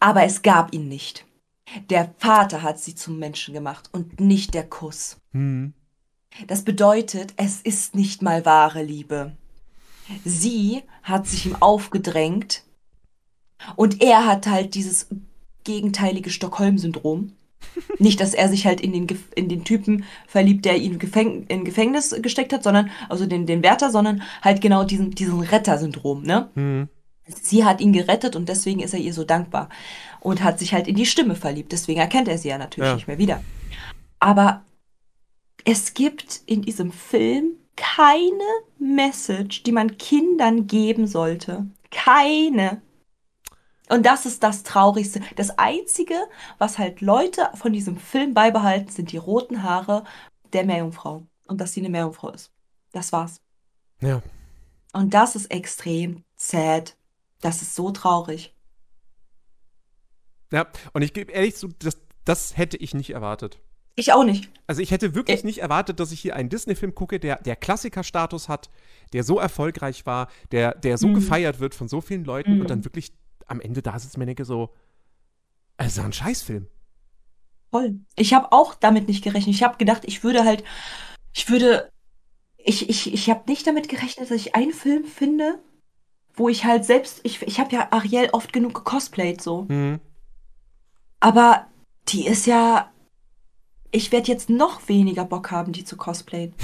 Aber es gab ihn nicht. Der Vater hat sie zum Menschen gemacht und nicht der Kuss. Hm. Das bedeutet, es ist nicht mal wahre Liebe. Sie hat sich ihm aufgedrängt und er hat halt dieses gegenteilige Stockholm-Syndrom. Nicht, dass er sich halt in den, in den Typen verliebt, der ihn Gefäng in Gefängnis gesteckt hat, sondern, also den, den Wärter, sondern halt genau diesen, diesen Retter-Syndrom, ne? Hm. Sie hat ihn gerettet und deswegen ist er ihr so dankbar. Und hat sich halt in die Stimme verliebt. Deswegen erkennt er sie ja natürlich Ja. nicht mehr wieder. Aber es gibt in diesem Film keine Message, die man Kindern geben sollte. Keine. Und das ist das Traurigste. Das Einzige, was halt Leute von diesem Film beibehalten, sind die roten Haare der Meerjungfrau. Und dass sie eine Meerjungfrau ist. Das war's. Ja. Und das ist extrem sad. Das ist so traurig. Ja, und ich gebe ehrlich zu, das, das hätte ich nicht erwartet. Ich auch nicht. Also ich hätte wirklich Äh. nicht erwartet, dass ich hier einen Disney-Film gucke, der, der Klassikerstatus hat, der so erfolgreich war, der, der so Mhm. gefeiert wird von so vielen Leuten Mhm. und dann wirklich am Ende da sitzt mir denke so, also ein Scheißfilm. Voll. Ich habe auch damit nicht gerechnet. Ich habe gedacht, ich würde halt, ich würde, ich, ich, ich habe nicht damit gerechnet, dass ich einen Film finde, wo ich halt selbst, ich, ich habe ja Ariel oft genug gecosplayt so. Hm. Aber die ist ja, ich werde jetzt noch weniger Bock haben, die zu cosplayen.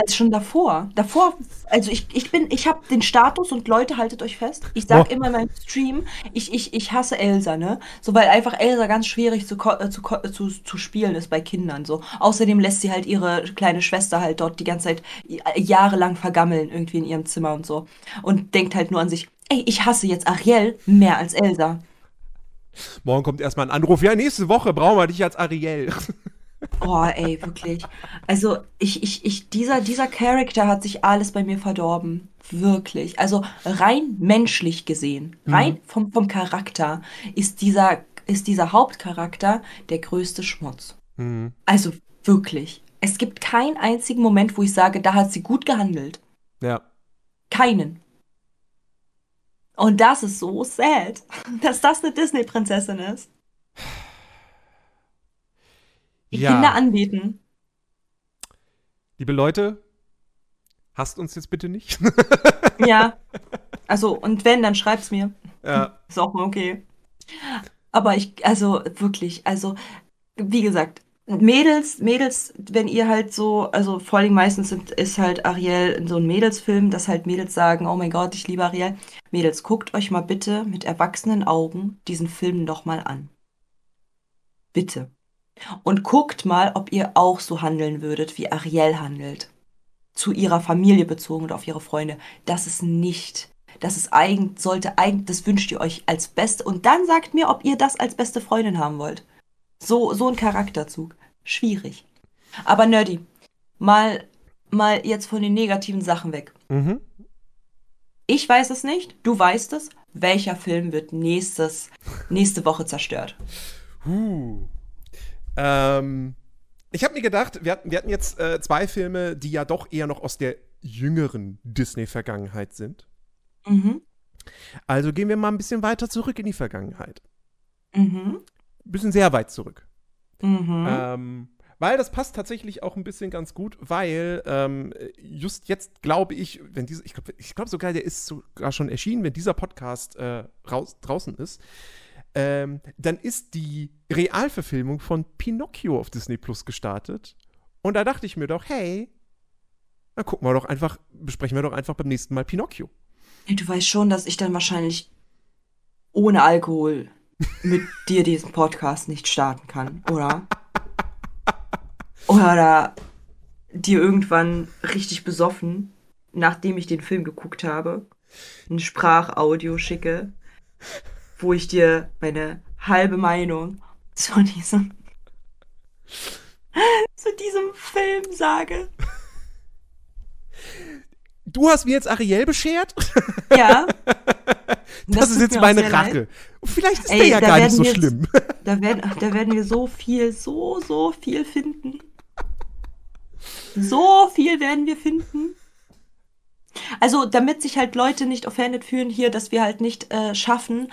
Als schon davor. Davor, also ich, ich bin, ich habe den Status und Leute, haltet euch fest. Ich sag Boah. immer in meinem Stream, ich, ich, ich hasse Elsa, ne? So, weil einfach Elsa ganz schwierig zu, äh, zu, zu, zu spielen ist bei Kindern, so. Außerdem lässt sie halt ihre kleine Schwester halt dort die ganze Zeit j- jahrelang vergammeln, irgendwie in ihrem Zimmer und so. Und denkt halt nur an sich, ey, ich hasse jetzt Ariel mehr als Elsa. Morgen kommt erstmal ein Anruf. Ja, nächste Woche brauchen wir dich als Ariel. Oh, ey, wirklich. Also, ich, ich, ich, dieser, dieser Charakter hat sich alles bei mir verdorben. Wirklich. Also, rein menschlich gesehen, rein vom, vom Charakter, ist dieser, ist dieser Hauptcharakter der größte Schmutz. Hm. Also, wirklich. Es gibt keinen einzigen Moment, wo ich sage, da hat sie gut gehandelt. Ja. Keinen. Und das ist so sad, dass das eine Disney-Prinzessin ist. Die Ja. Kinder anbeten. Liebe Leute, hasst uns jetzt bitte nicht. Ja. Also, und wenn, dann schreib's mir. ja. Ist auch okay. Aber ich, also wirklich, also, wie gesagt, Mädels, Mädels, wenn ihr halt so, also vor allem meistens sind, ist halt Ariel in so einem Mädelsfilm, dass halt Mädels sagen, oh mein Gott, ich liebe Ariel. Mädels, guckt euch mal bitte mit erwachsenen Augen diesen Film noch mal an. Bitte. Und guckt mal, ob ihr auch so handeln würdet, wie Ariel handelt. Zu ihrer Familie bezogen und auf ihre Freunde. Das ist nicht das ist eigentlich, sollte eigentlich, das wünscht ihr euch als Beste. Und dann sagt mir, ob ihr das als beste Freundin haben wollt. So, so ein Charakterzug. Schwierig. Aber Nerdy, mal, mal jetzt von den negativen Sachen weg. Mhm. Ich weiß es nicht, du weißt es. Welcher Film wird nächstes, nächste Woche zerstört? Huh. Ähm, ich habe mir gedacht, wir hatten, wir hatten jetzt äh, zwei Filme, die ja doch eher noch aus der jüngeren Disney-Vergangenheit sind. Mhm. Also gehen wir mal ein bisschen weiter zurück in die Vergangenheit. Mhm. Ein bisschen sehr weit zurück. Mhm. Ähm, Weil das passt tatsächlich auch ein bisschen ganz gut, weil ähm, just jetzt glaube ich, wenn diese, ich glaube ich glaub sogar, der ist sogar schon erschienen, wenn dieser Podcast äh, raus, draußen ist, ähm, dann ist die Realverfilmung von Pinocchio auf Disney Plus gestartet. Und da dachte ich mir doch, hey, dann gucken wir doch einfach, besprechen wir doch einfach beim nächsten Mal Pinocchio. Du weißt schon, dass ich dann wahrscheinlich ohne Alkohol mit dir diesen Podcast nicht starten kann, oder? Oder dir irgendwann richtig besoffen, nachdem ich den Film geguckt habe, ein Sprachaudio schicke, wo ich dir meine halbe Meinung zu diesem, zu diesem Film sage. Du hast mir jetzt Ariel beschert? Ja. Das, ist tut jetzt meine sehr leid. Rache. Vielleicht ist Ey, der ja gar nicht so jetzt- schlimm. Da werden, da werden wir so viel, so, so viel finden. So viel werden wir finden. Also, damit sich halt Leute nicht offended fühlen hier, dass wir halt nicht äh, schaffen,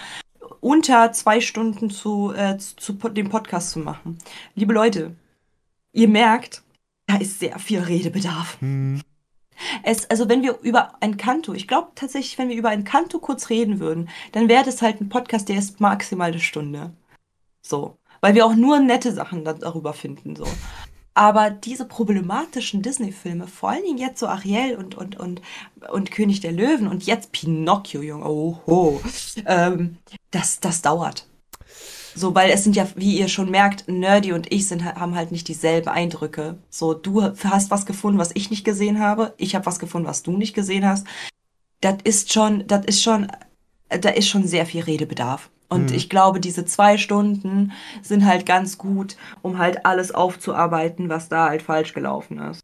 unter zwei Stunden zu, äh, zu, zu dem Podcast zu machen. Liebe Leute, ihr merkt, da ist sehr viel Redebedarf. Hm. Es, also wenn wir über ein Kanto, ich glaube tatsächlich, wenn wir über ein Kanto kurz reden würden, dann wäre das halt ein Podcast, der ist maximal eine Stunde. So. Weil wir auch nur nette Sachen da- darüber finden, so. Aber diese problematischen Disney-Filme, vor allen Dingen jetzt so Ariel und, und, und, und König der Löwen und jetzt Pinocchio, Junge, oho, ähm, das, das dauert. So, weil es sind ja, wie ihr schon merkt, Nerdy und ich sind, haben halt nicht dieselben Eindrücke. So, du hast was gefunden, was ich nicht gesehen habe. Ich habe was gefunden, was du nicht gesehen hast. Das ist schon, das ist schon, da ist schon sehr viel Redebedarf. Und Mhm. ich glaube, diese zwei Stunden sind halt ganz gut, um halt alles aufzuarbeiten, was da halt falsch gelaufen ist.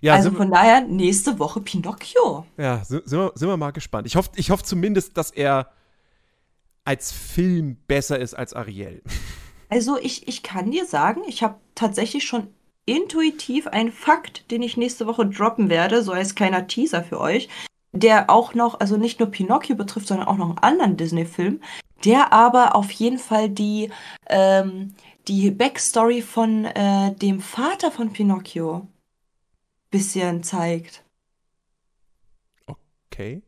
Ja. Also von daher, nächste Woche Pinocchio. ja sind, sind, wir, sind wir mal gespannt. Ich hoffe ich hoff zumindest, dass er als Film besser ist als Ariel. Also ich, ich kann dir sagen, ich habe tatsächlich schon intuitiv einen Fakt, den ich nächste Woche droppen werde, so als kleiner Teaser für euch, der auch noch, also nicht nur Pinocchio betrifft, sondern auch noch einen anderen Disney-Film, der aber auf jeden Fall die, ähm, die Backstory von äh, dem Vater von Pinocchio bisschen zeigt. Okay.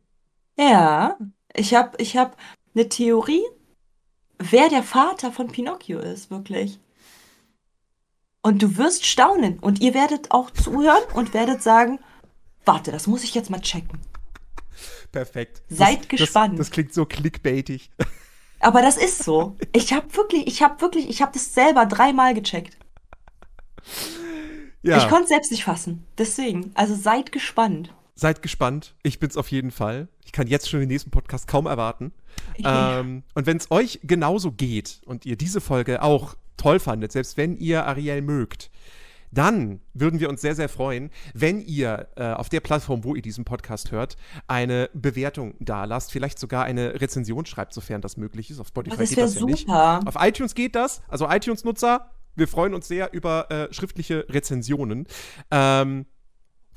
Ja, ich habe ich hab eine Theorie, wer der Vater von Pinocchio ist, wirklich. Und du wirst staunen und ihr werdet auch zuhören und werdet sagen, warte, das muss ich jetzt mal checken. Perfekt. Seid das, gespannt. Das, das klingt so clickbaitig. Aber das ist so. Ich habe wirklich, ich habe wirklich, ich habe das selber dreimal gecheckt. Ja. Ich konnte es selbst nicht fassen. Deswegen, also seid gespannt. Seid gespannt. Ich bin's auf jeden Fall. Ich kann jetzt schon den nächsten Podcast kaum erwarten. Ähm, und wenn es euch genauso geht und ihr diese Folge auch toll fandet, selbst wenn ihr Ariel mögt, dann würden wir uns sehr, sehr freuen, wenn ihr äh, auf der Plattform, wo ihr diesen Podcast hört, eine Bewertung da lasst, vielleicht sogar eine Rezension schreibt, sofern das möglich ist. Auf Spotify Oh, das geht das ja nicht. super. Auf iTunes geht das. Also iTunes-Nutzer, wir freuen uns sehr über äh, schriftliche Rezensionen. Ähm,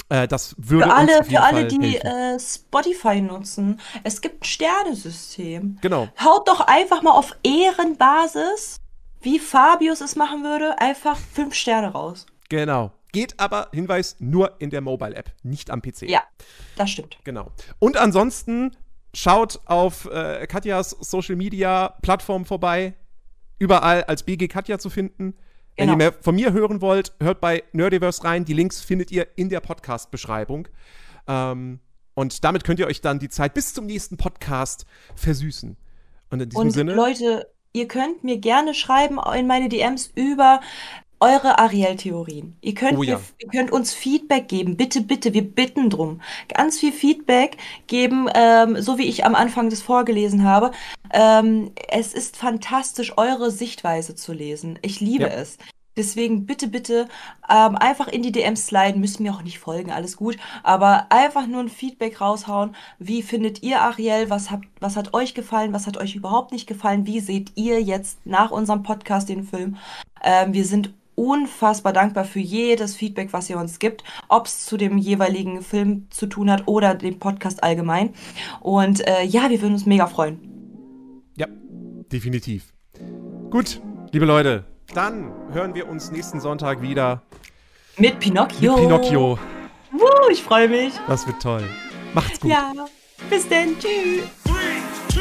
äh, das würde Für alle, für alle, Fall die äh, Spotify nutzen, es gibt ein Sternesystem. Genau. Haut doch einfach mal auf Ehrenbasis, wie Fabius es machen würde, einfach fünf Sterne raus. Genau. Geht aber, Hinweis, nur in der Mobile-App, nicht am PC. Ja, das stimmt. Genau. Und ansonsten schaut auf äh, Katjas Social Media Plattform vorbei. Überall als BG Katja zu finden. Wenn Genau. ihr mehr von mir hören wollt, hört bei Nerdiverse rein. Die Links findet ihr in der Podcast-Beschreibung. Ähm, und damit könnt ihr euch dann die Zeit bis zum nächsten Podcast versüßen. Und in diesem Und Sinne. Leute, ihr könnt mir gerne schreiben in meine DMs über eure Ariel-Theorien. Ihr könnt, Oh ja. ihr könnt uns Feedback geben. Bitte, bitte, wir bitten drum. Ganz viel Feedback geben, ähm, so wie ich am Anfang das vorgelesen habe. Ähm, es ist fantastisch, eure Sichtweise zu lesen. Ich liebe Ja. es. Deswegen bitte, bitte ähm, einfach in die DMs sliden. Müssen mir auch nicht folgen, alles gut. Aber einfach nur ein Feedback raushauen. Wie findet ihr Ariel? Was, habt, was hat euch gefallen? Was hat euch überhaupt nicht gefallen? Wie seht ihr jetzt nach unserem Podcast den Film? Ähm, wir sind unfassbar dankbar für jedes Feedback, was ihr uns gibt, ob es zu dem jeweiligen Film zu tun hat oder dem Podcast allgemein. Und äh, ja, wir würden uns mega freuen. Ja, definitiv. Gut, liebe Leute, Dann hören wir uns nächsten Sonntag wieder Mit Pinocchio. mit Pinocchio. Wuh, ich freue mich. Das wird toll. Macht's gut. Ja. Bis dann. Tschüss. Three, two,